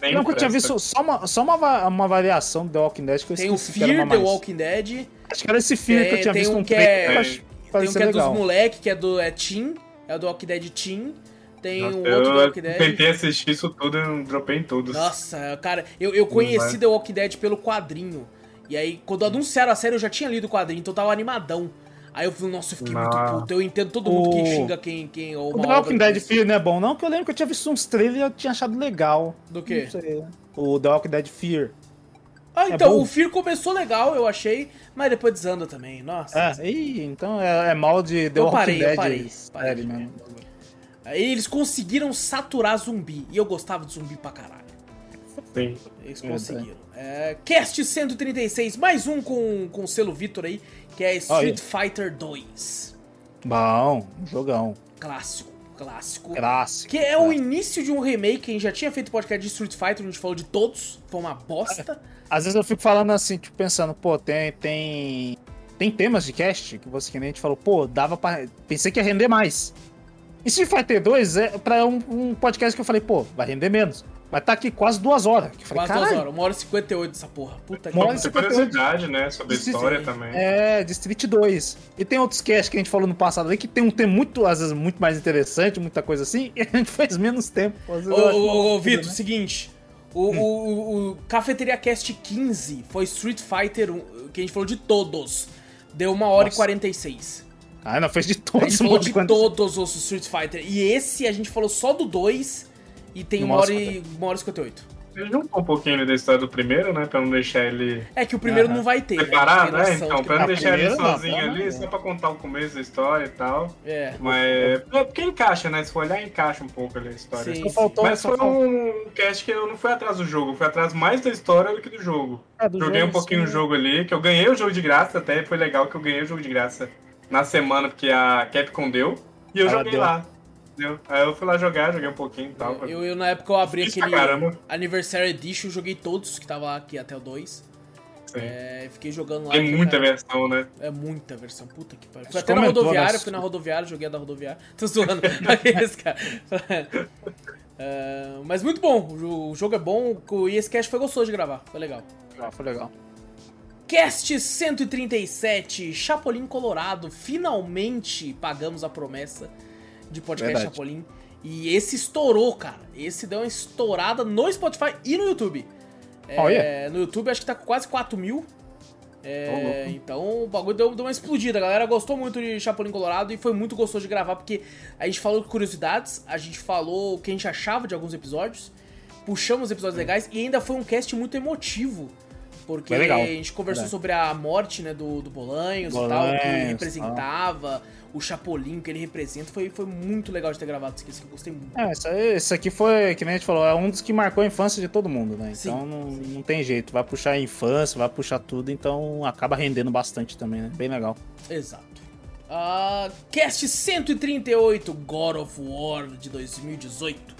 Nem não, eu tinha visto só uma, só uma, uma variação do The Walking Dead que eu Tem o Fear The Walking Dead. Acho que era esse Fear que eu tinha visto um, um que é... Tem um que é legal. dos moleque, que é do é Team, é o do Walking Dead Team. Tem Nossa, um outro do Walking Dead. Eu tentei assistir isso tudo e não dropei em todos. Nossa, cara, eu, eu conheci The Walking Dead pelo quadrinho. E aí, quando anunciaram a série, eu já tinha lido o quadrinho, então eu tava animadão. Aí eu falei, nossa, eu fiquei muito puto. Eu entendo todo mundo o... que xinga quem. quem ou o The Walking Dead Fear não é bom, não, porque eu lembro que eu tinha visto uns trailers e eu tinha achado legal. Do quê? Não sei. O The Walking Dead Fear. Ah, é então, é o Fear começou legal, eu achei, mas depois desanda também, nossa. É, ih, então é, é mal de The eu Walking parei, Dead. Eu parei, parei. Aí eles conseguiram saturar zumbi, e eu gostava de zumbi pra caralho. Sim. Eles conseguiram. É, Cast 136, mais um com, com o selo Vitor aí, que é Street Fighter 2. Bom, jogão. Clássico clássico. Clássico. Que é o início de um remake. A gente já tinha feito podcast de Street Fighter, a gente falou de todos. Foi uma bosta. Às vezes eu fico falando assim, tipo, pensando, pô, tem, tem, tem temas de cast que você que nem a gente falou, pô, dava pra. Pensei que ia render mais. E se Fighter 2 é pra um, um podcast que eu falei, pô, vai render menos. Mas tá aqui quase duas horas. Que falei, quase duas horas, uma hora e cinquenta e oito essa porra. Puta que pariu. Tem curiosidade, né? Sobre a história também. É, de Street 2. E tem outros casts que a gente falou no passado aí que tem um tempo muito, às vezes, muito mais interessante, muita coisa assim, *laughs* e a gente fez menos tempo. Ô, ô, ô, Vitor, né? seguinte. O, hum. o, o, Cafeteria Cast 15 foi Street Fighter, que a gente falou de todos. Deu uma hora Nossa. e 46. Ah, não, fez de todos. A gente falou de todos os Street Fighter. E esse a gente falou só do 2 e tem uma hora, e, uma hora e 58. Ele juntou um pouquinho da história do primeiro, né? Pra não deixar ele. É que o primeiro não vai ter. Separado, né? Então, pra não deixar ele sozinho não, ali, não. só pra contar o começo da história e tal. É. Mas. É porque encaixa, né? Se for olhar, encaixa um pouco ali a história. Sim, faltou, Mas foi um cast que eu não fui atrás do jogo, fui atrás mais da história do que do jogo. É, do Joguei jogo, um pouquinho o jogo ali, que eu ganhei o jogo de graça, até foi legal que eu ganhei o jogo de graça na semana, porque a Capcom deu. E eu joguei deu. lá. Entendeu? Aí eu fui lá jogar, joguei um pouquinho e tal. Eu, eu, na época eu abri aquele Anniversary Edition, joguei todos que tava aqui até o 2. É, fiquei jogando lá. Tem muita cara. versão, né? É muita versão. Puta que pariu. Fui até na rodoviária, fui na rodoviária, joguei a da rodoviária. *laughs* Tô zoando. Aqueles, cara. Uh, *laughs* mas muito bom, o jogo é bom e esse cast foi gostoso de gravar, foi legal. Ah, foi legal. Cast 137, Chapolin Colorado. Finalmente pagamos a promessa de podcast Verdade. Chapolin. E esse estourou, cara. Esse deu uma estourada no Spotify e no YouTube. Oh, yeah. No YouTube acho que tá com quase 4 mil. É, oh, então o bagulho deu, deu, uma explodida. A galera gostou muito de Chapolin Colorado e foi muito gostoso de gravar porque a gente falou de curiosidades, a gente falou o que a gente achava de alguns episódios, puxamos episódios legais e ainda foi um cast muito emotivo. Porque a gente conversou é. sobre a morte né, do, do Bolanhos, Bolanhos e tal, que representava, o Chapolin que ele representa. Foi, foi muito legal de ter gravado isso aqui, isso eu gostei muito. É, isso, esse aqui foi, que nem a gente falou, é um dos que marcou a infância de todo mundo, né? Sim, então não, sim. não tem jeito, vai puxar a infância, vai puxar tudo, então acaba rendendo bastante também, né? Bem legal. Exato. Uh, cast 138 God of War de 2018.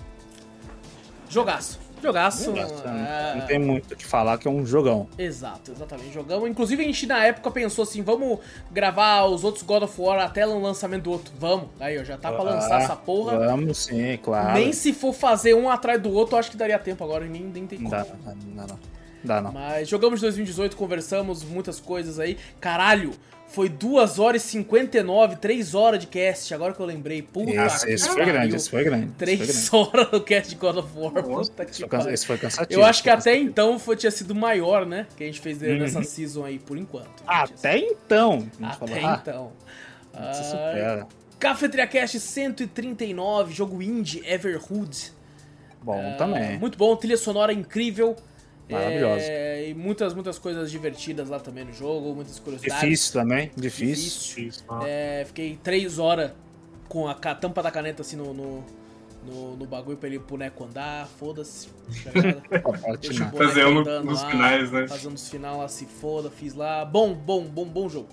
Jogaço. Jogaço. Jogaço é... Não tem muito o que falar, que é um jogão. Exato, exatamente. Jogamos. Inclusive, a gente na época pensou assim: vamos gravar os outros God of War até o lançamento do outro. Vamos. Aí, ó, já tá pra lançar ah, essa porra. Vamos sim, claro. Nem se for fazer um atrás do outro, eu acho que daria tempo agora. Nem, nem tem como. Dá, não, não. Dá, não. Mas jogamos 2018, conversamos muitas coisas aí. Caralho, foi 2 horas e 59, 3 horas de cast, agora que eu lembrei. Puta esse, esse foi grande, esse foi grande. 3 horas do cast de God of War. Puta que esse, esse foi cansativo. Eu acho que até então foi, tinha sido maior, né? Que a gente fez uhum. nessa season aí, por enquanto. Até então. Até falar. então. Ah, supera. Cafeteria Cast 139, jogo indie, Everhood. Bom uh, também. Muito bom, trilha sonora incrível. Maravilhosa. É, e muitas, muitas coisas divertidas lá também no jogo, muitas curiosidades. Difícil também, difícil. difícil. É, fiquei três horas com a, tampa da caneta assim no, no, no, no bagulho pra ele boneco andar, foda-se. *laughs* Fazendo nos finais, né? Fazendo os final lá, se foda, fiz lá. Bom, bom, bom, bom jogo.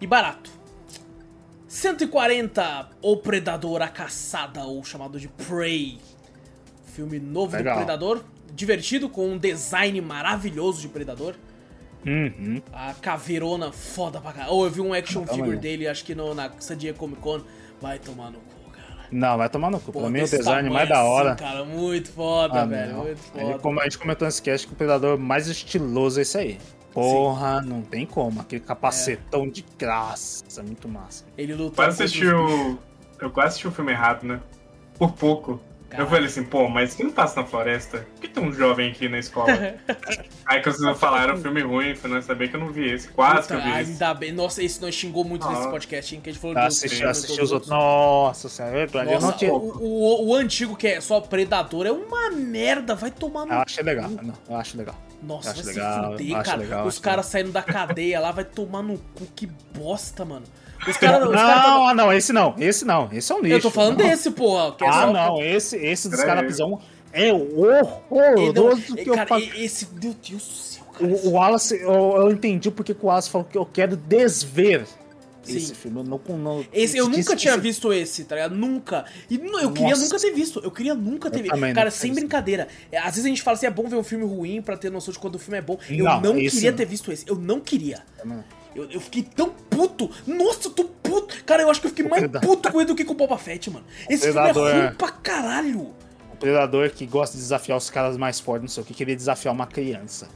E barato. 140, O Predador, a Caçada, ou chamado de Prey. Filme novo Legal. do Predador, divertido, com um design maravilhoso de Predador. Uhum. A caveirona foda pra caralho. Ou oh, eu vi um action ah, figure dele, acho que no, na San Diego Comic Con. Vai tomar no cu, cara. Não, vai tomar no cu. Pô, pra mim o design mais da hora. Assim, cara, muito foda, ah, velho. Muito foda. como a gente comentou nesse cast que o Predador mais estiloso é esse aí. Porra, Sim. não tem como. Aquele capacetão é. de graça. Muito massa. Ele lutou. Quase assistiu. Eu quase assisti o filme errado, né? Por pouco. Eu falei assim, pô, mas quem passa na floresta? Por que tem um jovem aqui na escola? *laughs* Aí que vocês falaram filme ruim, foi não saber que eu não vi esse. Quase Puta, que eu vi esse. Ainda bem. Nossa, esse nós xingou muito ah. nesse podcast, hein? Que a gente falou tá, assisti, assisti os outros. Nossa senhora. Nossa, não tinha... o, o, o, antigo, que é só Predador, é uma merda. Vai tomar no. Eu achei legal. Não, eu acho legal. Nossa, vai legal, se fuder, cara. Legal, os caras saindo da cadeia lá, vai tomar no cu. Que bosta, mano. Os cara, não, cara tava... ah, não, esse não, esse não, esse é um lixo. Eu tô falando não. desse, porra. É ah, só... não, esse, esse dos caras pisão é horroroso que cara, eu Esse, meu Deus do céu, cara. O, o Wallace, eu, eu entendi porque o Wallace falou que eu quero desver Sim. esse filme. Eu, não, não, esse, eu nunca tinha esse... visto esse, tá ligado? Nunca. E eu queria Nossa. nunca ter visto. Eu queria nunca ter visto. Cara, sem brincadeira. É, às vezes a gente fala assim, é bom ver um filme ruim pra ter noção de quando o filme é bom. Eu não, não queria ter visto esse. Eu não queria. Eu, eu, fiquei tão puto. Nossa, eu tô puto. Cara, eu acho que eu fiquei mais puto com ele do que com o Boba Fett, mano. Esse Predador, filme é ruim é... pra caralho. O Predador que gosta de desafiar os caras mais fortes, não sei o que, queria desafiar uma criança.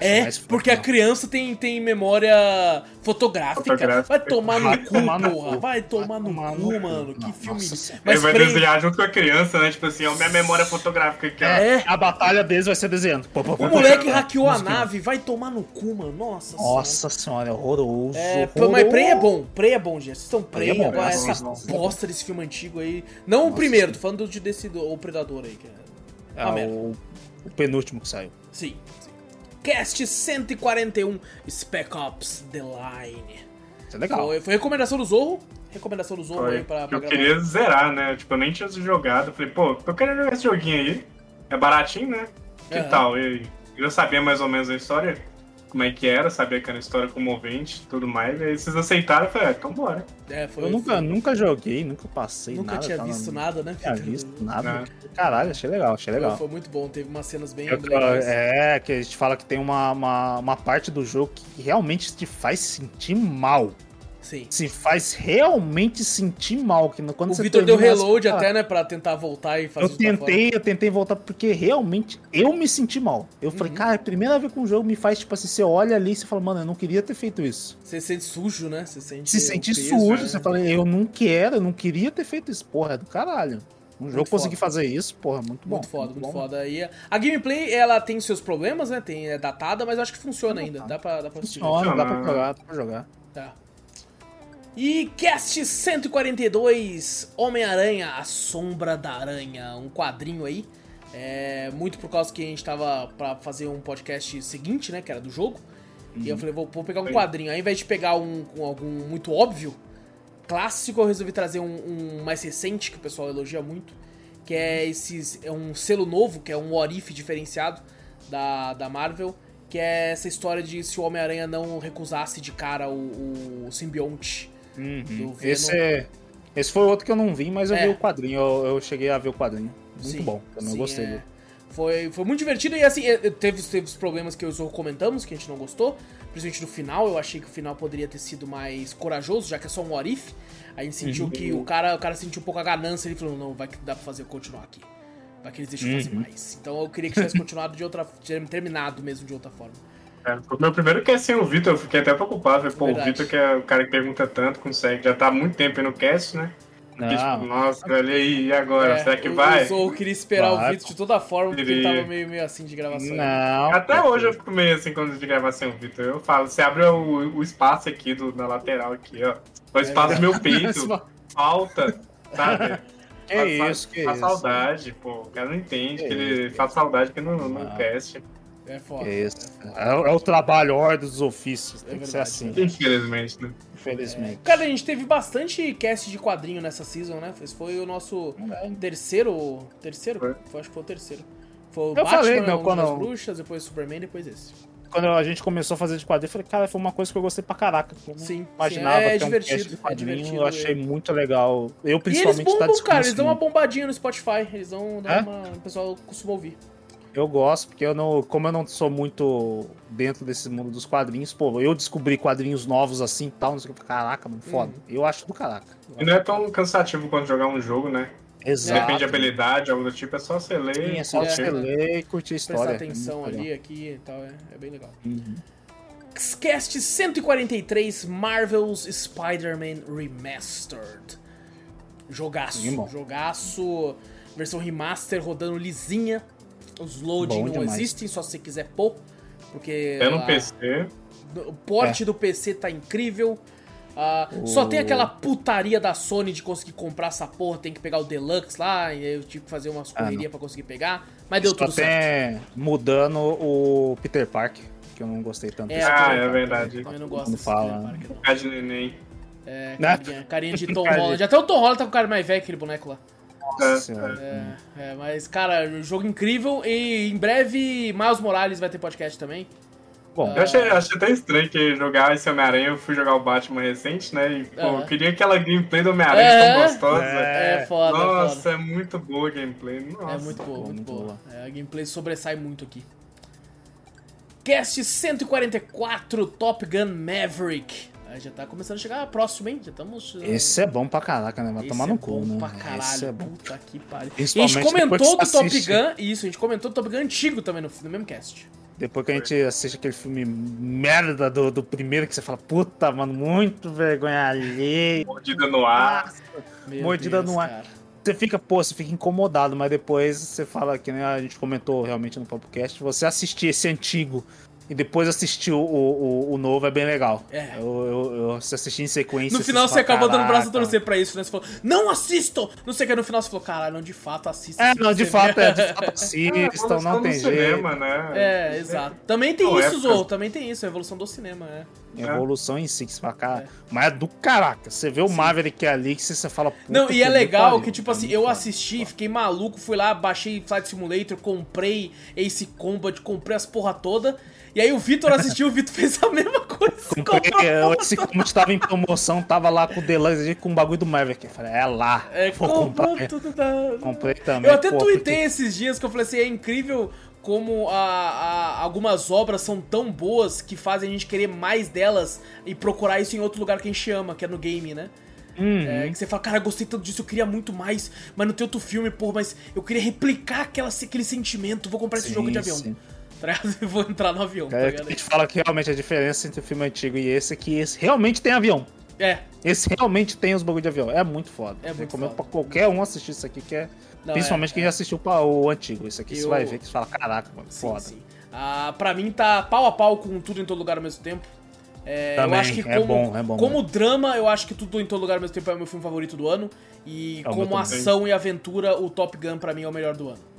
É, porque a criança tem, tem memória fotográfica. fotográfica. Vai tomar no cu, tomar no porra. Vai tomar no cu, cu, mano. Que filme. Nossa, Mas Ele vai pre... desenhar junto com a criança, né? Tipo assim, é a minha memória fotográfica aqui. É. A batalha deles vai ser desenhando. Pô, pô, pô, o moleque hackeou a nave, vai tomar no cu, mano. Nossa Nossa senhora, é horroroso. É, horroroso. mas Prey é bom. Prey é bom, gente. Vocês estão Prey, Prey é agora essa bosta desse filme antigo aí. Não o primeiro, tô falando de, desse, do, o Predador aí. Que é, é o, o penúltimo que saiu. Sim. Cast 141 Spec Ops The Line. Isso é legal. Foi, foi recomendação do Zorro. Recomendação do Zorro foi. aí pra, pra Eu gravar. queria zerar, né? Tipo, eu nem tinha jogado. Eu falei, pô, eu quero jogar esse joguinho aí. É baratinho, né? Que uhum. tal? E eu sabia mais ou menos a história. Como é que era, sabia que era uma história comovente e tudo mais. E aí vocês aceitaram e falei, ah, então bora. É, foi, eu nunca, foi... nunca joguei, nunca passei nunca nada. Nunca tinha visto nada, né? Nunca tinha visto nada. É. Caralho, achei legal, achei legal. Foi, foi, muito bom, teve umas cenas bem, eu, legais. É, que a gente fala que tem uma, uma, uma parte do jogo que realmente te faz sentir mal. Sim. Se faz realmente sentir mal. Que quando o Vitor deu reload assim, até, né, pra tentar voltar e fazer Eu tentei, eu tentei voltar porque realmente eu me senti mal. Eu uhum. falei, cara, a primeira vez que um jogo me faz, tipo assim, você olha ali e você fala, mano, eu não queria ter feito isso. Você se sente sujo, né? Você sente se sente peso, sujo, né? você fala, eu não quero, eu não queria ter feito isso. Porra, é do caralho. Um jogo conseguir fazer isso, porra, muito bom. Muito foda, muito, muito foda. E a gameplay, ela tem seus problemas, né? Tem, é datada, mas eu acho que funciona ainda. Dá pra, dá pra Funciona, dá pra jogar, dá pra jogar. Tá. E cast 142, Homem-Aranha, A Sombra da Aranha, um quadrinho aí. É, muito por causa que a gente tava pra fazer um podcast seguinte, né, que era do jogo. Uhum. E eu uhum. falei, vou, vou, pegar um quadrinho. Ao invés de pegar um com algum muito óbvio, clássico, eu resolvi trazer um, um, mais recente, que o pessoal elogia muito. Que é esse, é um selo novo, que é um What If diferenciado da, da Marvel. Que é essa história de se o Homem-Aranha não recusasse de cara o, o simbionte Uhum. Esse, é, esse foi outro que eu não vi, mas eu é. vi o quadrinho. Eu, eu, cheguei a ver o quadrinho. Muito sim, bom, também sim, eu gostei é. Foi, foi muito divertido e assim, é, teve, teve os problemas que eu comentamos, que a gente não gostou. Principalmente no final, eu achei que o final poderia ter sido mais corajoso, já que é só um orif. A gente sentiu uhum. que o cara, o cara sentiu um pouco a ganância e falou, não, vai que dá pra fazer eu continuar aqui. Vai que eles deixam uhum. fazer mais. Então eu queria que tivesse *laughs* continuado de outra. terminado mesmo de outra forma. É, meu primeiro que é sem o Vitor, eu fiquei até preocupado. Falei, pô, Verdade. o Vitor, que é o cara que pergunta tanto, consegue. Já tá há muito tempo aí no cast, né? Porque, tipo, nossa, olha aí, e agora? É, Será que vai? Eu, eu queria esperar vai. o Vitor de toda forma, porque ele tava meio, meio assim de gravação. Não. Até hoje eu fico meio assim quando de gravar sem o Vitor. Eu falo, você abre o, o espaço aqui do, na lateral aqui, ó. O é. espaço é. do meu peito. *laughs* falta, sabe? *laughs* Que faz, isso, que faz isso. saudade, pô. O cara não entende que, que ele faz saudade aqui no, no cast. É foda. É, isso. É, é, o trabalho, ordem dos ofícios. Tem é que ser assim. Infelizmente, né? Infelizmente. É. Cara, a gente teve bastante cast de quadrinho nessa season, né? Esse foi o nosso é. terceiro. Terceiro? Foi. foi. Acho que foi o terceiro. Foi o eu Batman, falei, meu, quando... das Bruxas, depois Superman, depois esse. Quando a gente começou a fazer de quadrinho, eu falei, cara, foi uma coisa que eu gostei pra caraca. Eu sim, imaginava sim. É, é, divertido, um é divertido. Eu achei muito legal. Eu, principalmente, e eles bombam, tá cara, eles dão uma bombadinha no Spotify. Eles dão, dão é? uma. O pessoal costuma ouvir. Eu gosto, porque eu não, como eu não sou muito dentro desse mundo dos quadrinhos, pô, eu descobri quadrinhos novos assim e tal, não sei o que. Caraca, mano, foda. Hum. Eu acho do caraca. E não é tão cansativo quanto jogar um jogo, né? Exato. Depende de habilidade, algo do tipo, é só você ler. Sim, é só você ler e curtir a história. Prestar atenção é ali, legal. aqui e tal, é, é bem legal. Uhum. Cast 143 Marvel's Spider-Man Remastered. Jogaço. Sim, jogaço. Versão remaster rodando lisinha os loading não existem, só se você quiser pôr. Porque. É no a, PC. O porte é. do PC tá incrível. Uh, o... Só tem aquela putaria da Sony de conseguir comprar essa porra, tem que pegar o Deluxe lá, e eu tive que fazer umas correrias ah, pra conseguir pegar, mas deu tudo certo. mudando o Peter Parker, que eu não gostei tanto. É, ah, é verdade. Eu não gosto fala. Peter Parker. de neném. É, né? carinha, carinha de Tom Holland. Até o Tom Holland tá com o cara mais velho, aquele boneco lá. Nossa, é, é, mas, cara, jogo incrível e em breve Miles Morales vai ter podcast também. Bom, eu achei, achei até estranho que jogar esse Homem-Aranha, eu fui jogar o Batman recente, né? E, pô, eu queria aquela gameplay do Homem-Aranha é, tão gostosa. É, é foda. Nossa, é, foda. é muito boa a gameplay. Nossa. É muito boa, muito, muito boa. boa. É, a gameplay sobressai muito aqui. Cast 144 Top Gun Maverick. Aí já tá começando a chegar próximo, hein? Já estamos. Uh, Esse é bom pra caraca, né? Vai tomar no é cu, né? Pra caralho, Esse é bom. Puta que pariu. E a gente comentou do Top Gun. Isso, a gente comentou do Top Gun antigo também no, no mesmo cast. Depois que a gente assiste aquele filme merda do, do primeiro, que você fala, puta, mano, muito vergonha alheia. Mordida no ar. Mordida Deus, no ar. Cara. Você fica, pô, você fica incomodado, mas depois você fala que né, a gente comentou realmente no podcast, você assistir esse antigo e depois assistir o, o, o, novo é bem legal. É. Eu, eu, eu assisti em sequência. No final você acabou dando braço a torcer pra isso, né? Você falou, não assistam! Não sei o que, no final você falou, caralho, não, de fato assista. É, não, de fato, é, de fato *laughs* assistam, é, não tem jeito. Cinema, né? É, exato. Também tem isso, Zou, também tem isso, a evolução do cinema, é. É. Evolução em si, que você fala, cara, é. mas é do caraca. Você vê o Sim. Maverick ali que você fala. Não, e é legal que, tipo assim, eu assisti, fiquei maluco, fui lá, baixei Flight Simulator, comprei Ace Combat, comprei as porra toda. E aí o Vitor assistiu, o Vitor fez a mesma coisa. Comprei, esse Combat tava em promoção, tava lá com o Deluxe com o bagulho do Maverick. Eu falei, é lá. É, vou comprar. Tudo da... Comprei também. Eu até pô, tuitei porque... esses dias que eu falei assim, é incrível como a, a, algumas obras são tão boas que fazem a gente querer mais delas e procurar isso em outro lugar que a gente ama, que é no game, né? Uhum. É, que você fala, cara, gostei tanto disso, eu queria muito mais, mas não tem outro filme, pô, mas eu queria replicar aquela, aquele sentimento, vou comprar sim, esse jogo de avião. Sim. Tá *laughs* e vou entrar no avião. É, tá a gente fala que realmente a diferença entre o filme antigo e esse é que esse realmente tem avião. É. Esse realmente tem os bagulho de avião. É muito foda. É muito Recomendo foda. pra qualquer um assistir isso aqui, que é não, Principalmente é, quem é. já assistiu o antigo. Isso aqui eu... você vai ver que você fala, caraca, mano, sim, foda. Sim. Ah, pra mim tá pau a pau com tudo em todo lugar ao mesmo tempo. É, Também, eu acho que é como, bom, é bom, como drama, eu acho que tudo em todo lugar ao mesmo tempo é o meu filme favorito do ano. E é como ação e aventura, o Top Gun pra mim é o melhor do ano.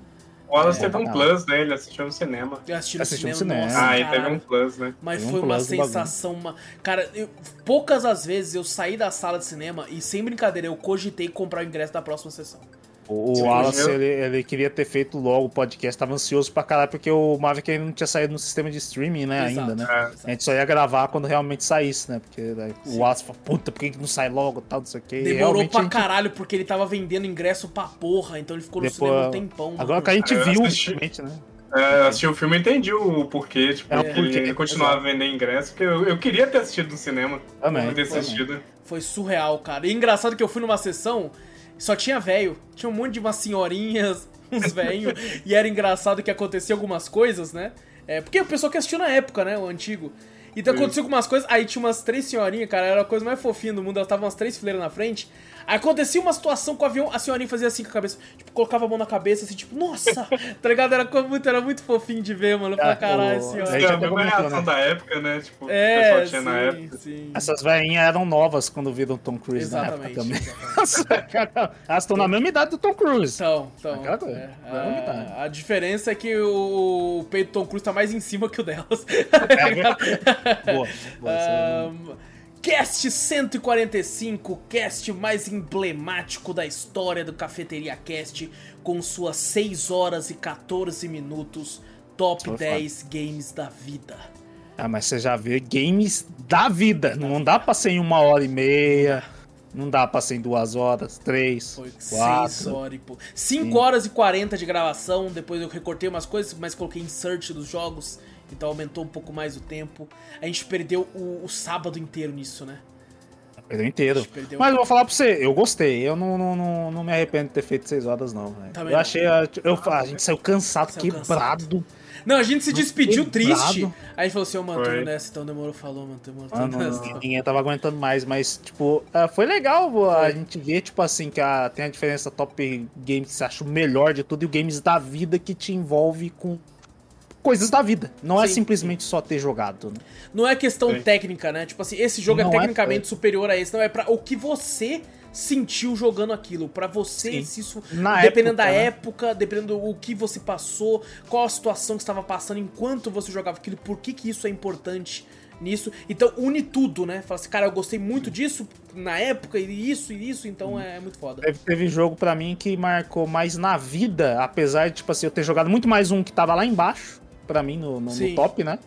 O Alan é, teve um plus, né? Ele assistiu no cinema. Eu assisti no cinema, cinema. Nossa, ah, e teve um plus, né? Mas teve foi um uma sensação. Uma... Cara, eu, poucas as vezes eu saí da sala de cinema e, sem brincadeira, eu cogitei comprar o ingresso da próxima sessão. O, o Wallace, ele, ele, queria ter feito logo o podcast, tava ansioso pra caralho, porque o Maverick ainda não tinha saído no sistema de streaming, né, exato, ainda, né? É. A gente só ia gravar quando realmente saísse, né? Porque né, o Wallace falou, puta, por que não sai logo, tal, não sei o quê. Demorou pra gente... caralho, porque ele tava vendendo ingresso pra porra, então ele ficou no Depois... cinema um tempão. Agora que a gente viu, realmente, né? É, eu assisti o filme e entendi o porquê, tipo, é, porque ele continuava vendendo ingresso, porque eu, eu queria ter assistido no cinema. Também. Ter assistido. Foi surreal, cara. E engraçado que eu fui numa sessão só tinha velho. Tinha um monte de umas senhorinhas, *laughs* uns velhos. e era engraçado que acontecia algumas coisas, né? É, porque o pessoal que assistiu na época, né? O antigo. Então aconteceu algumas coisas, aí tinha umas três senhorinhas, cara, era a coisa mais fofinha do mundo, elas estavam umas três fileiras na frente. Acontecia uma situação com o avião, a senhorinha fazia assim com a cabeça, tipo, colocava a mão na cabeça, assim, tipo, nossa, *laughs* tá ligado? Era muito, era muito fofinho de ver, mano, pra ah, caralho, senhora. É a mesma reação né? da época, né? Tipo, é, o pessoal tinha sim, na época. Sim. Essas velhinhas eram novas quando viram Tom Cruise exatamente, na época também. *laughs* Elas estão na mesma idade do Tom Cruise. Então, então. É, a, a, diferença é que o peito do Tom Cruise tá mais em cima que o delas. É, *laughs* boa, boa. Um, Cast 145, cast mais emblemático da história do Cafeteria Cast, com suas 6 horas e 14 minutos, top Foi 10 foda. games da vida. Ah, mas você já vê games da vida, não dá pra ser em uma hora e meia. Não dá pra ser em duas horas, três, Foi quatro. Seis horas e pô. Cinco horas e quarenta de gravação, depois eu recortei umas coisas, mas coloquei insert dos jogos então aumentou um pouco mais o tempo. A gente perdeu o, o sábado inteiro nisso, né? Perdeu inteiro. Perdeu Mas eu vou falar pra você, eu gostei. Eu não, não, não, não me arrependo de ter feito seis horas, não. eu não. achei. A, eu, a gente saiu cansado, saiu quebrado. Cansado. Não, a gente se despediu quebrado. triste. Aí falou assim, ô, oh, mano, nessa, então demorou, falou, mano, demorou ah, nessa. Ninguém tava aguentando mais, mas, tipo, uh, foi legal foi. a gente ver, tipo assim, que a, tem a diferença top games que você acha o melhor de tudo e o games da vida que te envolve com coisas da vida. Não é sim, é simplesmente sim. só ter jogado. Né? Não é questão sim. técnica, né? Tipo assim, esse jogo é não é tecnicamente é, superior a esse. Não, é pra o que você sentiu jogando aquilo. para você, se isso. Na dependendo época, da né? época, dependendo do que você passou, qual a situação que estava passando enquanto você jogava aquilo, por que, que isso é importante nisso. Então une tudo, né? Fala assim, cara, eu gostei muito disso na época, e isso e isso, então é muito foda. Teve, teve jogo para mim que marcou mais na vida, apesar de, tipo assim, eu ter jogado muito mais um que tava lá embaixo para mim no, no, no, top, né?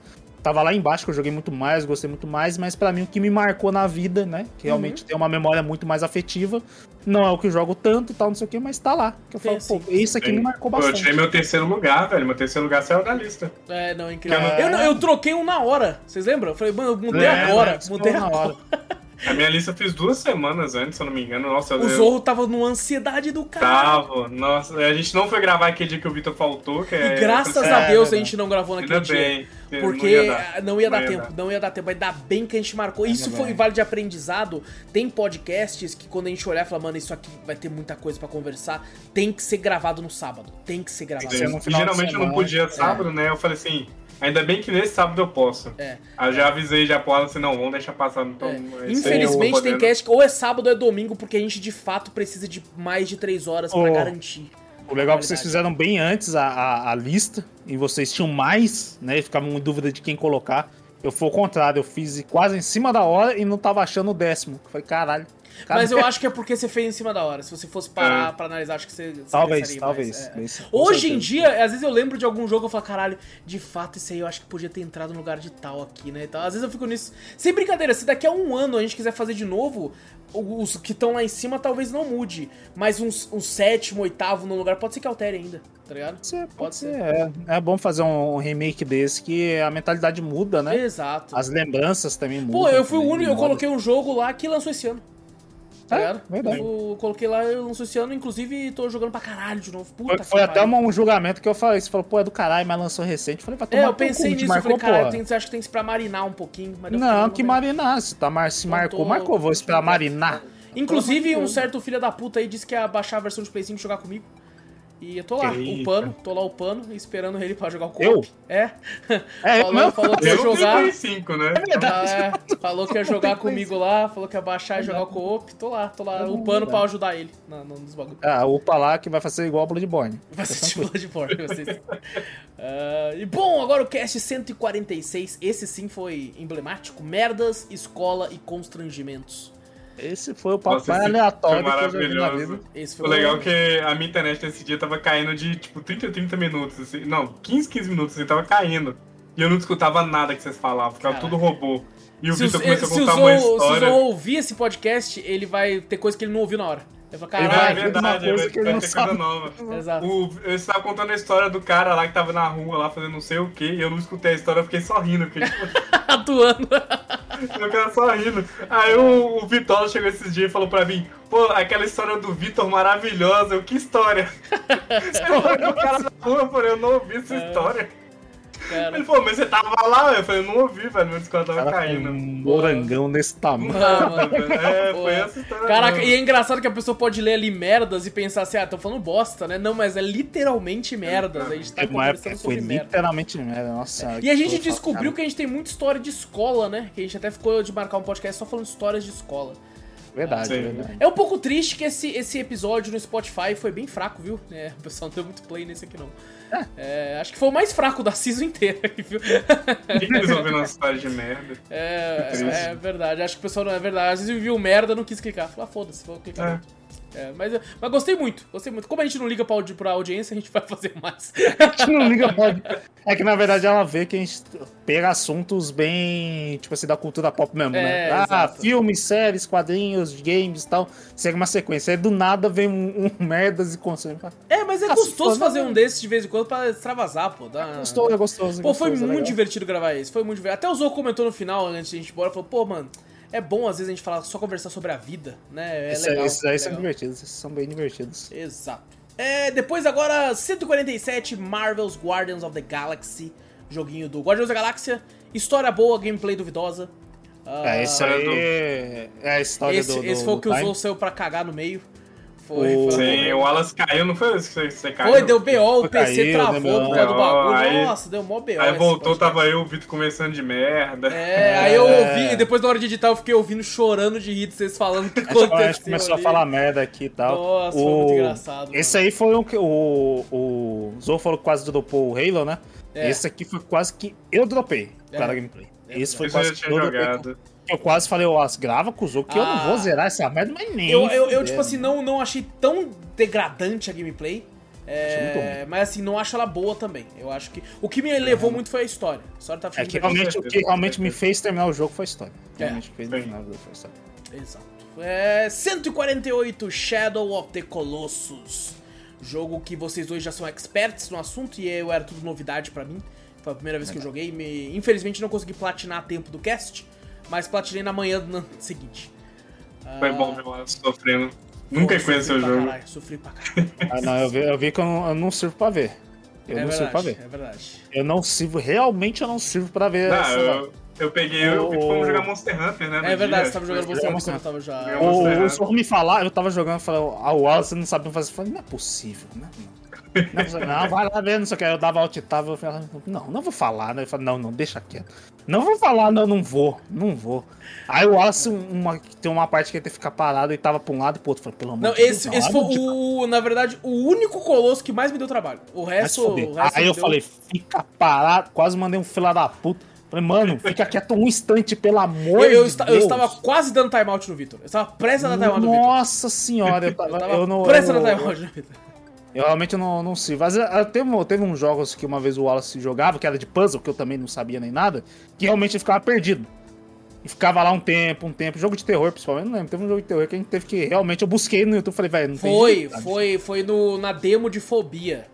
Tava lá embaixo que eu joguei muito mais, gostei muito mais, mas para mim o que me marcou na vida, né? Que realmente uhum. tem uma memória muito mais afetiva. Não é o que eu jogo tanto tal, não sei o que, mas tá lá. Que eu falo, pô, isso aqui me marcou bastante. Eu tirei meu terceiro lugar, velho. Meu terceiro lugar saiu da lista. É, não, incrível. Eu, eu, eu, troquei um na hora. Vocês lembram? Eu falei, mano, eu mudei é, agora. Mudei na hora. *laughs* A minha lista eu fiz duas semanas antes, se eu não me engano. Nossa, o eu... Zorro tava numa ansiedade do cara. Tava, nossa. A gente não foi gravar aquele dia que o Vitor faltou. Que é... E graças a Deus a gente não gravou naquele Ainda dia. Bem. Porque não ia dar, não ia dar não tempo, ia dar. não ia dar tempo. Ainda bem que a gente marcou. Isso foi vale de aprendizado. Tem podcasts que quando a gente olhar e falar, mano, isso aqui vai ter muita coisa para conversar, tem que ser gravado no sábado. Tem que ser gravado. Geralmente eu não podia sábado, é. né? Eu falei assim, Ainda bem que nesse sábado eu posso. É. Eu já avisei já pro Alan assim, não, vamos deixar passar. Então, é. Infelizmente tem cast que ou é sábado ou é domingo, porque a gente de fato precisa de mais de três horas oh. para garantir. O legal é que vocês fizeram bem antes a, a, a, lista, e vocês tinham mais, né? Ficavam em dúvida de quem colocar. Eu fui o contrário, eu fiz quase em cima da hora e não tava achando o décimo. Foi caralho. Mas eu acho que é porque você fez em cima da hora. Se você fosse parar é. pra analisar, acho que você. você talvez, talvez. Mais, é. Hoje em dia, às vezes eu lembro de algum jogo e eu falo, caralho, de fato, esse aí eu acho que podia ter entrado no lugar de tal aqui, né? Então, às vezes eu fico nisso. Sem brincadeira, se daqui a um ano a gente quiser fazer de novo, os que estão lá em cima talvez não mude. Mas um, um sétimo, oitavo no lugar pode ser que altere ainda, tá ligado? Pode ser, pode, ser. ser. É, é bom fazer um remake desse que a mentalidade muda, né? Exato. As lembranças também mudam. Pô, eu fui o único, eu coloquei um jogo lá que lançou esse ano. Tá é, Verdade. Eu coloquei lá, eu lançou esse ano, inclusive tô jogando pra caralho de novo. Puta foi, foi até um julgamento que eu falei. Você falou, pô, é do caralho, mas lançou recente. Eu falei, vai tomar É, eu pensei nisso, marcou, eu falei, caralho, tem, acho que tem que esperar marinar um pouquinho. não, que marinar. Se, tá, mar, se marcou, tô, marcou. Vou esperar marinar. Inclusive, um certo filho da puta aí disse que ia baixar a versão de Play 5 e jogar comigo. E eu tô lá, Eita. upando, tô lá upando, esperando ele pra jogar o co É. É, *laughs* falou, eu falou que ia jogar. 5, né? É é, falou que ia jogar comigo lá, falou que ia baixar e jogar o co-op. Tô lá, tô lá, upando pra ajudar ele nos bagulhos. Ah, upa lá que vai fazer igual Bloodborne. Vai ser tipo Bloodborne, vocês. uh, e bom, agora o cast 146. Esse sim foi emblemático. Merdas, escola e constrangimentos. Esse foi o papo mais aleatório foi maravilhoso. Esse foi o legal que a minha internet nesse dia tava caindo de tipo 30 30 minutos, assim. Não, 15, 15 minutos, assim, tava caindo. E eu não escutava nada que vocês falavam, ficava Caraca. tudo robô. E o Vitor começou a contar uma história. Se o Zou ouvir esse podcast, ele vai ter coisa que ele não ouviu na hora. Eu falo, caralho, é verdade, coisa que ele ter coisa nova. *laughs* Exato. O, eu estava contando a história do cara lá que tava na rua lá fazendo não sei o que, e eu não escutei a história, eu fiquei só rindo. *laughs* *laughs* Fiquei, tipo... Atuando. Eu quero só rindo. Aí o, o Vitor chegou esses dias e falou pra mim, pô, aquela história do Vitor maravilhosa, eu, que história? o cara na rua, eu falei, eu não ouvi essa é. história. Cara. Ele falou, mas você tava lá? Eu falei, eu não ouvi, velho, meu Discord tava cara, caindo. Um morangão nesse tamanho. *laughs* é, foi essa história. Caraca, mesmo. e é engraçado que a pessoa pode ler ali merdas e pensar assim, ah, tô falando bosta, né? Não, mas é literalmente merdas. A gente tá conversando sobre merda. literalmente merda, nossa. E a gente descobriu que a gente tem muita história de escola, né? Que a gente até ficou de marcar um podcast só falando histórias de escola. Verdade, Sim. verdade. É um pouco triste que esse, esse episódio no Spotify foi bem fraco, viu? É, o pessoal não deu muito play nesse aqui, não. *laughs* É, acho que foi o mais fraco da season inteira, viu? Resolvendo uma história de merda. É, é, verdade. Acho que o pessoal não é verdade. Às vezes viu merda não quis clicar. Falei, ah, foda-se, vou clicar. É. É, mas, mas gostei muito, gostei muito. Como a gente não liga pra, pra audiência, a gente vai *laughs* fazer mais. a gente não liga pra É que na verdade ela vê que a gente pega assuntos bem, tipo assim, da cultura pop mesmo, né? é, né? Ah, exato. filmes, séries, quadrinhos, games e tal. Segue uma sequência. Aí do nada vem um, um *laughs* merdas e conselho. É, mas é ah, gostoso fazer um desses de vez em quando pra extravasar, pô. Dá... É gostoso, é gostoso. Pô, foi muito divertido gravar esse. Foi muito divertido. Até o Zou comentou no final, antes de a gente ir embora, falou, pô, mano é bom às vezes a gente falar só conversar sobre a vida, né? É Esse, legal. Esses aí são divertidos, esses são bem divertidos. Exato. É, depois agora 147 Marvel's Guardians of the Galaxy, joguinho do Guardians da Galáxia, história boa, gameplay duvidosa. Uh, é, esse aí é a história esse, do, do Esse foi o que usou o seu pra cagar no meio. Foi, o... Sim, o Wallace caiu, não foi isso que você caiu? Foi, deu BO, o PC caiu, travou por causa do bagulho. Aí, Nossa, deu mó BO. Aí voltou, tava eu, o Vitor começando de merda. É, é, aí eu ouvi, e depois na hora de editar eu fiquei ouvindo, chorando de rir de vocês falando o que aconteceu. A gente começou ali. a falar merda aqui e tal. Nossa, o... foi muito engraçado. Esse mano. aí foi o que o, o Zou falou que quase dropou o Halo, né? É. Esse aqui foi quase que eu dropei é. cada gameplay. É Esse foi quase que eu jogado. Eu quase falei, ó, grava com o Zou que ah. eu não vou ah. zerar essa merda, mas nem. Eu, eu, eu, tipo assim, não, não achei tão degradante a gameplay. É, mas assim, não acho ela boa também. Eu acho que. O que me levou muito foi a história. A história tá é que realmente, o que realmente me fez terminar o jogo foi a história. É. Realmente fez terminar o jogo foi a história. Exato. É, 148 Shadow of the Colossus. Jogo que vocês dois já são experts no assunto e eu era tudo novidade para mim. Foi a primeira vez que eu joguei. Me, infelizmente não consegui platinar a tempo do cast mas platinei na manhã do seguinte. Foi bom ver ela sofrendo. Nunca conheci o jogo. Caralho, sofri pra caralho. *laughs* ah, não, eu vi, eu vi que eu não, eu não sirvo pra ver. Eu é não verdade, sirvo pra ver. É verdade. Eu não sirvo, realmente eu não sirvo pra ver. Não, essa, eu, eu peguei, eu que fomos jogar Monster Hunter, né? É verdade, dia. você tava jogando Monster Hunter, eu tava já. O, o senhor me falar, eu tava jogando, falei, ah, o Wallace não sabe fazer. Eu falei, não é possível, né? Não, não, vai lá ver, não sei o que. Eu dava alt tab, eu falava, não, não vou falar, né? Eu falei, não, não, deixa quieto. Não vou falar, não, não vou, não vou. Aí o Wallace, uma, tem uma parte que ele tem que ficar parado e tava pra um lado e pro outro. Falei, pelo amor não, de esse, Deus. Esse foi, o, na verdade, o único colosso que mais me deu trabalho. O resto. O resto Aí eu deu... falei, fica parado, quase mandei um fila da puta. Falei, mano, fica quieto um instante, pelo amor eu, eu de Deus. Eu estava quase dando timeout no Vitor. Eu estava prestes a dar timeout no Vitor. Nossa senhora, eu tava, *laughs* eu eu não, prestes a dar timeout no Vitor. Eu realmente não, não sei. Mas eh, teve, teve uns jogos que uma vez o Wallace jogava, que era de puzzle, que eu também não sabia nem nada, que realmente ele ficava perdido. E ficava lá um tempo, um tempo. Jogo de terror, principalmente, não lembro. Teve um jogo de terror que a gente teve que. Realmente, eu busquei no YouTube e falei, velho, não foi, tem jeito. Foi, foi no, na demo de fobia.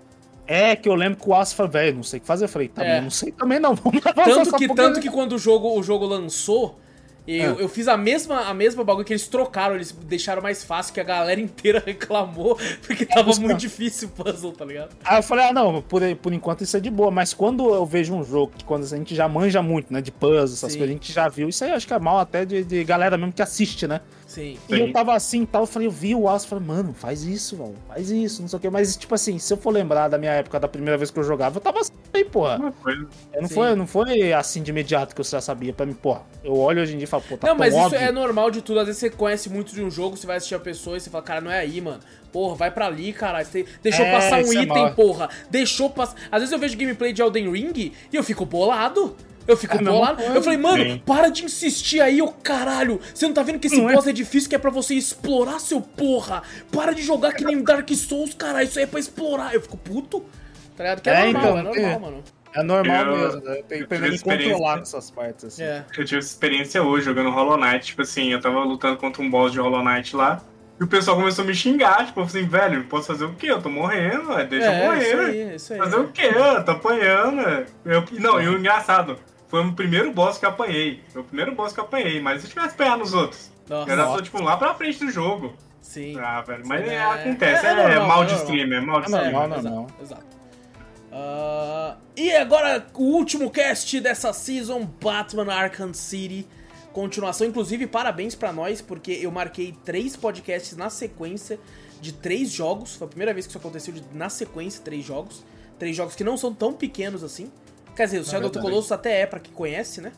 É, que eu lembro que o Wallace falou, velho, não sei o que fazer. Eu falei, também, tá é. não sei também não. *laughs* Vamos tanto que, tanto que quando o jogo, o jogo lançou, eu, é. eu fiz a mesma, a mesma bagulho que eles trocaram, eles deixaram mais fácil, que a galera *laughs* inteira reclamou, porque tava é, muito difícil o puzzle, tá ligado? Aí eu falei, ah, não, por, por enquanto isso é de boa, mas quando eu vejo um jogo que quando a gente já manja muito, né, de puzzle, essas Sim. coisas, a gente já viu, isso aí eu acho que é mal até de, de galera mesmo que assiste, né? Sim. E Sim. eu tava assim e tal, eu falei, eu vi o Aço, falei, mano, faz isso, mano, faz isso, não sei o que. Mas, tipo assim, se eu for lembrar da minha época, da primeira vez que eu jogava, eu tava assim, porra. Não foi, não foi assim de imediato que eu já sabia pra mim, porra. Eu olho hoje em dia e falo, pô, tá Não, mas óbvio. isso é normal de tudo. Às vezes você conhece muito de um jogo, você vai assistir a pessoa e você fala, cara, não é aí, mano. Porra, vai pra ali, caralho. Você deixou é, passar um é item, é porra. Deixou passar. Às vezes eu vejo gameplay de Elden Ring e eu fico bolado. Eu fico é bolado. Eu falei, mano, Sim. para de insistir aí, ô caralho. Você não tá vendo que esse não é? boss é... é... difícil, que é pra você explorar, seu porra. Para de jogar que nem Dark Souls, caralho. Isso aí é pra explorar. Eu fico puto. Tá ligado? Que é, é normal, então, é normal, é, mano. É normal eu, mesmo, né? Eu tenho que controlar essas partes, assim. É. Eu tive essa experiência hoje jogando Hollow Knight. Tipo assim, eu tava lutando contra um boss de Hollow Knight lá. E o pessoal começou a me xingar, tipo assim, velho, posso fazer o quê? Eu tô morrendo, deixa é, eu morrer. Isso aí, isso aí, fazer o quê? Eu tô apanhando. Eu, não, e o engraçado, foi o primeiro boss que eu apanhei. Foi o primeiro boss que eu apanhei, mas se eu tivesse apanhado nos outros, Nossa. eu era tipo lá pra frente do jogo. Sim. Ah, velho, mas é, acontece, é, é, é, é mal de streamer, é mal de streamer. Não, não, não. Exato. Uh, e agora, o último cast dessa season, Batman Arkham City. Continuação, inclusive, parabéns para nós, porque eu marquei três podcasts na sequência de três jogos. Foi a primeira vez que isso aconteceu de, na sequência, três jogos. Três jogos que não são tão pequenos assim. Quer dizer, o Shadow do Colossus até é, pra quem conhece, né?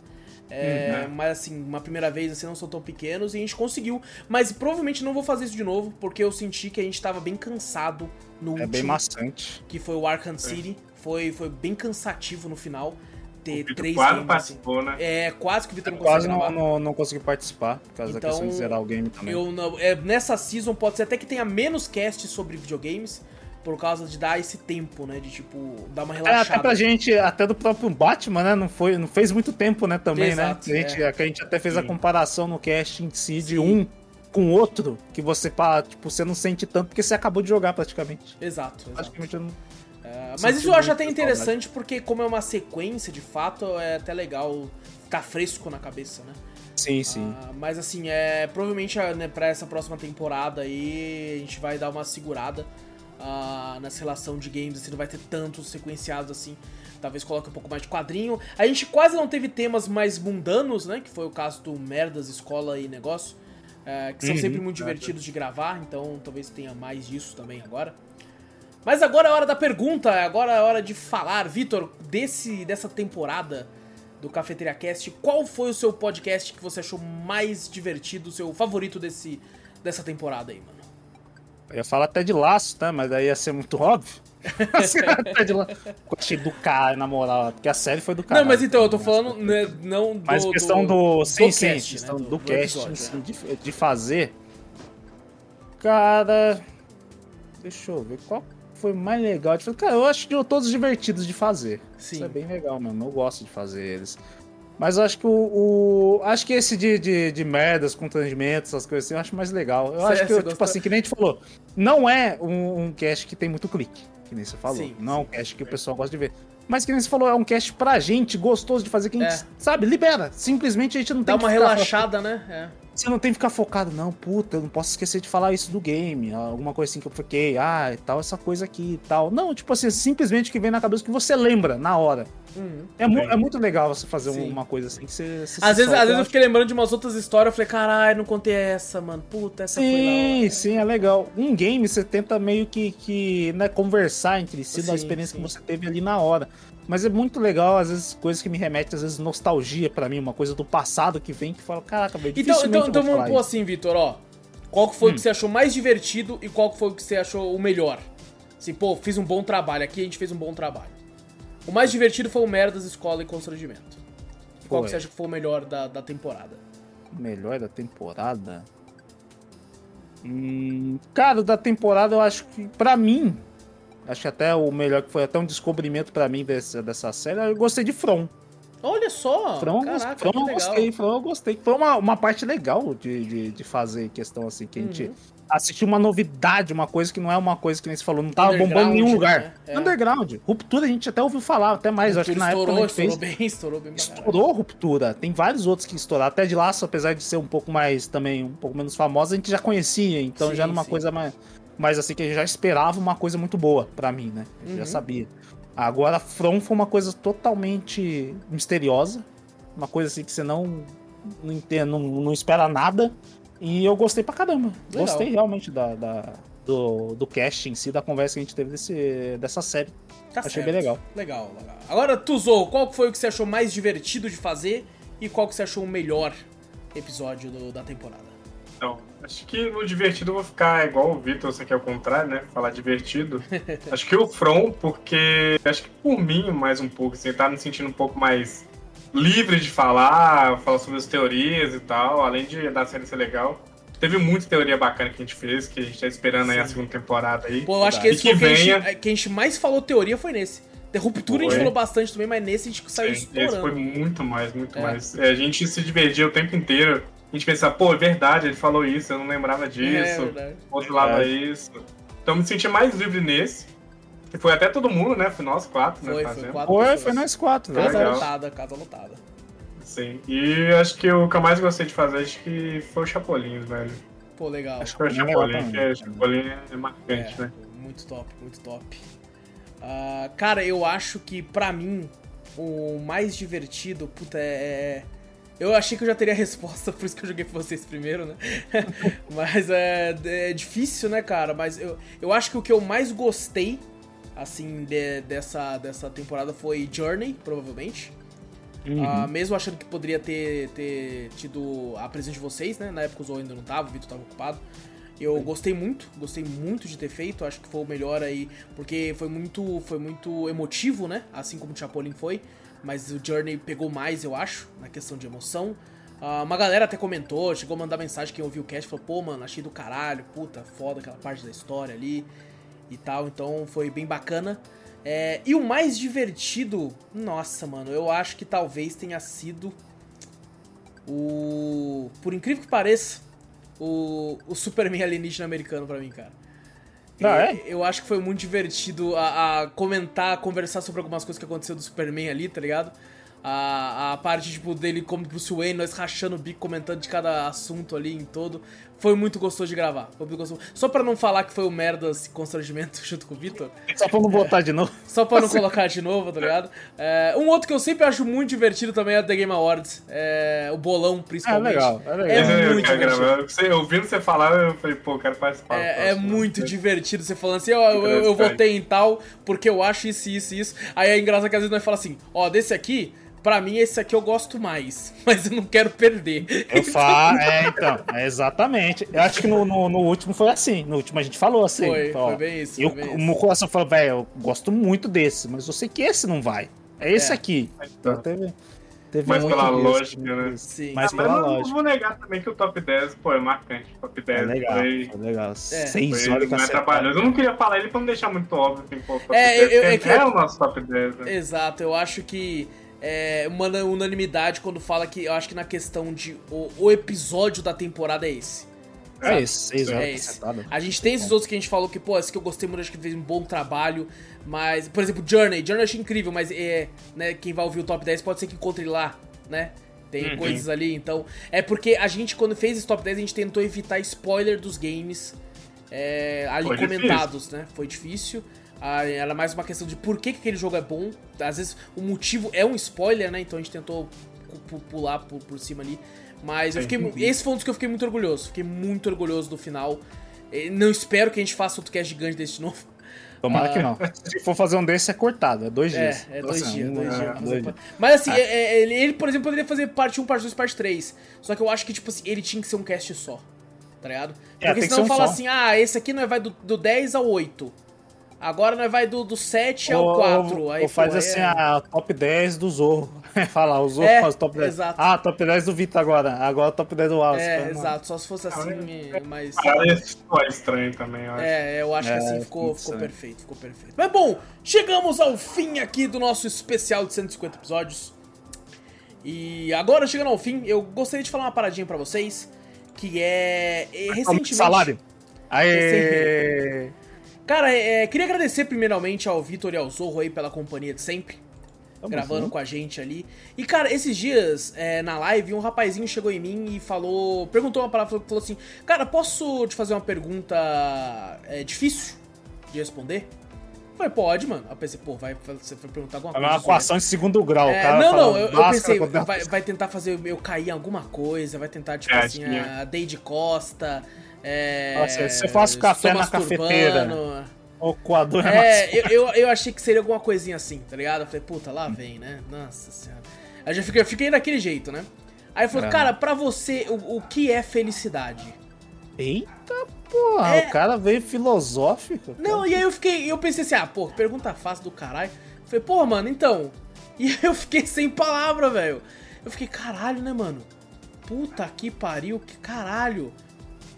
É, uhum. Mas assim, uma primeira vez assim não são tão pequenos e a gente conseguiu. Mas provavelmente não vou fazer isso de novo, porque eu senti que a gente tava bem cansado no é último. É bem maçante. Que foi o Arkham City. Foi, foi bem cansativo no final. Ter o três quase games, participou, assim. né? É, quase que o Vitor não conseguiu. Quase não, não, não consegui participar, por causa então, da questão de zerar o game também. Eu não, é, nessa season pode ser até que tenha menos cast sobre videogames por causa de dar esse tempo, né? De tipo, dar uma relaxada. É, até pra gente, até do próprio Batman, né? Não, foi, não fez muito tempo, né? Também, né? Exato, né? A gente, é. a gente até fez Sim. a comparação no cast em si de um com o outro, que você, tipo, você não sente tanto porque você acabou de jogar praticamente. Exato. exato. Praticamente não. É, mas isso eu acho até interessante porque, como é uma sequência, de fato, é até legal ficar fresco na cabeça, né? Sim, sim. Uh, mas assim, é, provavelmente né, pra essa próxima temporada aí a gente vai dar uma segurada uh, nessa relação de games, assim, não vai ter tantos sequenciados assim. Talvez coloque um pouco mais de quadrinho. A gente quase não teve temas mais mundanos, né? Que foi o caso do Merdas, Escola e Negócio. Uh, que são uhum, sempre muito divertidos de gravar, então talvez tenha mais disso também agora. Mas agora é hora da pergunta, agora é hora de falar. Vitor, desse dessa temporada do Cafeteria Cast, qual foi o seu podcast que você achou mais divertido, o seu favorito desse, dessa temporada aí, mano? Eu ia falar até de laço, tá? Mas daí ia ser muito óbvio. *laughs* Achei do cara, na moral, porque a série foi do cara. Não, mas então, eu tô falando né, não do. Mas questão do. do sim, do sim, cast, questão né? do, do, cast, episódio, assim, de, de fazer. Cara. Deixa eu ver qual foi mais legal. Cara, eu acho que todos divertidos de fazer. Sim. Isso é bem legal mesmo. Eu gosto de fazer eles. Mas eu acho que o, o. acho que esse de, de, de merdas, constrangimentos, essas coisas assim, eu acho mais legal. Eu Cê, acho que, eu, tipo assim, que nem a gente falou, não é um, um cast que tem muito clique, que nem você falou. Sim, não é um cast que o pessoal gosta de ver. Mas que nem você falou, é um cast pra gente, gostoso de fazer, que a gente, é. sabe, libera. Simplesmente a gente não Dá tem que Dá uma relaxada, né? É. Você não tem que ficar focado, não, puta, eu não posso esquecer de falar isso do game, alguma coisa assim que eu fiquei, ah, e tal, essa coisa aqui e tal. Não, tipo assim, simplesmente que vem na cabeça que você lembra na hora. Uhum. É, mu é, muito legal você fazer Sim. uma coisa assim que você. você às vezes, às vezes eu fiquei lembrando de umas outras histórias, eu falei, caralho, não contei essa, mano. Puta, essa sim, foi Sim, sim, é legal. Em game você tenta meio que, que né, conversar entre si sim, da experiência sim. que você teve ali na hora. Mas é muito legal, às vezes, coisas que me remetem, às vezes, nostalgia para mim, uma coisa do passado que vem que fala, caraca, velho, Então, então, então vamos pôr assim, Vitor, ó. Qual que foi hum. o que você achou mais divertido e qual que foi o que você achou o melhor? Assim, pô, fiz um bom trabalho, aqui a gente fez um bom trabalho. O mais divertido foi o Merdas, Escola e Constrangimento. qual que você acha que foi o melhor da, da temporada? Melhor da temporada? Hum, cara, da temporada eu acho que, pra mim, acho que até o melhor que foi até um descobrimento pra mim dessa, dessa série, eu gostei de From. Olha só! From, Caraca, From eu gostei, From eu gostei. Foi uma, uma parte legal de, de, de fazer questão assim, que a gente assistiu uma novidade, uma coisa que não é uma coisa que nem se falou, não tava bombando em nenhum lugar. Né? É. Underground. Ruptura a gente até ouviu falar, até mais. Acho que na estourou, época a gente estourou fez. Bem, estourou bem *laughs* Estourou Ruptura. Tem vários outros que estouraram. Até de laço, apesar de ser um pouco mais também, um pouco menos famosa, a gente já conhecia. Então sim, já numa coisa mais. Mas assim, que a gente já esperava uma coisa muito boa para mim, né? A gente uhum. já sabia. Agora, From foi uma coisa totalmente misteriosa. Uma coisa assim que você não não, entende, não, não espera nada. E eu gostei pra caramba. Legal. Gostei realmente da, da, do, do cast em si, da conversa que a gente teve desse, dessa série. Tá Achei certo. bem legal. Legal, legal. Agora, Tuzo, qual foi o que você achou mais divertido de fazer e qual que você achou o melhor episódio do, da temporada? Então, acho que no divertido eu vou ficar igual o Vitor, você quer o contrário, né? Falar divertido. *laughs* acho que o From, porque acho que por mim, mais um pouco, assim, tá me sentindo um pouco mais livre de falar, falar sobre as teorias e tal, além de da série ser legal. Teve muita teoria bacana que a gente fez, que a gente tá esperando Sim. aí a segunda temporada aí. Pô, eu acho que esse que, venha... que, a gente, que a gente mais falou teoria foi nesse. De ruptura foi. a gente falou bastante também, mas nesse a gente saiu Sim, estourando. Esse foi muito mais, muito é. mais. É, a gente se divertia o tempo inteiro. A gente pensava, pô, é verdade, ele falou isso, eu não lembrava disso. É, Outro lado é isso. Então eu me senti mais livre nesse. Foi até todo mundo, né? Foi nós quatro, foi, né? Foi, quatro foi, foi nós quatro. Casa legal. lotada, casa lotada. Sim. E acho que o que eu mais gostei de fazer, acho que foi o Chapolin, velho. Pô, legal. Acho que foi o Chapolin, que é, Chapolin é marcante, é, né? Muito top, muito top. Uh, cara, eu acho que pra mim, o mais divertido, puta, é, é. Eu achei que eu já teria a resposta, *laughs* por isso que eu joguei pra vocês primeiro, né? *laughs* Mas é, é difícil, né, cara? Mas eu, eu acho que o que eu mais gostei assim, de, dessa, dessa temporada foi Journey, provavelmente. Uhum. Uh, mesmo achando que poderia ter, ter tido a presença de vocês, né? Na época o Zou ainda não tava, o Vitor tava ocupado. Eu gostei muito, gostei muito de ter feito, acho que foi o melhor aí, porque foi muito, foi muito emotivo, né? Assim como o Chapolin foi, mas o Journey pegou mais, eu acho, na questão de emoção. Uh, uma galera até comentou, chegou a mandar mensagem quem ouviu o cast, falou, pô, mano, achei do caralho, puta, foda aquela parte da história ali e tal, então foi bem bacana. É, e o mais divertido, nossa, mano, eu acho que talvez tenha sido o. Por incrível que pareça, o, o Superman alienígena americano pra mim, cara. Ah, é? Eu acho que foi muito divertido a, a, comentar, conversar sobre algumas coisas que aconteceu do Superman ali, tá ligado? A, a parte, tipo, dele como Bruce Wayne, nós rachando o bico, comentando de cada assunto ali em todo. Foi muito gostoso de gravar. Foi muito gostoso. Só pra não falar que foi o merda esse constrangimento *laughs* junto com o Vitor. Só pra não botar de novo. Só pra não colocar de novo, tá ligado? É, um outro que eu sempre acho muito divertido também é o The Game Awards. É, o bolão, principalmente. É legal, é legal. É, muito divertido. Você, ouvindo você falar, eu falei, pô, quero participar. É, é muito né? divertido você falando assim, ó, eu, eu, eu votei em tal porque eu acho isso, isso, isso. Aí é engraçado que às vezes nós fala assim, ó, desse aqui Pra mim, esse aqui eu gosto mais, *laughs* mas eu não quero perder. Eu *laughs* falo, é, então, é exatamente. Eu acho que no, no, no, último foi assim. No último a gente falou assim. Foi, então, foi bem isso. E foi o meu coração falou, velho, eu gosto muito desse, mas eu sei que esse não vai. É esse é. aqui. Então teve. Teve mais pela lógica, né? Sim. Mais ah, pela mas lógica. não vou negar também que o top 10, pô, é marcante. O top 10 é legal, foi... É legal. É. Seis horas não é trabalhoso. Eu não queria falar ele pra não deixar muito óbvio. Assim, pô, o top é, 10, eu, eu, é, é o nosso top 10. Né? Exato, eu acho que é, uma unanimidade quando fala que eu acho que na questão de o, o episódio da temporada é esse. É esse, é esse. A gente tem esses outros que a gente falou que, pô, esse que eu gostei muito, acho que fez um bom trabalho. Mas, por exemplo, Journey. Journey eu achei incrível, mas é, né, quem vai ouvir o top 10 pode ser que encontre lá, né? Tem uhum. coisas ali, então. É porque a gente, quando fez esse top 10, a gente tentou evitar spoiler dos games é, ali Foi comentados, difícil. né? Foi difícil. Ah, era mais uma questão de por que, que aquele jogo é bom. Às vezes o motivo é um spoiler, né? Então a gente tentou pular por, por cima ali. Mas eu fiquei. Esse foi um dos que eu fiquei muito orgulhoso. Fiquei muito orgulhoso do final. Não espero que a gente faça outro cast gigante desse de novo. Tomara que não. Se for fazer um desse, é cortado. É dois é, dias. É, dois Nossa, dias, dois, é, dias. dias. Mas assim, ah. é, ele, ele, por exemplo, poderia fazer parte 1, parte 2, parte 3. Só que eu acho que, tipo assim, ele tinha que ser um cast só. Tá ligado? Porque senão um fala só. assim, ah, esse aqui não vai do, do 10 ao 8. Agora nós vai do, do 7 ao 4. Ou, aí ou faz assim é... a top 10 do Zorro. *laughs* Fala, o Zorro é, faz top 10. Exato. Ah, top 10 do Vitor agora. Agora top 10 do Wallace. É, exato. Só se fosse assim, mas. Parece estranho também, eu acho. É, eu acho que assim é, ficou, ficou perfeito, ficou perfeito. Mas bom, chegamos ao fim aqui do nosso especial de 150 episódios. E agora, chegando ao fim, eu gostaria de falar uma paradinha pra vocês. Que é. Recentemente. Salário. Aê! Cara, é, queria agradecer primeiramente ao Vitor e ao Zorro aí pela companhia de sempre. Tamo gravando junto. com a gente ali. E, cara, esses dias, é, na live, um rapazinho chegou em mim e falou. Perguntou uma palavra, falou assim: Cara, posso te fazer uma pergunta é, difícil de responder? Eu falei, pode, mano. Eu pensei, pô, vai, você vai perguntar alguma coisa. É uma equação de segundo grau, é, cara. Não, não, eu, eu pensei, vai, vai, tentar fazer eu cair em alguma coisa, vai tentar, tipo é, assim, a Deide Costa. É, Nossa, se eu faço café na cafeteira. O coador é, é eu, eu, eu, achei que seria alguma coisinha assim, tá ligado? Eu falei, puta, lá vem, né? Nossa senhora. Aí já fiquei, eu fiquei daquele jeito, né? Aí eu falei, cara, pra você, o, o que é felicidade? Eita porra, é... o cara veio filosófico. Não, cara. e aí eu fiquei, eu pensei assim, ah, pô, pergunta fácil do caralho. Eu falei, pô, mano, então. *laughs* E aí eu fiquei sem palavra, velho. Eu fiquei, caralho, né, mano? Puta que pariu, que caralho.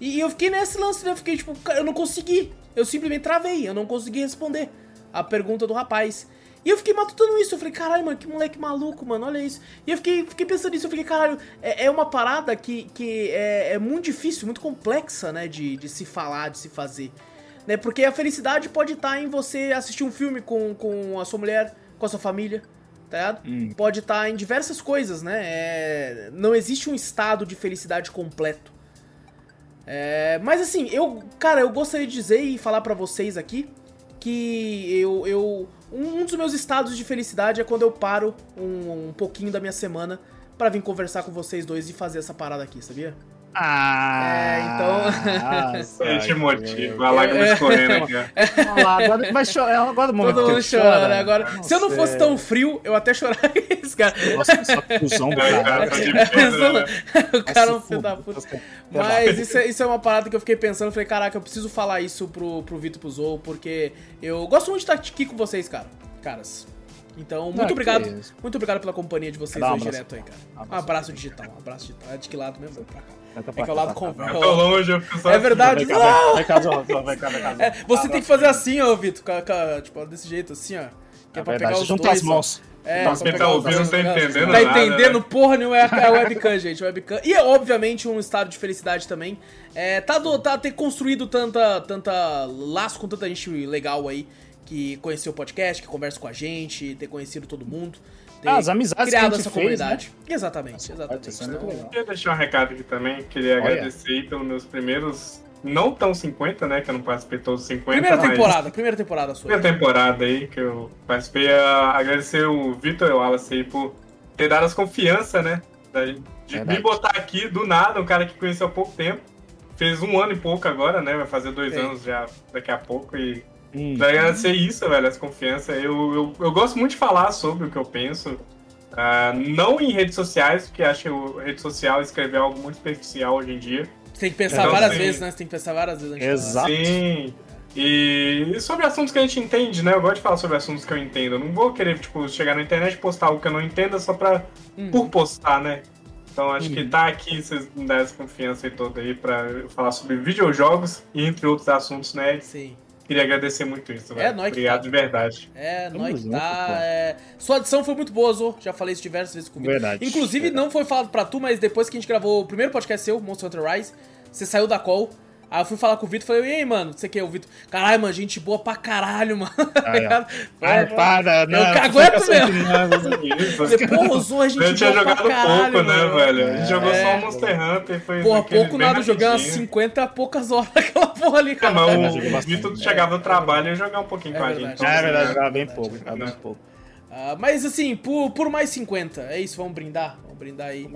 E eu fiquei nesse lance, né? Eu fiquei tipo, eu não consegui. Eu simplesmente travei, eu não consegui responder a pergunta do rapaz. E eu fiquei matutando isso, eu falei, caralho, mano, que moleque maluco, mano, olha isso. E eu fiquei, fiquei pensando nisso, eu fiquei, caralho, é, é uma parada que, que é, é, muito difícil, muito complexa, né, de, de se falar, de se fazer. Né, porque a felicidade pode estar em você assistir um filme com, com a sua mulher, com a sua família, tá ligado? Hum. Pode estar em diversas coisas, né? É, não existe um estado de felicidade completo. É, mas assim, eu, cara, eu gostaria de dizer e falar para vocês aqui que eu, eu um dos meus estados de felicidade é quando eu paro um, um pouquinho da minha semana para vir conversar com vocês dois e fazer essa parada aqui, sabia? Ah! É, então. Nossa, a gente motiva, a lágrima é, escorrendo aqui. Agora vai chorar. Agora o momento Todo mundo chora, chora, né? Agora, Nossa, se eu não fosse tão frio, eu até choraria *laughs* esse cara. Nossa, só cuzão, cara. o cara é um filho da puta. Mas isso é, isso é uma parada que eu fiquei pensando. Falei, caraca, eu preciso falar isso pro, pro Vitor pro Zou, porque eu gosto muito de estar aqui com vocês, cara. Caras. Então, muito ah, obrigado. Muito obrigado pela companhia de vocês hoje direto aí, cara. Um abraço digital, um abraço digital. É de que lado mesmo? Pra cá. É que é o lado conversa. Eu longe, eu fico só É verdade. Vem cá, vem cá, vem cá, vem cá. É, você tem que fazer assim, ó, Vitor. Tipo, desse jeito, assim, ó. Que é, é pra pegar os dois. as mãos. É, Nossa, quem tá ouvindo não tá entendendo Tá entendendo né? porra nenhuma, é a webcam, gente, webcam. E, obviamente, um estado de felicidade também. É, tá, do, tá ter construído tanta, tanta laço com tanta gente legal aí, que conheceu o podcast, que conversa com a gente, ter conhecido todo mundo ah, as amizades criado essa fez, comunidade. Né? Exatamente, exatamente. Então, eu queria deixar um recado aqui também, queria Olha. agradecer pelos meus primeiros não tão 50, né? Que eu não participei todos os 50. Primeira temporada, primeira temporada sua. Primeira temporada aí que eu participei. agradecer o Vitor e o Wallace aí por ter dado as confiança, né? De me botar aqui do nada, um cara que conheceu há pouco tempo. Fez um ano e pouco agora, né? Vai fazer dois anos já daqui a pouco e Hum. Pra agradecer isso, velho, essa confiança. Eu, eu, eu gosto muito de falar sobre o que eu penso. Uh, não em redes sociais, porque acho que rede social escrever algo muito superficial hoje em dia. Você tem que pensar então, várias assim, vezes, né? Você tem que pensar várias vezes. Exato. Sim. E sobre assuntos que a gente entende, né? Eu gosto de falar sobre assuntos que eu entendo. Eu não vou querer, tipo, chegar na internet e postar algo que eu não entenda só pra, uhum. por postar, né? Então acho uhum. que tá aqui, vocês me dão essa confiança aí toda aí pra falar sobre videojogos e entre outros assuntos, né? Sim. Queria agradecer muito isso, velho. É, nóis Obrigado tá. de verdade. É, que tá. É... Sua adição foi muito boa, Zo. Já falei isso diversas vezes comigo. Verdade. Inclusive, verdade. não foi falado pra tu, mas depois que a gente gravou o primeiro podcast seu, Monster Hunter Rise, você saiu da call. Aí eu fui falar com o Vitor e falei, e aí, mano, você que é o Vitor? Caralho, mano, gente boa pra caralho, mano. *laughs* Ai, para, não. Eu cagueto mesmo. *laughs* Você, porra, usou a gente A gente tinha jogado caralho, pouco, né, velho? A gente jogou só o Monster Hunter. Foi porra, pouco nada, joguei umas 50 poucas horas *laughs* naquela porra ali, cara. Não, mas o Vitor chegava no trabalho e ia jogar um pouquinho é com a gente. É verdade, jogava bem pouco, jogava bem pouco. Uh, mas assim, por, por mais 50, é isso, vamos brindar. Vamos brindar aí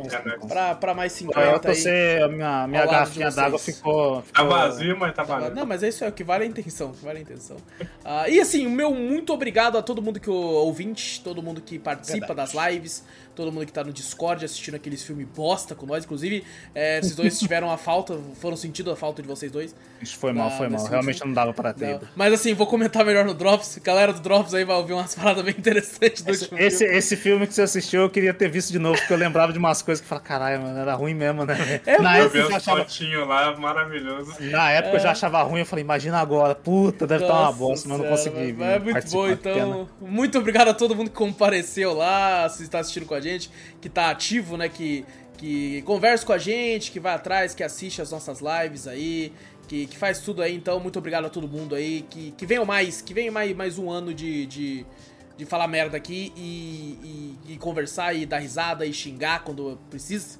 pra, pra mais 50. Eu tô ser, a minha, minha garrafinha d'água ficou, ficou. Tá vazio, mas tá valendo. Não, mas é isso é o que vale a intenção. Que vale a intenção. Uh, e assim, o meu muito obrigado a todo mundo que ouvinte, todo mundo que participa Verdade. das lives todo mundo que tá no Discord assistindo aqueles filmes bosta com nós. Inclusive, é, esses dois tiveram a falta, foram sentindo a falta de vocês dois. Isso foi mal, foi mal. Realmente não dava pra ter. Mas assim, vou comentar melhor no Drops. Galera do Drops aí vai ouvir umas *laughs* paradas bem interessantes do esse, último esse, filme. Esse filme que você assistiu, eu queria ter visto de novo, porque eu lembrava de umas coisas que eu falava, caralho, mano, era ruim mesmo, né? É, Na época eu achava... lá, maravilhoso. Na época é. eu já achava ruim, eu falei, imagina agora, puta, deve estar uma bosta, mas não consegui. É, é muito bom, então. Muito obrigado a todo mundo que compareceu lá, se está assistindo com a gente, que tá ativo, né? Que, que conversa com a gente, que vai atrás, que assiste as nossas lives aí, que, que faz tudo aí. Então, muito obrigado a todo mundo aí. Que, que venham mais, que venha mais, mais um ano de, de, de falar merda aqui e, e, e, conversar e dar risada e xingar quando precisa.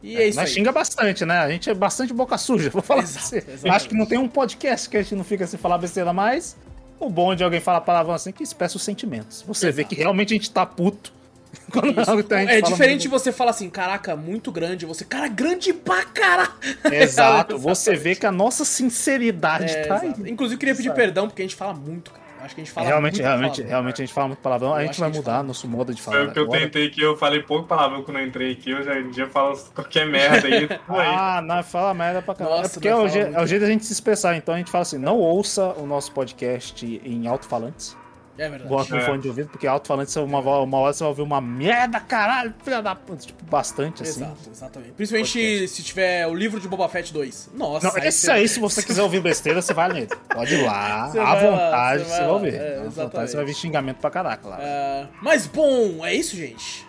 E é, é isso Mas aí. xinga bastante, né? A gente é bastante boca suja, *laughs* vou falar Exato, pra você. Acho que não tem um podcast que a gente não fica sem falar besteira mais. O bom de alguém falar palavrão assim é que expressa os sentimentos. Você Exato. vê que realmente a gente tá puto *laughs* é diferente muito... você falar assim, caraca, muito grande. Você, cara, grande pra caralho. *laughs* Exato. você vê que a nossa sinceridade é, tá aí. Inclusive, queria pedir perdão, porque a gente fala muito, cara. Acho que a gente fala realmente, muito realmente, palavrão, realmente a gente fala muito palavrão. a gente vai mudar fala. nosso modo de falar. Foi o que eu tentei aqui, eu falei pouco palavrão quando eu entrei aqui, eu já, já falo qualquer merda aí. *laughs* ah, não, fala merda pra caralho. É porque é o, é o jeito da gente se expressar. Então a gente fala assim: não ouça o nosso podcast em alto-falantes. É verdade. Gosto é. fone de ouvido, porque alto-falante, uma, uma hora você vai ouvir uma merda, caralho, filha da puta. Tipo, bastante assim. Exato, exatamente. Principalmente Podcast. se tiver o livro de Boba Fett 2. Nossa. Não, esse aí, se você quiser ouvir besteira, você vai nele. Pode ir lá, *laughs* você à vontade, lá, você, vai, você vai ouvir. É, à vontade, você vai ver xingamento pra caraca lá. Uh, mas bom, é isso, gente.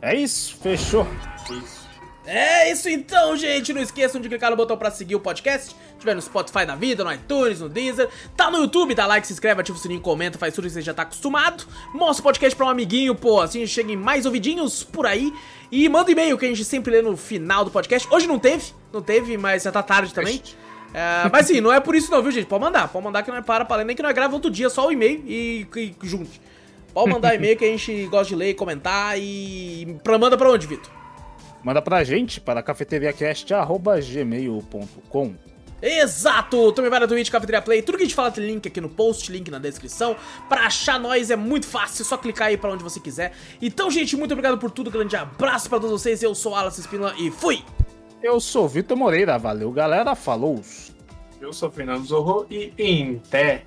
É isso, fechou. Isso. É isso então, gente. Não esqueçam de clicar no botão pra seguir o podcast. Se tiver no Spotify da vida, no iTunes, no Deezer. Tá no YouTube, dá like, se inscreve, ativa o sininho, comenta, faz tudo que você já tá acostumado. Mostra o podcast pra um amiguinho, pô. Assim cheguem mais ouvidinhos por aí. E manda e-mail que a gente sempre lê no final do podcast. Hoje não teve, não teve, mas já tá tarde também. É, mas sim, não é por isso não, viu, gente? Pode mandar, pode mandar que não é para pra ler, nem que não é grava outro dia, só o e-mail e, e junte. Pode mandar e-mail que a gente gosta de ler, comentar e. Pra, manda pra onde, Vitor? Manda pra gente para cafeteriacast.gmail.com Exato! Também vai na Twitch, Cafeteria Play, tudo que a gente fala tem link aqui no post, link na descrição. Pra achar nós é muito fácil, é só clicar aí pra onde você quiser. Então, gente, muito obrigado por tudo, grande abraço pra todos vocês. Eu sou Alas Espínola e fui! Eu sou Vitor Moreira, valeu galera, falou! Eu sou Fernando Zorro e em pé.